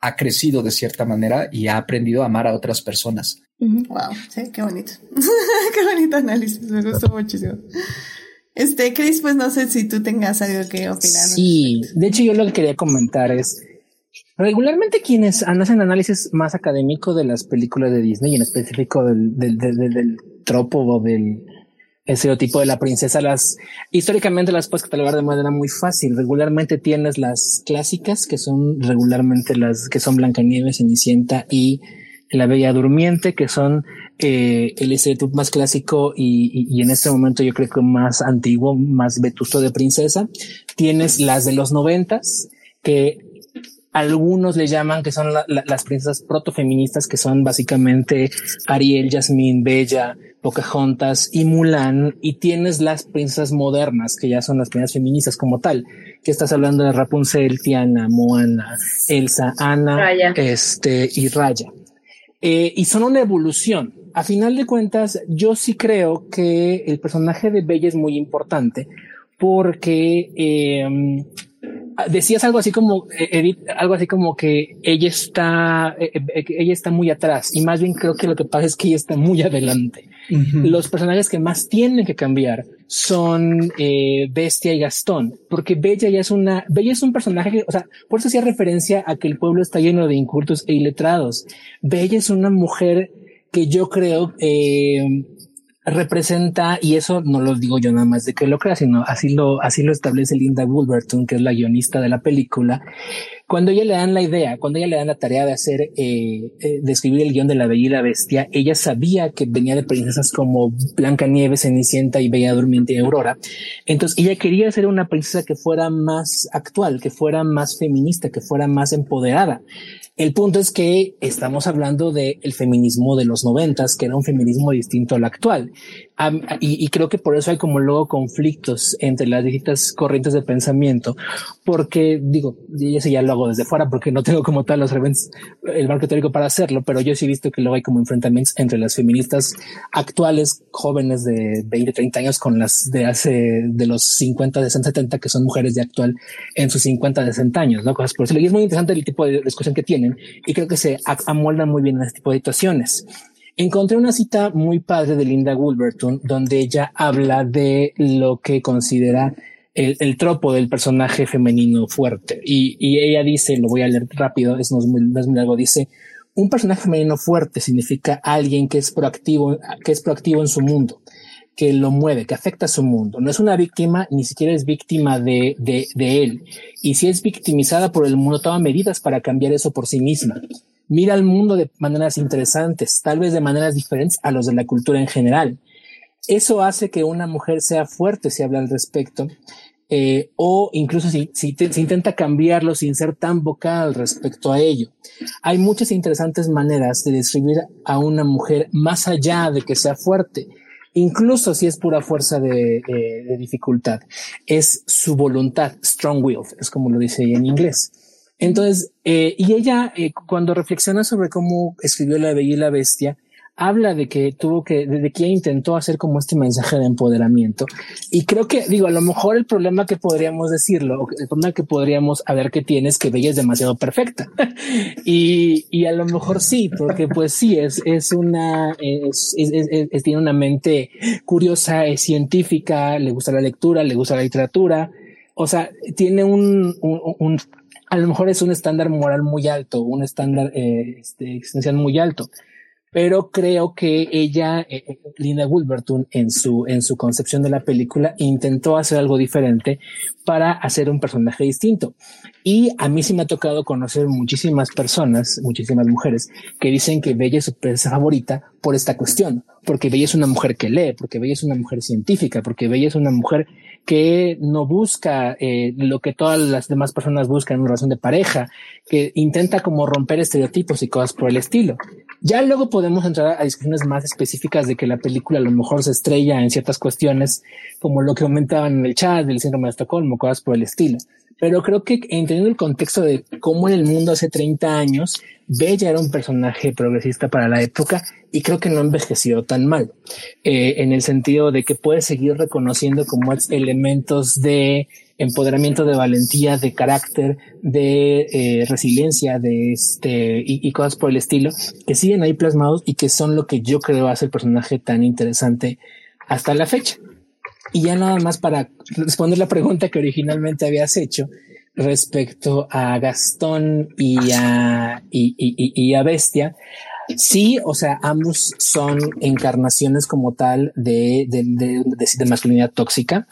ha crecido de cierta manera y ha aprendido a amar a otras personas.
Wow, sí, qué bonito. qué bonito análisis, me gustó muchísimo. Este, Chris, pues no sé si tú tengas algo que opinar.
Sí, de hecho yo lo que quería comentar es, regularmente quienes hacen análisis más académico de las películas de Disney y en específico del, del, del, del tropo o del estereotipo de la princesa, las históricamente las puedes catalogar de manera muy fácil. Regularmente tienes las clásicas, que son regularmente las que son Blancanieves, Cenicienta y La Bella Durmiente, que son eh, el estereotipo más clásico y, y, y, en este momento yo creo que más antiguo, más vetusto de princesa. Tienes las de los noventas, que algunos le llaman que son la, la, las princesas protofeministas, que son básicamente Ariel, Jasmine, Bella, Pocahontas y Mulan. Y tienes las princesas modernas, que ya son las primeras feministas como tal, que estás hablando de Rapunzel, Tiana, Moana, Elsa, Ana, Raya. este, y Raya. Eh, y son una evolución. A final de cuentas, yo sí creo que el personaje de Bella es muy importante porque eh, decías algo así como Edith, algo así como que ella está, eh, ella está muy atrás y más bien creo que lo que pasa es que ella está muy adelante. Uh -huh. Los personajes que más tienen que cambiar son eh, Bestia y Gastón, porque Bella ya es una, Bella es un personaje que, o sea, por eso hacía referencia a que el pueblo está lleno de incultos e iletrados. Bella es una mujer que yo creo eh, representa, y eso no lo digo yo nada más de que lo crea, sino así lo, así lo establece Linda Wolverton, que es la guionista de la película. Cuando ella le dan la idea, cuando ella le dan la tarea de hacer, eh, eh, el guion de La Bella y la Bestia, ella sabía que venía de princesas como Blanca Nieves, Cenicienta y Bella Durmiente y Aurora. Entonces ella quería ser una princesa que fuera más actual, que fuera más feminista, que fuera más empoderada. El punto es que estamos hablando del de feminismo de los noventas, que era un feminismo distinto al actual. Y, creo que por eso hay como luego conflictos entre las distintas corrientes de pensamiento, porque digo, yo ya lo hago desde fuera porque no tengo como tal los events, el marco teórico para hacerlo, pero yo sí he visto que luego hay como enfrentamientos entre las feministas actuales, jóvenes de 20, 30 años con las de hace, de los 50, de 70, que son mujeres de actual en sus 50, 60 años, ¿no? Cosas por eso. Y es muy interesante el tipo de discusión que tienen y creo que se amoldan muy bien en este tipo de situaciones. Encontré una cita muy padre de Linda Wolverton donde ella habla de lo que considera el, tropo del personaje femenino fuerte. Y, ella dice, lo voy a leer rápido, es, no es muy largo, dice, un personaje femenino fuerte significa alguien que es proactivo, que es proactivo en su mundo, que lo mueve, que afecta a su mundo. No es una víctima, ni siquiera es víctima de, de, él. Y si es victimizada por el mundo, toma medidas para cambiar eso por sí misma. Mira al mundo de maneras interesantes, tal vez de maneras diferentes a los de la cultura en general. Eso hace que una mujer sea fuerte si habla al respecto, eh, o incluso si, si, se intenta cambiarlo sin ser tan vocal respecto a ello. Hay muchas interesantes maneras de describir a una mujer más allá de que sea fuerte, incluso si es pura fuerza de, de dificultad. Es su voluntad, strong will, es como lo dice en inglés. Entonces, eh, y ella, eh, cuando reflexiona sobre cómo escribió La Bella y la Bestia, habla de que tuvo que, de que intentó hacer como este mensaje de empoderamiento. Y creo que, digo, a lo mejor el problema que podríamos decirlo, el problema que podríamos ver que tiene es que Bella es demasiado perfecta. y, y a lo mejor sí, porque pues sí, es, es una, es, es, tiene una mente curiosa, es científica, le gusta la lectura, le gusta la literatura. O sea, tiene un, un, un a lo mejor es un estándar moral muy alto, un estándar eh, este, existencial muy alto pero creo que ella, eh, eh, Linda Wolverton, en su, en su concepción de la película, intentó hacer algo diferente para hacer un personaje distinto. Y a mí sí me ha tocado conocer muchísimas personas, muchísimas mujeres, que dicen que Bella es su princesa favorita por esta cuestión, porque Bella es una mujer que lee, porque Bella es una mujer científica, porque Bella es una mujer que no busca eh, lo que todas las demás personas buscan en una relación de pareja, que intenta como romper estereotipos y cosas por el estilo. Ya luego podemos entrar a discusiones más específicas de que la película a lo mejor se estrella en ciertas cuestiones, como lo que comentaban en el chat del síndrome de Estocolmo, cosas por el estilo. Pero creo que entendiendo el contexto de cómo en el mundo hace 30 años, Bella era un personaje progresista para la época y creo que no envejeció tan mal, eh, en el sentido de que puede seguir reconociendo como elementos de empoderamiento, de valentía, de carácter, de eh, resiliencia, de este y, cosas por el estilo que siguen ahí plasmados y que son lo que yo creo hace el personaje tan interesante hasta la fecha. Y ya nada más para responder la pregunta que originalmente habías hecho respecto a Gastón y a, y, y, y a Bestia, Sí, o sea, ambos son encarnaciones como tal de, de, de, masculinidad tóxica.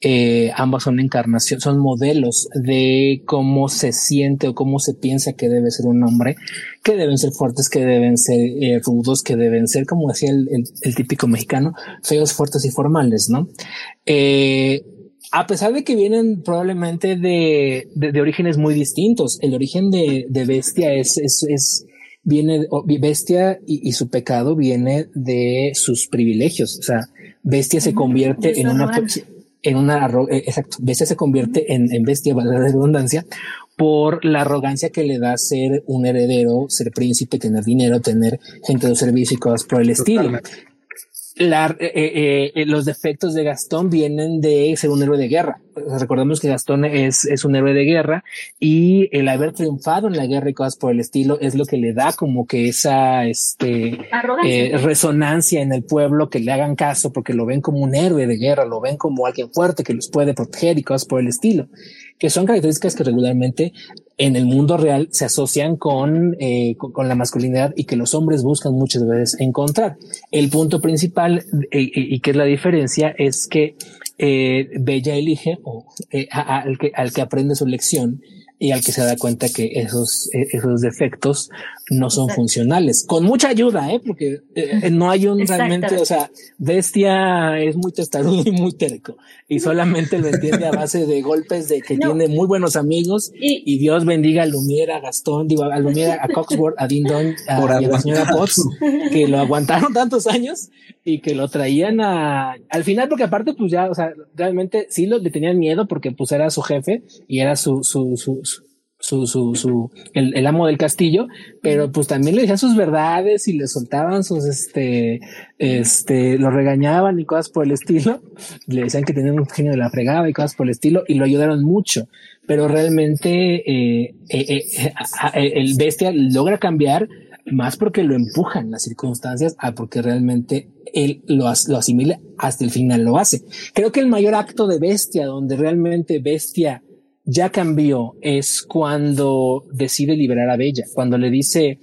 Eh, ambas son encarnaciones, son modelos de cómo se siente o cómo se piensa que debe ser un hombre, que deben ser fuertes, que deben ser eh, rudos, que deben ser, como decía el, el, típico mexicano, feos, fuertes y formales, ¿no? Eh, a pesar de que vienen probablemente de, de, orígenes muy distintos, el origen de, de Bestia es, es, es viene, Bestia y, su pecado viene de sus privilegios. O sea, Bestia se convierte en una, en una, eh, exacto, Bestia se convierte en, Bestia, valga la redundancia, por la arrogancia que le da ser un heredero, ser príncipe, tener dinero, tener gente de servicio y cosas por el estilo la, eh, eh, eh, los defectos de Gastón vienen de ser un héroe de guerra. Recordemos que Gastón es, es un héroe de guerra y el haber triunfado en la guerra y cosas por el estilo es lo que le da como que esa este, eh, resonancia en el pueblo, que le hagan caso porque lo ven como un héroe de guerra, lo ven como alguien fuerte que los puede proteger y cosas por el estilo, que son características que regularmente en el mundo real se asocian con, eh, con, la masculinidad y que los hombres buscan muchas veces encontrar. El punto principal eh, eh, y que es la diferencia es que eh, Bella elige o, al, que, al que aprende su lección y al que se da cuenta que esos, e, esos defectos no son funcionales. Con mucha ayuda, ¿eh? porque eh, no hay un realmente, o sea, bestia es muy testarudo y muy terco y solamente lo entiende a base de golpes de que tiene muy buenos amigos y, Dios bendiga a Lumiera, a Gastón, digo, a Lumiera, a Coxworth, a Dindon, a, a la señora Potts, que lo aguantaron tantos años y que lo traían a, al final, porque aparte, pues ya, o sea, realmente sí lo, le tenían miedo porque pues era su jefe y era su, su, su, su, su, su el, el, amo del castillo, pero pues también le decían sus verdades y le soltaban sus, este, este, lo regañaban y cosas por el estilo. Le decían que tenía un genio de la fregada y cosas por el estilo y lo ayudaron mucho. Pero realmente, eh, eh, eh, el bestia logra cambiar más porque lo empujan las circunstancias a porque realmente él lo, lo asimila hasta el final lo hace. Creo que el mayor acto de bestia, donde realmente bestia ya cambió, es cuando decide liberar a Bella, cuando le dice,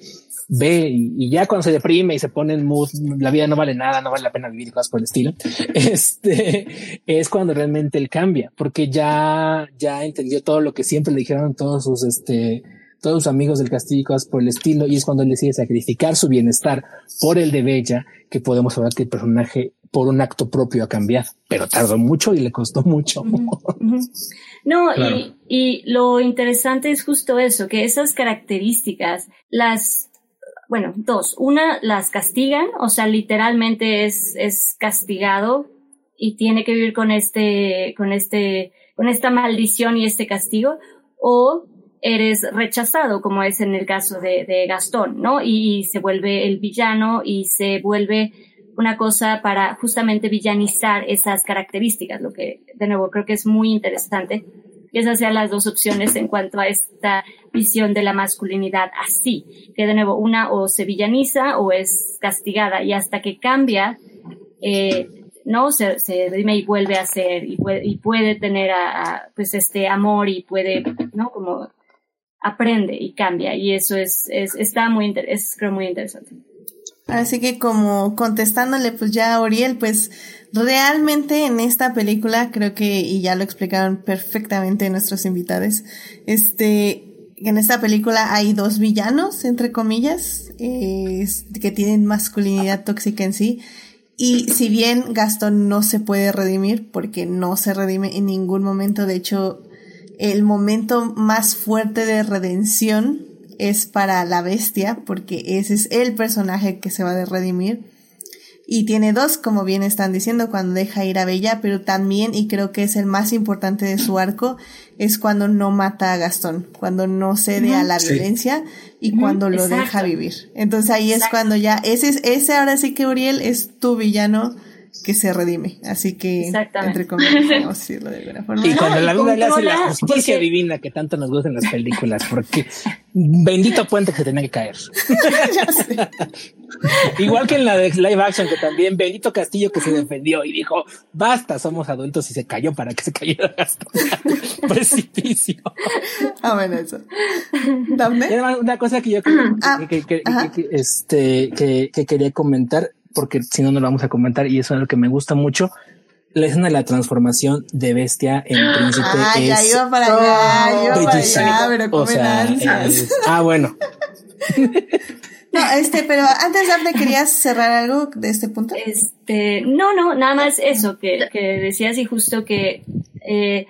ve y, ya cuando se deprime y se pone en mood, la vida no vale nada, no vale la pena vivir y cosas por el estilo. Este es cuando realmente él cambia, porque ya, ya entendió todo lo que siempre le dijeron todos sus, este, todos sus amigos del castillo y cosas por el estilo. Y es cuando él decide sacrificar su bienestar por el de Bella, que podemos hablar que el personaje por un acto propio ha cambiado, pero tardó mucho y le costó mucho.
No, y, y lo interesante es justo eso, que esas características las bueno, dos. Una, las castigan, o sea, literalmente es, es castigado y tiene que vivir con este, con este, con esta maldición y este castigo, o eres rechazado, como es en el caso de, de Gastón, ¿no? Y, se vuelve el villano y se vuelve una cosa para justamente villanizar esas características, lo que de nuevo creo que es muy interesante que esas sean las dos opciones en cuanto a esta visión de la masculinidad así, que de nuevo una o se villaniza o es castigada y hasta que cambia, eh, no se, se y vuelve a ser y puede, y puede tener a, pues este amor y puede, no, como aprende y cambia y eso es, es está muy, es creo muy interesante.
Así que como contestándole pues ya a Oriel, pues realmente en esta película creo que, y ya lo explicaron perfectamente nuestros invitados, este, en esta película hay dos villanos, entre comillas, que tienen masculinidad tóxica en sí. Y si bien Gastón no se puede redimir, porque no se redime en ningún momento, de hecho, el momento más fuerte de redención es para la bestia, porque ese es el personaje que se va a redimir. Y tiene dos, como bien están diciendo, cuando deja ir a Bella, pero también, y creo que es el más importante de su arco, es cuando no mata a Gastón, cuando no cede a la violencia y cuando lo deja vivir. Entonces ahí es cuando ya, ese, ese ahora sí que Uriel es tu villano que se redime. Así que, entre comillas, podemos decirlo de alguna forma.
Y cuando la vida le hace la justicia divina que tanto nos gusta en las películas, porque bendito puente que se tenía que caer. Igual que en la de live action, que también bendito Castillo que se defendió y dijo, basta, somos adultos y se cayó para que se cayera Gastón. Precipicio.
Ah, bueno, eso.
Una cosa que yo ah, este, que, que quería comentar porque si no, no lo vamos a comentar y eso es lo que me gusta mucho. La escena de la transformación de bestia en príncipe
ah,
es
ya iba para allá, iba para allá, pero o sea,
ah, bueno.
No, este, pero antes, Daphne, ¿querías cerrar algo de este punto?
Este, no, no, nada más eso que, que decías y justo que eh,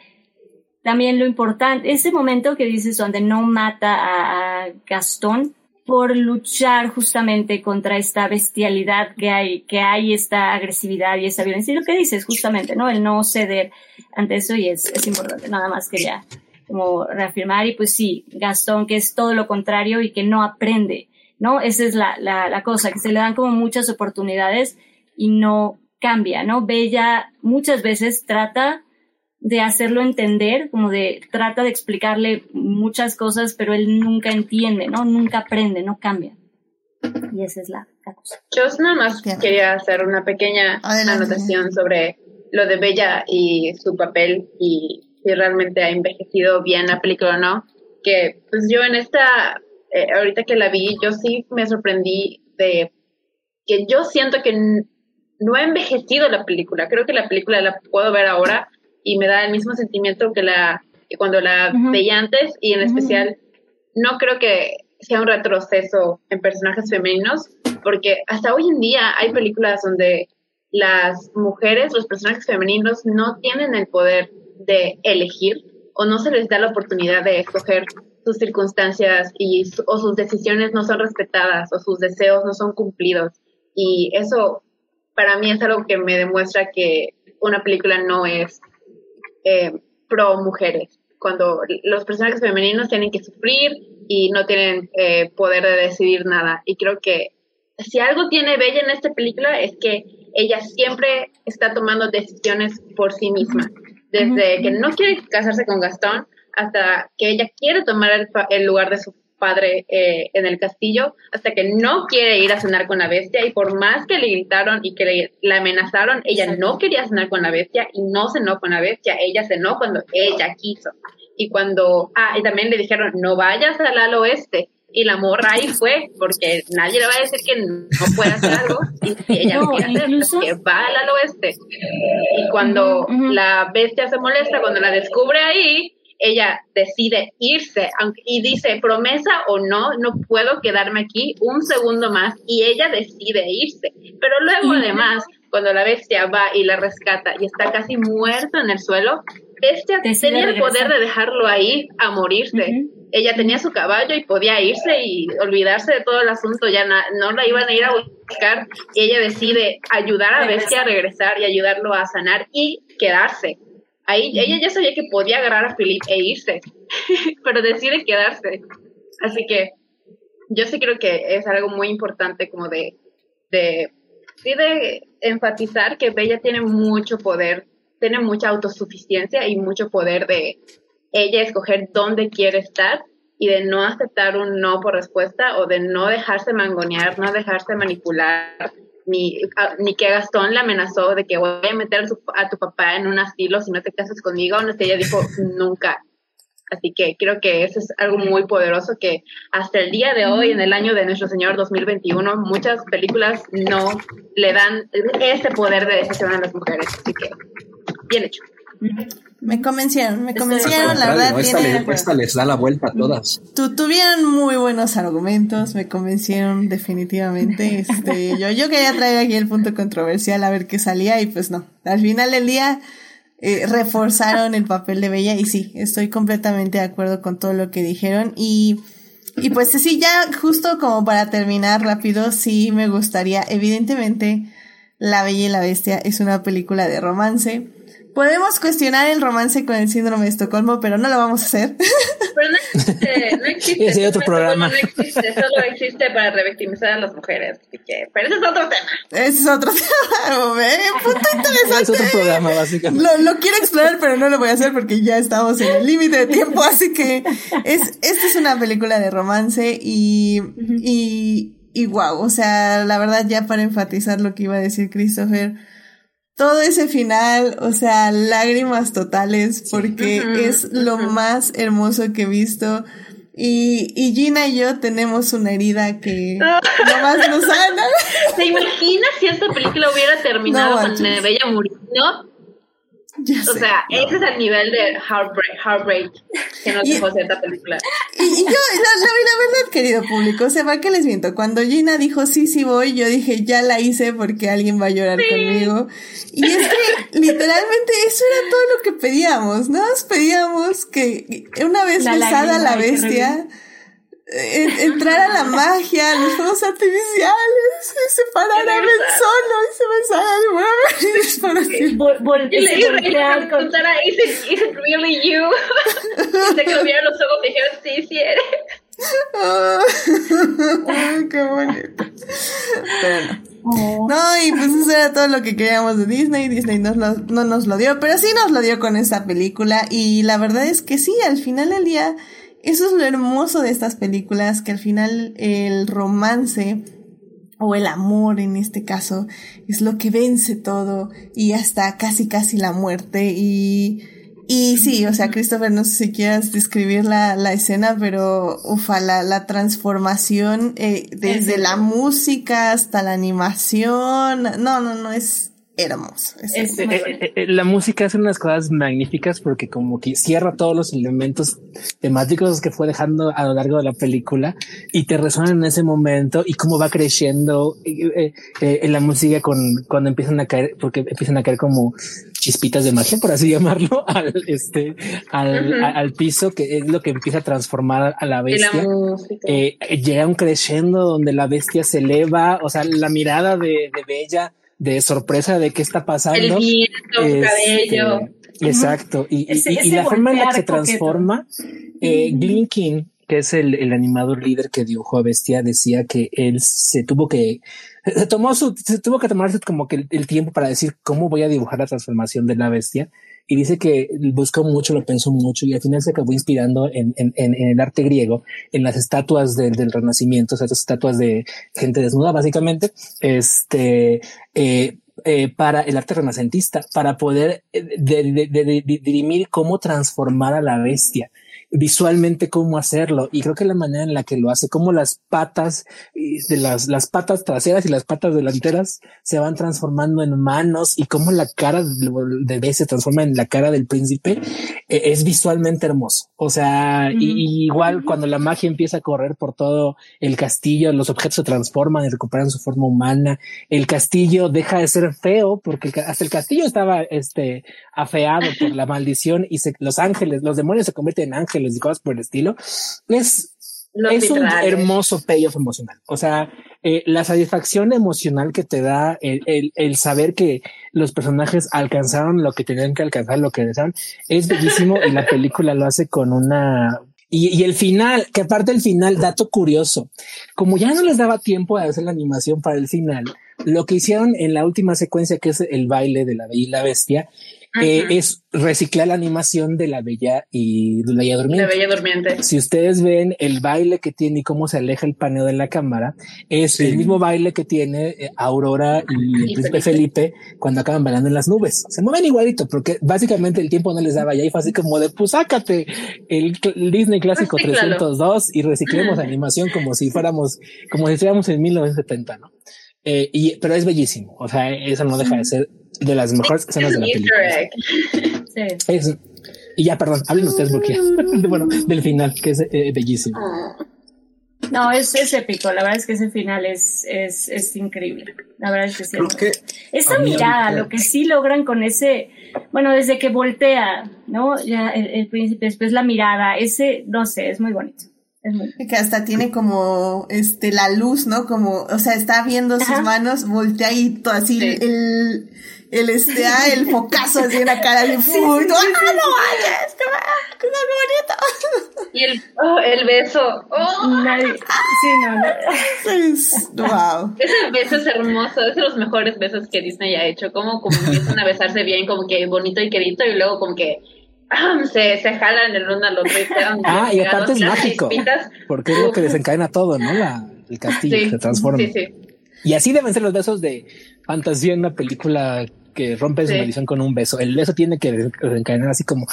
también lo importante, ese momento que dices donde no mata a, a Gastón, por luchar justamente contra esta bestialidad que hay, que hay esta agresividad y esta violencia. Y lo que dices justamente, ¿no? El no ceder ante eso y es, es importante. Nada más quería como reafirmar y pues sí, Gastón que es todo lo contrario y que no aprende, ¿no? Esa es la, la, la cosa, que se le dan como muchas oportunidades y no cambia, ¿no? Bella muchas veces trata de hacerlo entender, como de trata de explicarle muchas cosas, pero él nunca entiende, ¿no? Nunca aprende, no cambia. Y esa es la, cosa.
Yo nada más quería hacer una pequeña anotación sobre lo de Bella y su papel y si realmente ha envejecido bien la película o no. Que pues yo en esta, eh, ahorita que la vi, yo sí me sorprendí de que yo siento que no ha envejecido la película. Creo que la película la puedo ver ahora y me da el mismo sentimiento que la cuando la veía antes y en especial no creo que sea un retroceso en personajes femeninos porque hasta hoy en día hay películas donde las mujeres, los personajes femeninos no tienen el poder de elegir o no se les da la oportunidad de escoger sus circunstancias y o sus decisiones no son respetadas o sus deseos no son cumplidos. Y eso para mí es algo que me demuestra que una película no es eh, pro mujeres, cuando los personajes femeninos tienen que sufrir y no tienen eh, poder de decidir nada. Y creo que si algo tiene Bella en esta película es que ella siempre está tomando decisiones por sí misma, desde que no quiere casarse con Gastón hasta que ella quiere tomar el, lugar de su padre eh, en el castillo, hasta que no quiere ir a cenar con la bestia y por más que le gritaron y que le, la amenazaron, ella no quería cenar con la bestia y no cenó con la bestia, ella cenó cuando ella quiso. Y cuando, ah, y también le dijeron, no vayas al al oeste, y la morra ahí fue, porque nadie le va a decir que no puede hacer algo, y si ella no, quiere hacer, pues que va al oeste. Y cuando la bestia se molesta, cuando la descubre ahí, ella decide irse y dice, promesa o no, no puedo quedarme aquí un segundo más, y ella decide irse. Pero luego además, cuando la bestia va y la rescata y está casi muerto en el suelo, bestia tenía el poder de dejarlo ahí a morirse. Ella tenía su caballo y podía irse y olvidarse de todo el asunto, ya no la iban a ir a buscar y ella decide ayudar a Bestia a regresar y ayudarlo a sanar y quedarse. Ahí ella ya sabía que podía agarrar a Philip e irse, pero decide quedarse. Así que yo sí creo que es algo muy importante como de, de, de enfatizar que Bella tiene mucho poder, tiene mucha autosuficiencia y mucho poder de ella escoger dónde quiere estar y de no aceptar un no por respuesta o de no dejarse mangonear, no dejarse manipular, ni, ni que Gastón le amenazó de que voy a meter a, tu papá en un asilo si no te casas conmigo, no sé, ella dijo nunca. Así que creo que eso es algo muy poderoso que hasta el día de hoy, en el año de nuestro Señor 2021, muchas películas no le dan ese poder de decisión a las mujeres. Así que, bien hecho.
Me convencieron, me convencieron, la verdad.
esta, les da la vuelta a todas.
tuvieron muy buenos argumentos, me convencieron definitivamente. Este, yo, yo quería traer aquí el punto controversial a ver qué salía y pues no. Al final del día eh, reforzaron el papel de Bella y sí, estoy completamente de acuerdo con todo lo que dijeron y y pues sí, ya justo como para terminar rápido, sí me gustaría, evidentemente, La Bella y la Bestia es una película de romance Podemos cuestionar el romance con el síndrome de Estocolmo, pero no lo vamos a hacer.
Pero no existe, no existe.
Ese otro programa.
No existe, solo existe para revictimizar a las mujeres. Así que, pero ese es otro tema.
Ese es otro tema, ¿eh? Punto interesante.
Es otro programa, básicamente.
Lo, lo, quiero explorar, pero no lo voy a hacer porque ya estamos en el límite de tiempo, así que es, esta es una película de romance y, y, y wow, o sea, la verdad ya para enfatizar lo que iba a decir Christopher, todo ese final, o sea, lágrimas totales, porque es lo más hermoso que he visto. Y, y Gina y yo tenemos una herida que nomás nos sana.
¿Se imagina si esta película hubiera terminado con Bella muriendo? O sea, ese es el nivel de heartbreak, heartbreak que nos dejó esta película.
Y, yo, la, verdad, querido público, o sea, ¿para qué les miento? Cuando Gina dijo sí, sí voy, yo dije ya la hice porque alguien va a llorar conmigo. Y es que literalmente eso era todo lo que pedíamos, ¿no? Nos pedíamos que una vez besada la bestia entrar a la magia, los fuegos artificiales, y se parara Ben solo y se besara de nuevo.
Y le preguntara, ¿Is it, ¿Is it really you? Se que lo vieron los ojos y dijeron, sí, sí eres.
qué bonito. Oh. No, y pues eso era todo lo que queríamos de Disney. Disney nos lo, no nos lo dio, pero sí nos lo dio con esta película. Y la verdad es que sí, al final del día eso es lo hermoso de estas películas, que al final el romance o el amor en este caso es lo que vence todo y hasta casi casi la muerte. Y y sí, o sea, Christopher, no sé si quieras describir la, la escena, pero ufa, la, la transformación eh, desde la música hasta la animación, no, no, no, es, hermoso. Eh,
eh, eh, la música hace unas cosas magníficas porque como que cierra todos los elementos temáticos que fue dejando a lo largo de la película y te resuenan en ese momento y cómo va creciendo en la música con cuando empiezan a caer, porque empiezan a caer como chispitas de magia, por así llamarlo, al este, al, al piso, que es lo que empieza a transformar a la bestia. llega un creciendo donde la bestia se eleva, o sea, la mirada de, de Bella de sorpresa de qué está pasando.
El viento, el cabello.
Exacto. Y, y, la forma en la que se transforma, eh, Glinkin, que es el, el, animador líder que dibujó a Bestia, decía que él se tuvo que, se tomó su, se tuvo que tomarse como que el, tiempo para decir cómo voy a dibujar la transformación de la bestia. Y dice que buscó mucho, lo pensó mucho y al final se acabó inspirando en, en, el arte griego, en las estatuas del, del Renacimiento, o sea, esas estatuas de gente desnuda, básicamente, este, eh, eh, para el arte renacentista, para poder eh, dirimir cómo transformar a la bestia visualmente cómo hacerlo y creo que la manera en la que lo hace, como las patas de las, las patas traseras y las patas delanteras se van transformando en manos y cómo la cara de B se transforma en la cara del príncipe eh, es visualmente hermoso. O sea, y, igual cuando la magia empieza a correr por todo el castillo, los objetos se transforman y recuperan su forma humana. El castillo deja de ser feo porque hasta el castillo estaba este afeado por la maldición y los ángeles, los demonios se convierten en ángeles y cosas por el estilo, es, es un hermoso payoff emocional. O sea, eh, la satisfacción emocional que te da el, el, saber que los personajes alcanzaron lo que tenían que alcanzar, lo que desearon, es bellísimo y la película lo hace con una y, y, el final, que aparte el final, dato curioso, como ya no les daba tiempo de hacer la animación para el final, lo que hicieron en la última secuencia, que es el baile de la Bella y la Bestia, eh, es reciclar la animación de la Bella y de la Bella Durmiente.
La Bella Durmiente.
Si ustedes ven el baile que tiene y cómo se aleja el paneo de la cámara, es el mismo baile que tiene eh, Aurora y el príncipe Felipe. cuando acaban bailando en las nubes. Se mueven igualito porque básicamente el tiempo no les daba ya y fue así como de pues sácate el, Disney clásico 302 y reciclemos la animación como si fuéramos, como si estuviéramos en 1970, ¿no? Eh, y, pero es bellísimo. O sea, eso no deja de ser de las mejores escenas de la película. Sí. y ya, perdón, hablen ustedes porque bueno, del final, que es eh, bellísimo.
No, es, es épico. La verdad es que ese final es, es, es increíble. La verdad es que sí. Esa mirada, lo que sí logran con ese, bueno, desde que voltea, ¿no? Ya el, el príncipe, después la mirada, ese, no sé, es muy bonito.
Que hasta tiene como este la luz, ¿no? Como, o sea, está viendo sus manos, voltea y todo así el, el este, ah, el focazo así en la cara de sí, ¡Ah, no vayas! ¡Qué bonito!
Y el, oh, el beso. Oh.
Nadie. Sí, no,
no. wow.
Ese beso es hermoso, es de los mejores besos que Disney ha hecho. Como, como empiezan a besarse bien, como que bonito y querido, y luego como que se, se jalan el uno al otro y quedan
Ah, y aparte es mágico. Porque es lo que desencadena todo, ¿no? La, el castillo se transforma. Sí, sí. Y así deben ser los besos de fantasía en una película que rompe su maldición con un beso. El beso tiene que desencadenar así como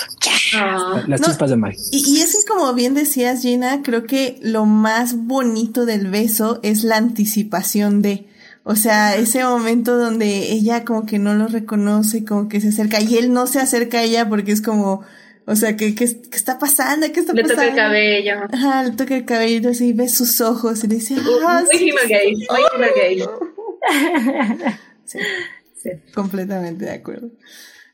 ah. las chispas de magia.
Y, y eso es como bien decías, Gina, creo que lo más bonito del beso es la anticipación de o sea, ese momento donde ella como que no lo reconoce, como que se acerca y él no se acerca a ella porque es como, o sea, ¿qué, qué, qué está pasando? ¿Qué está
le
pasando?
Le toca el cabello.
Ajá, le toca el cabello, así ve sus ojos y le dice,
ah, muy sí, gay, muy gay.
Sí, completamente de acuerdo.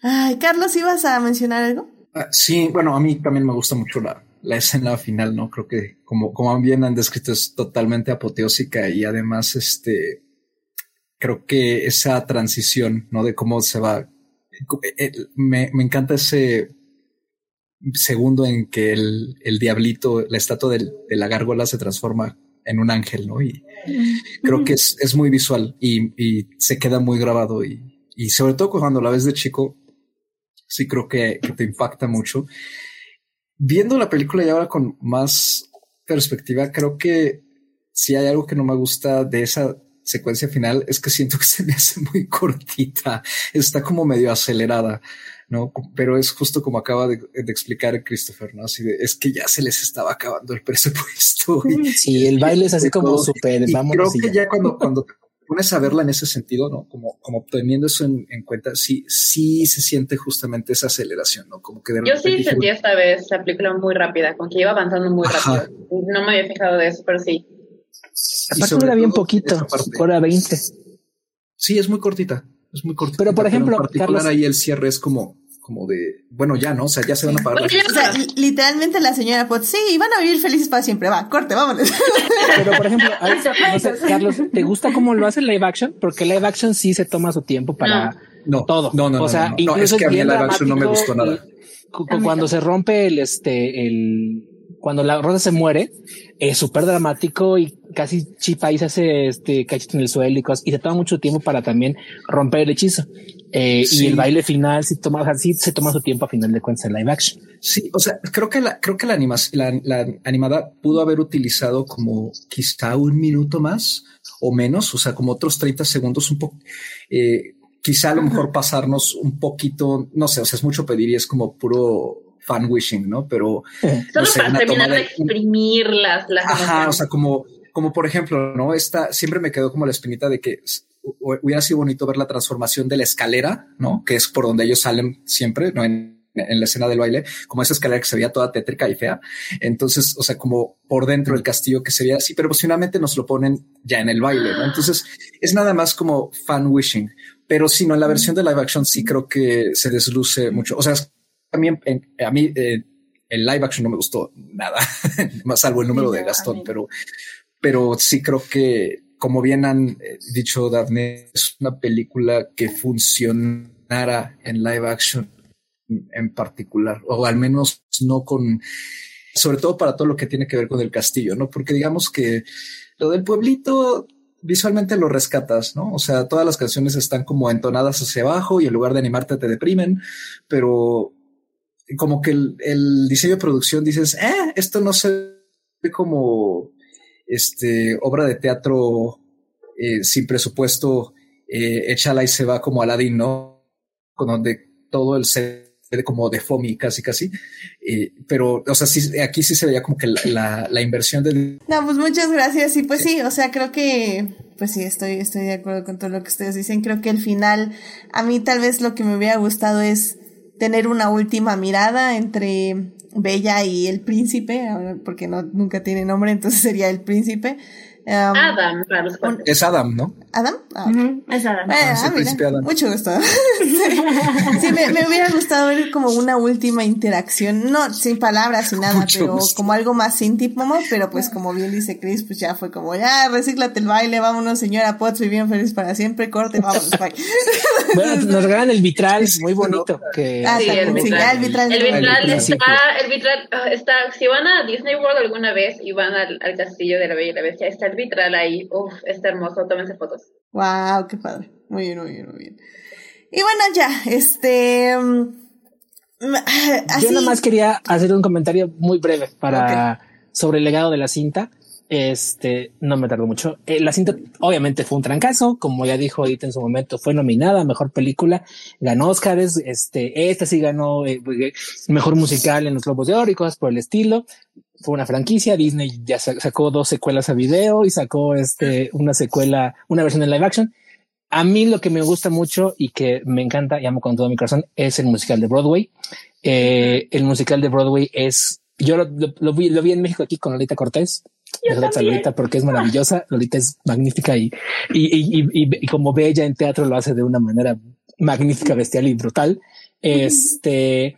Ay, Carlos, ¿ibas a mencionar algo?
Ah, sí, bueno, a mí también me gusta mucho la, la escena final, ¿no? Creo que como, como bien han descrito es totalmente apoteósica y además, este, creo que esa transición, ¿no? De cómo se va. Eh, eh, me, me encanta ese segundo en que el, el diablito, la estatua de la gárgola se transforma en un ángel, ¿no? Y creo que es, es muy visual y, y, se queda muy grabado y, y sobre todo cuando la ves de chico, sí creo que, que te impacta mucho. Viendo la película y ahora con más perspectiva, creo que si hay algo que no me gusta de esa secuencia final es que siento que se me hace muy cortita, está como medio acelerada, ¿no? Pero es justo como acaba de, explicar Christopher, ¿no? Así de, es que ya se les estaba acabando el presupuesto.
Y, sí, el baile es así como súper, vamos.
Creo que ya cuando, cuando pones a verla en ese sentido, ¿no? Como, como teniendo eso en, cuenta, sí, sí se siente justamente esa aceleración, ¿no? Como que
de Yo sí sentí esta vez la película muy rápida, con que iba avanzando muy rápido. No me había fijado de eso, pero sí.
Aparte dura bien poquito, hora 20.
Sí, es muy cortita, es muy cortita.
Pero por ejemplo,
en particular ahí el cierre es como como de, bueno, ya, ¿no? O sea, ya se van a parar.
o sea, literalmente la señora Potts, sí, van a vivir felices para siempre, va, corte, vámonos.
Pero, por ejemplo, Carlos, ¿te gusta cómo lo hace live action? Porque live action sí se toma su tiempo para
no.
todo.
No, no, no. O sea, no, es que a mí live action no me gustó nada.
Cuando se rompe el, este, el, cuando la rosa se muere, es súper dramático y casi Chipa ahí se hace este cachito en el suelo y cosas, y se toma mucho tiempo para también romper el hechizo. Eh, y el baile final sí toma, así se toma su tiempo a final de cuentas en live action.
Sí, o sea, creo que la, creo que la, animación, la, animada pudo haber utilizado como quizá un minuto más o menos, o sea, como otros 30 segundos, un poco, eh, quizá a lo mejor pasarnos un poquito, no sé, o sea, es mucho pedir y es como puro fan wishing, ¿no? Pero
solo para terminar de exprimir las, las
Ajá, o sea, como, como por ejemplo, ¿no? Esta siempre me quedó como la espinita de que hubiera sido bonito ver la transformación de la escalera, ¿no? Que es por donde ellos salen siempre, ¿no? En, la escena del baile, como esa escalera que se veía toda tétrica y fea. Entonces, o sea, como por dentro del castillo que se veía así, pero posiblemente nos lo ponen ya en el baile, ¿no? Entonces, es nada más como fan wishing. Pero si no, en la versión de live action sí creo que se desluce mucho. O sea, también a mí eh, el live action no me gustó nada, más salvo el número de Gastón, pero, pero sí creo que como bien han eh, dicho Daphne, es una película que funcionara en live action en particular, o al menos no con, sobre todo para todo lo que tiene que ver con el castillo, ¿no? Porque digamos que lo del pueblito visualmente lo rescatas, ¿no? O sea, todas las canciones están como entonadas hacia abajo y en lugar de animarte te deprimen, pero como que el, el diseño de producción dices, eh, esto no se ve como este, obra de teatro eh, sin presupuesto, eh, échala y se va como Aladdin, ¿no? Con donde todo el set como de FOMI casi casi. Eh, pero, o sea, sí, aquí sí se veía como que la, la, inversión de...
No, pues muchas gracias. Y pues sí, o sea, creo que, pues sí, estoy, estoy de acuerdo con todo lo que ustedes dicen. Creo que el final, a mí tal vez lo que me hubiera gustado es tener una última mirada entre Bella y el príncipe, porque no, nunca tiene nombre, entonces sería el príncipe.
Um, Adam, para los
Es Adam, ¿no?
¿Adam?
Ah, Es Adam.
Ah, ah, Adam. Mucho gusto. sí, me, me, hubiera gustado ver como una última interacción, no sin palabras, sin nada, pero como algo más íntimo, pero pues como bien dice Chris, pues ya fue como, ya, recíclate el baile, vámonos señora Potts, bien feliz para siempre, corte, vamos, bye.
bueno, nos regalan el vitral, muy bonito. Que...
Ah, sí, el, vitral. el vitral.
El vitral, está, el vitral está, si van a Disney World alguna vez y van al, al castillo de la Bella y la Bestia, está el vitral ahí. Uf, está hermoso, tómense fotos.
Wow, qué padre. Muy bien, muy bien, muy bien. Y bueno, ya, este.
Mm, Yo nada más quería hacer un comentario muy breve para sobre el legado de la cinta. Este no me tardó mucho. Eh, la cinta obviamente fue un trancazo, como ya dijo Edith en su momento, fue nominada a mejor película, ganó Oscars. Este, esta sí ganó eh, mejor musical en los Globos de Oro y cosas por el estilo fue una franquicia. Disney ya sacó dos secuelas a video y sacó este una secuela, una versión en live action. A mí lo que me gusta mucho y que me encanta y amo con todo mi corazón es el musical de Broadway. Eh, el musical de Broadway es, yo lo, vi, lo vi en México aquí con Lolita Cortés. Lolita porque es maravillosa. Lolita es magnífica y, y, y, y, como bella en teatro lo hace de una manera magnífica, bestial y brutal. Este,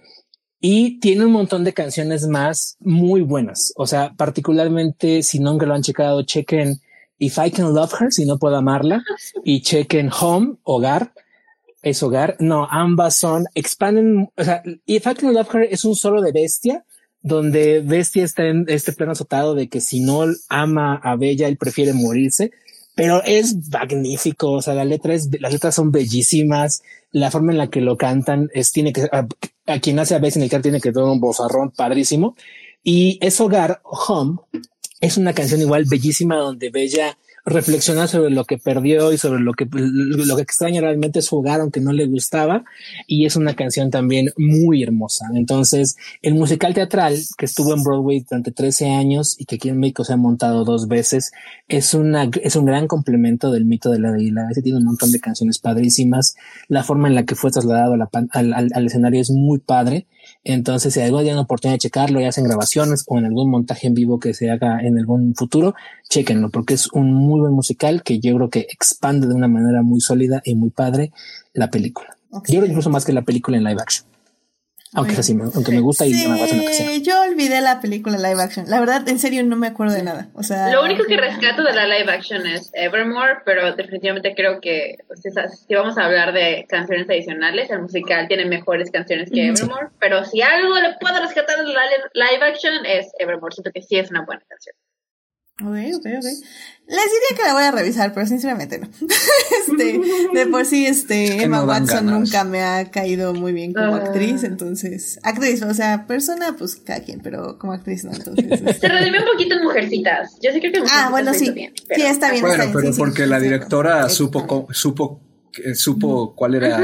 y tiene un montón de canciones más muy buenas. O sea, particularmente si no lo han checado, chequen If I Can Love Her, si no puedo amarla, y chequen Home, hogar, es hogar. No, ambas son, expanden, o sea, If I Can Love Her es un solo de bestia, donde Bestia está en este plano azotado de que si no ama a Bella, él prefiere morirse pero es magnífico. O sea, la letra es, las letras son bellísimas. La forma en la que lo cantan es, tiene que, a, quien hace a veces en el car tiene que dar un bozarrón padrísimo. Y es Hogar, Home, es una canción igual bellísima donde Bella reflexionar sobre lo que perdió y sobre lo que, lo que extraña realmente es jugar, aunque no le gustaba. Y es una canción también muy hermosa. Entonces, el musical teatral que estuvo en Broadway durante 13 años y que aquí en México se ha montado dos veces, es una, es un gran complemento del mito de la deidad. Ese tiene un montón de canciones padrísimas. La forma en la que fue trasladado al, al escenario es muy padre. Entonces, si algún día una oportunidad de checarlo, ya sea en grabaciones o en algún montaje en vivo que se haga en algún futuro, chequenlo, porque es un muy buen musical que yo creo que expande de una manera muy sólida y muy padre la película. Yo creo incluso más que la película en live action. Aunque así, aunque me gusta y me
lo que sea. Yo olvidé la película live action. La verdad, en serio, no me acuerdo de nada. O sea,
lo único que rescato de la live action es Evermore, pero definitivamente creo que si vamos a hablar de canciones adicionales, el musical tiene mejores canciones que Evermore. Pero si algo le puedo rescatar de la live action es Evermore. Siento que sí es una buena canción.
Ok, ok, ok. Les diría que la voy a revisar, pero sinceramente no. este, de por sí, este, Emma Watson nunca me ha caído muy bien como ah. actriz, entonces, actriz, o sea, persona, pues cada quien, pero como actriz no, entonces.
Este. Se redimió un poquito en Mujercitas. Yo sé que Mujercitas
Ah, bueno, sí. Bien, Sí, está bien.
Bueno,
pero
porque la directora supo, supo, supo cuál era.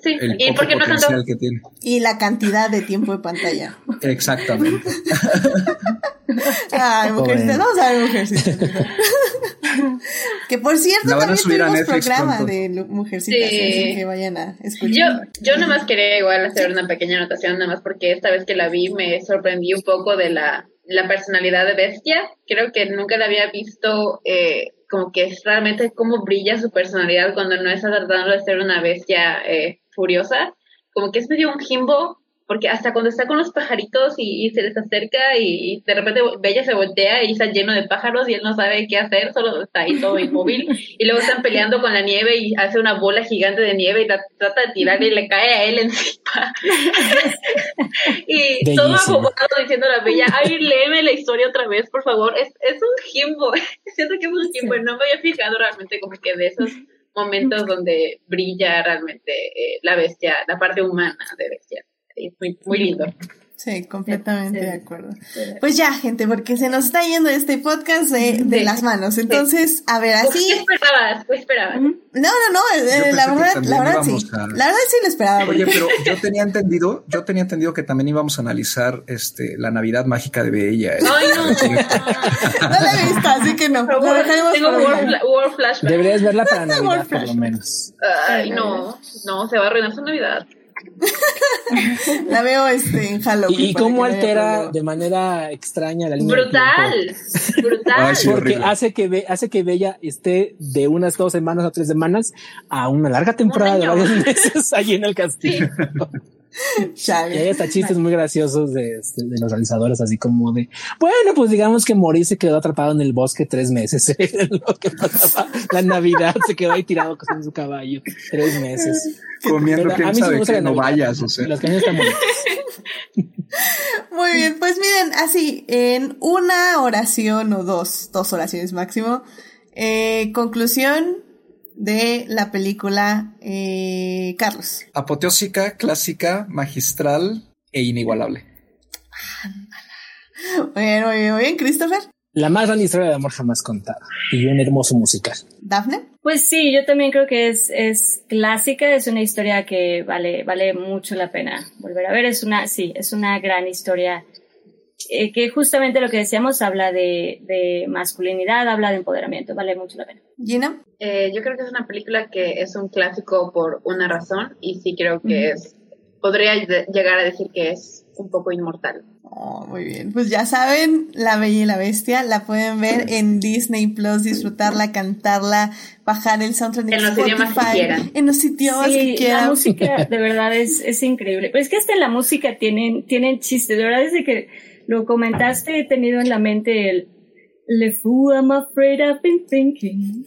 Sí, y porque no
potencial que tiene.
Y la cantidad de tiempo de pantalla.
Exactamente.
Ay, mujercitas, vamos a ver mujercitas. que por cierto, también tuvimos programa de mujercitas, así que vayan a escuchar.
Yo, yo nada más quería igual hacer una pequeña anotación, nada más porque esta vez que la vi me sorprendí un poco de la, la personalidad de Bestia. Creo que nunca la había visto eh, como que es realmente cómo brilla su personalidad cuando no está tratando de ser una bestia eh, furiosa. Como que es medio un jimbo porque hasta cuando está con los pajaritos y, se les acerca y, de repente Bella se voltea y está lleno de pájaros y él no sabe qué hacer, solo está ahí todo inmóvil y luego están peleando con la nieve y hace una bola gigante de nieve y trata de tirar y le cae a él encima. y todo abogado diciendo a la Bella, ay, léeme la historia otra vez, por favor. Es, es un jimbo, siento que es un jimbo, no me había fijado realmente como que de esos momentos donde brilla realmente eh, la bestia, la parte humana de bestia. Muy, muy lindo.
Sí, completamente de acuerdo. Pues ya, gente, porque se nos está yendo este podcast de, de las manos. Entonces, a ver, así.
¿Qué esperabas? ¿Qué esperabas? No,
no, no, eh, la verdad, la verdad sí. La verdad sí lo esperaba.
Oye, pero yo tenía entendido, yo tenía entendido que también íbamos a analizar este la Navidad mágica de Bella.
¿eh? Ay, no.
no la he visto, así que no. Lo
dejaremos Tengo War, Flashback.
Deberías verla para Navidad, por lo menos.
Ay, no, no, se va a arruinar su Navidad.
la veo este, en Halloween.
¿Y cómo altera de manera extraña la línea?
Brutal, brutal.
Porque hace que, ve, hace que Bella esté de unas dos semanas a tres semanas a una larga temporada de varios meses allí en el castillo. Y hay hasta chistes muy graciosos este, de, los realizadores, así como de, bueno, pues digamos que Morir se quedó atrapado en el bosque tres meses. Lo que pasaba la Navidad se quedó ahí tirado con su caballo tres meses.
Comiendo quién sabe que no vayas, o sea.
Las cañas están
Muy bien, pues miren, así, en una oración o dos, dos oraciones máximo, eh, conclusión, de la película eh, Carlos.
Apoteósica, clásica, magistral e inigualable.
Muy bien, muy bien, muy bien, Christopher.
La más grande historia de amor jamás contada y un hermoso musical.
¿Dafne?
Pues sí, yo también creo que es, es clásica, es una historia que vale, vale mucho la pena volver a ver. Es una, sí, es una gran historia eh, que justamente lo que decíamos habla de, de, masculinidad, habla de empoderamiento, vale mucho la pena.
Gina?
Eh, yo creo que es una película que es un clásico por una razón y sí creo que es, podría llegar a decir que es un poco inmortal.
Oh, muy bien. Pues ya saben, La Bella y la Bestia la pueden ver en Disney Plus, disfrutarla, cantarla, bajar el soundtrack
en los idiomas que quieran.
En los idiomas que quieran.
La música de verdad es, es increíble. Pero es que hasta en la música tienen, tienen chistes. De verdad, desde que lo comentaste, he tenido en la mente el Le fou, I'm afraid I've been thinking.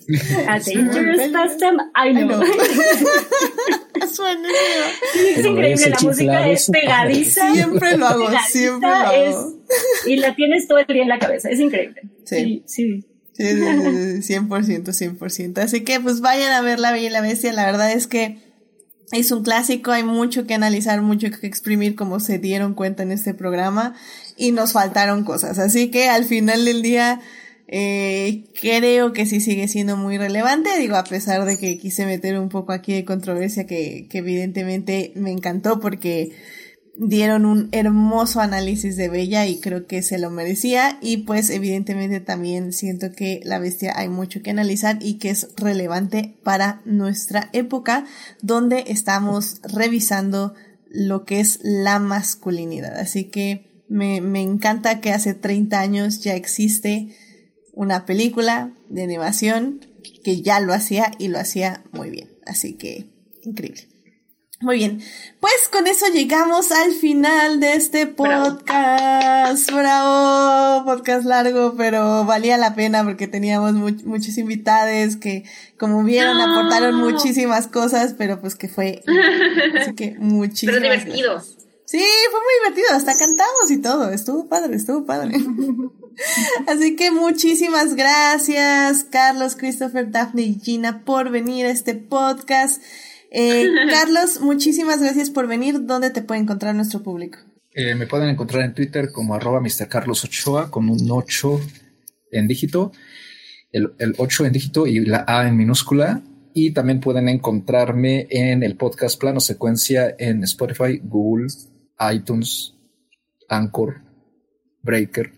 A dangerous pastime, I know.
Suena
es increíble, la música es pegadiza.
Siempre lo hago, siempre lo hago.
y la tienes todo el día en la cabeza, es increíble. Sí, sí.
Sí, 100%, 100%. Así que pues vayan a ver La Bella y la Bestia. La verdad es que es un clásico, hay mucho que analizar, mucho que exprimir, como se dieron cuenta en este programa, y nos faltaron cosas. Así que al final del día, eh, creo que sí sigue siendo muy relevante, digo, a pesar de que quise meter un poco aquí de controversia que, que evidentemente me encantó porque dieron un hermoso análisis de Bella y creo que se lo merecía y pues evidentemente también siento que la bestia hay mucho que analizar y que es relevante para nuestra época donde estamos revisando lo que es la masculinidad. Así que me, me encanta que hace 30 años ya existe una película de animación que ya lo hacía y lo hacía muy bien. Así que increíble. Muy bien, pues con eso llegamos al final de este podcast. Bravo, podcast largo, pero valía la pena porque teníamos muchos invitados que, como vieron, aportaron muchísimas cosas, pero pues que fue, así que muchísimas.
Pero divertido.
Sí, fue muy divertido, hasta cantamos y todo, estuvo padre, estuvo padre. Así que muchísimas gracias, Carlos, Christopher, Daphne y Gina, por venir a este podcast. Eh, Carlos, muchísimas gracias por venir. ¿Dónde te puede encontrar nuestro público?
Eh, me pueden encontrar en Twitter como arroba Mr. Carlos Ochoa con un 8 en dígito, el, el 8 en dígito y la A en minúscula. Y también pueden encontrarme en el podcast Plano Secuencia en Spotify, Google, iTunes, Anchor, Breaker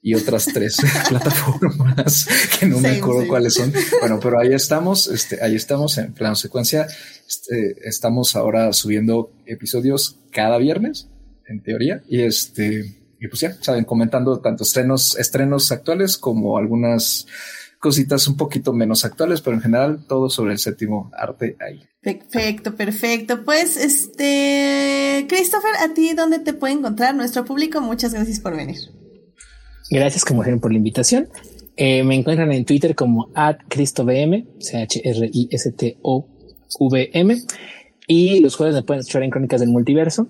y otras tres plataformas que no me acuerdo cuáles son. Bueno, pero ahí estamos, este, ahí estamos en plano secuencia. Este, estamos ahora subiendo episodios cada viernes, en teoría, y este, y pues ya, saben, comentando tanto estrenos, estrenos actuales como algunas cositas un poquito menos actuales, pero en general todo sobre el séptimo arte ahí.
Perfecto, perfecto. Pues, este, Christopher, ¿a ti dónde te puede encontrar nuestro público? Muchas gracias por venir.
Gracias como siempre por la invitación. Eh, me encuentran en Twitter como ChristoVM, C-H-R-I-S-T-O-V-M. Y los jueves me pueden escuchar en Crónicas del Multiverso.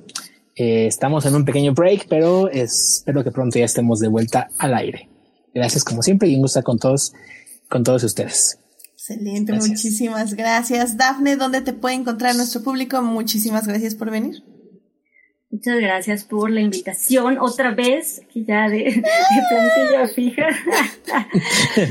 Eh, estamos en un pequeño break, pero espero que pronto ya estemos de vuelta al aire. Gracias como siempre y un gusto con todos, con todos ustedes.
Excelente, muchísimas gracias. Dafne, ¿dónde te puede encontrar nuestro público? Muchísimas gracias por venir.
Muchas gracias por la invitación otra vez, que ya de, de plantilla fija.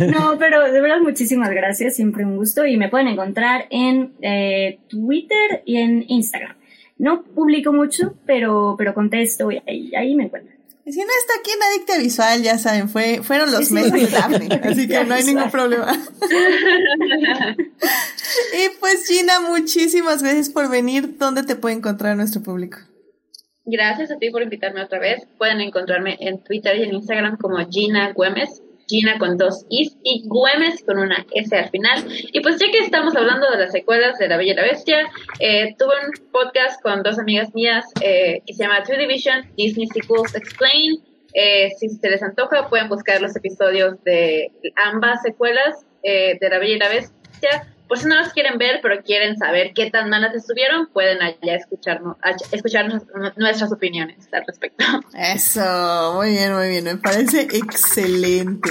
no, pero de verdad muchísimas gracias, siempre un gusto y me pueden encontrar en eh, Twitter y en Instagram. No publico mucho, pero, pero contesto y ahí, ahí me encuentran.
Y si no está aquí en Adicta Visual, ya saben, fue, fueron los meses de Daphne, así que no hay ningún problema. y pues Gina, muchísimas gracias por venir. ¿Dónde te puede encontrar nuestro público?
Gracias a ti por invitarme otra vez. Pueden encontrarme en Twitter y en Instagram como Gina Güemes, Gina con dos Is y Güemes con una S al final. Y pues ya que estamos hablando de las secuelas de La Bella y la Bestia, eh, tuve un podcast con dos amigas mías eh, que se llama Two Division Disney Sequels Explain. Eh, si se les antoja, pueden buscar los episodios de ambas secuelas de La Bella y la Bestia por si no las quieren ver, pero quieren saber qué tan malas estuvieron, pueden allá escucharnos, escuchar nuestras opiniones al respecto.
Eso, muy bien, muy bien, me parece excelente.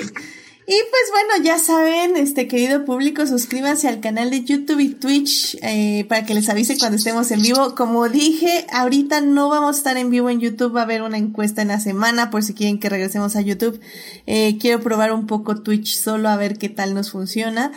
Y pues bueno, ya saben, este querido público, suscríbanse al canal de YouTube y Twitch eh, para que les avise cuando estemos en vivo. Como dije, ahorita no vamos a estar en vivo en YouTube, va a haber una encuesta en la semana por si quieren que regresemos a YouTube. Eh, quiero probar un poco Twitch solo a ver qué tal nos funciona.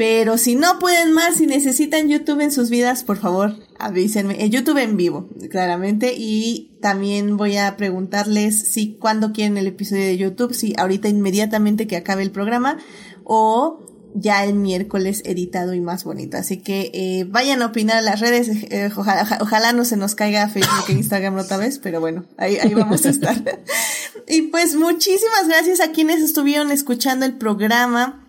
Pero si no pueden más y necesitan YouTube en sus vidas, por favor, avísenme. En YouTube en vivo, claramente. Y también voy a preguntarles si cuándo quieren el episodio de YouTube, si ahorita inmediatamente que acabe el programa o ya el miércoles editado y más bonito. Así que eh, vayan a opinar a las redes. Eh, ojalá, ojalá, no se nos caiga Facebook e Instagram otra vez, pero bueno, ahí, ahí vamos a estar. y pues muchísimas gracias a quienes estuvieron escuchando el programa.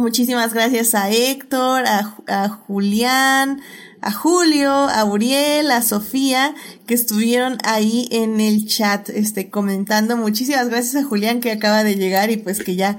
Muchísimas gracias a Héctor, a, Julián, a Julio, a Uriel, a Sofía, que estuvieron ahí en el chat, este, comentando. Muchísimas gracias a Julián que acaba de llegar y pues que ya,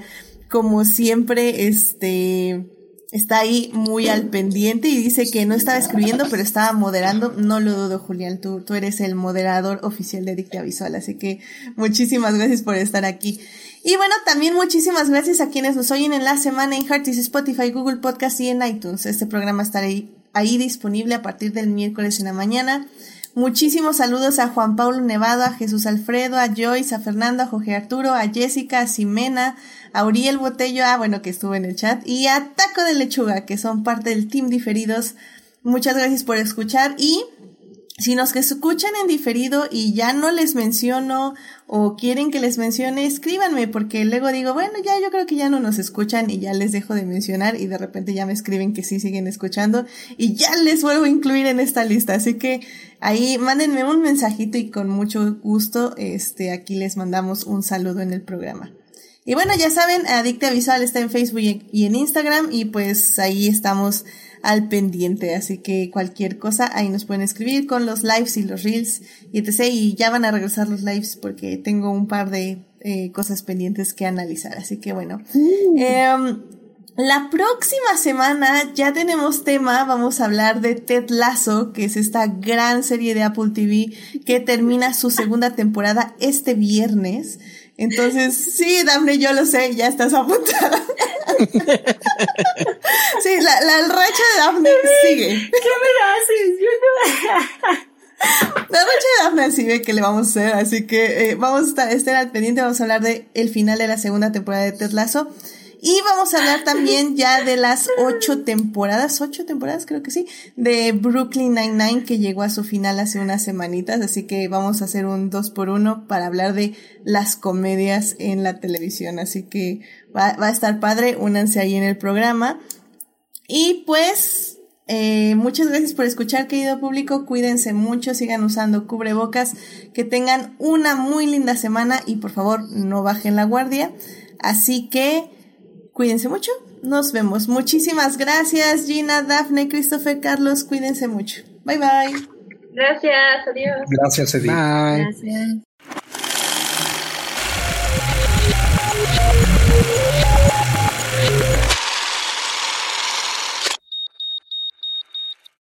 como siempre, este, está ahí muy al pendiente y dice que no estaba escribiendo, pero estaba moderando. No lo dudo, Julián. Tú, tú eres el moderador oficial de Dicta Visual, así que muchísimas gracias por estar aquí. Y bueno, también muchísimas gracias a quienes nos oyen en la semana en Heartis, Spotify, Google Podcast y en iTunes. Este programa estará ahí, disponible a partir del miércoles en la mañana. Muchísimos saludos a Juan Pablo Nevado, a Jesús Alfredo, a Joyce, a Fernando, a Jorge Arturo, a Jessica, a Ximena, a Uriel Botello, ah, bueno, que estuvo en el chat, y a Taco de Lechuga, que son parte del Team Diferidos. Muchas gracias por escuchar y si nos escuchan en diferido y ya no les menciono o quieren que les mencione, escríbanme porque luego digo, bueno, ya yo creo que ya no nos escuchan y ya les dejo de mencionar y de repente ya me escriben que sí siguen escuchando y ya les vuelvo a incluir en esta lista. Así que ahí mándenme un mensajito y con mucho gusto, este, aquí les mandamos un saludo en el programa. Y bueno, ya saben, Adicta Visual está en Facebook y en Instagram y pues ahí estamos al pendiente. Así que cualquier cosa ahí nos pueden escribir con los lives y los reels y etc. Y ya van a regresar los lives porque tengo un par de eh, cosas pendientes que analizar. Así que bueno. Uh. Em, La próxima semana ya tenemos tema, vamos a hablar de Ted Lasso, que es esta gran serie de Apple TV que termina su segunda temporada este viernes. Entonces, sí, Daphne, yo lo sé, ya estás apuntada. sí, la, la racha de Daphne sigue.
¿Qué me haces?
Yo La racha de Daphne sigue que le vamos a hacer, así que eh, vamos a estar, estar al pendiente, vamos a hablar de el final de la segunda temporada de Ted Lasso. Y vamos a hablar también ya de las ocho temporadas, ocho temporadas creo que sí, de Brooklyn Nine-Nine que llegó a su final hace unas semanitas, así que vamos a hacer un dos por uno para hablar de las comedias en la televisión, así que va, va a estar padre, únanse ahí en el programa. Y pues, eh, muchas gracias por escuchar, querido público. Cuídense mucho, sigan usando cubrebocas, que tengan una muy linda semana y por favor no bajen la guardia. Así que cuídense mucho. Nos vemos. Muchísimas gracias, Gina, Dafne, Christopher, Carlos. Cuídense mucho. Bye bye.
Gracias, adiós.
Gracias, Edith.
Bye.
Gracias.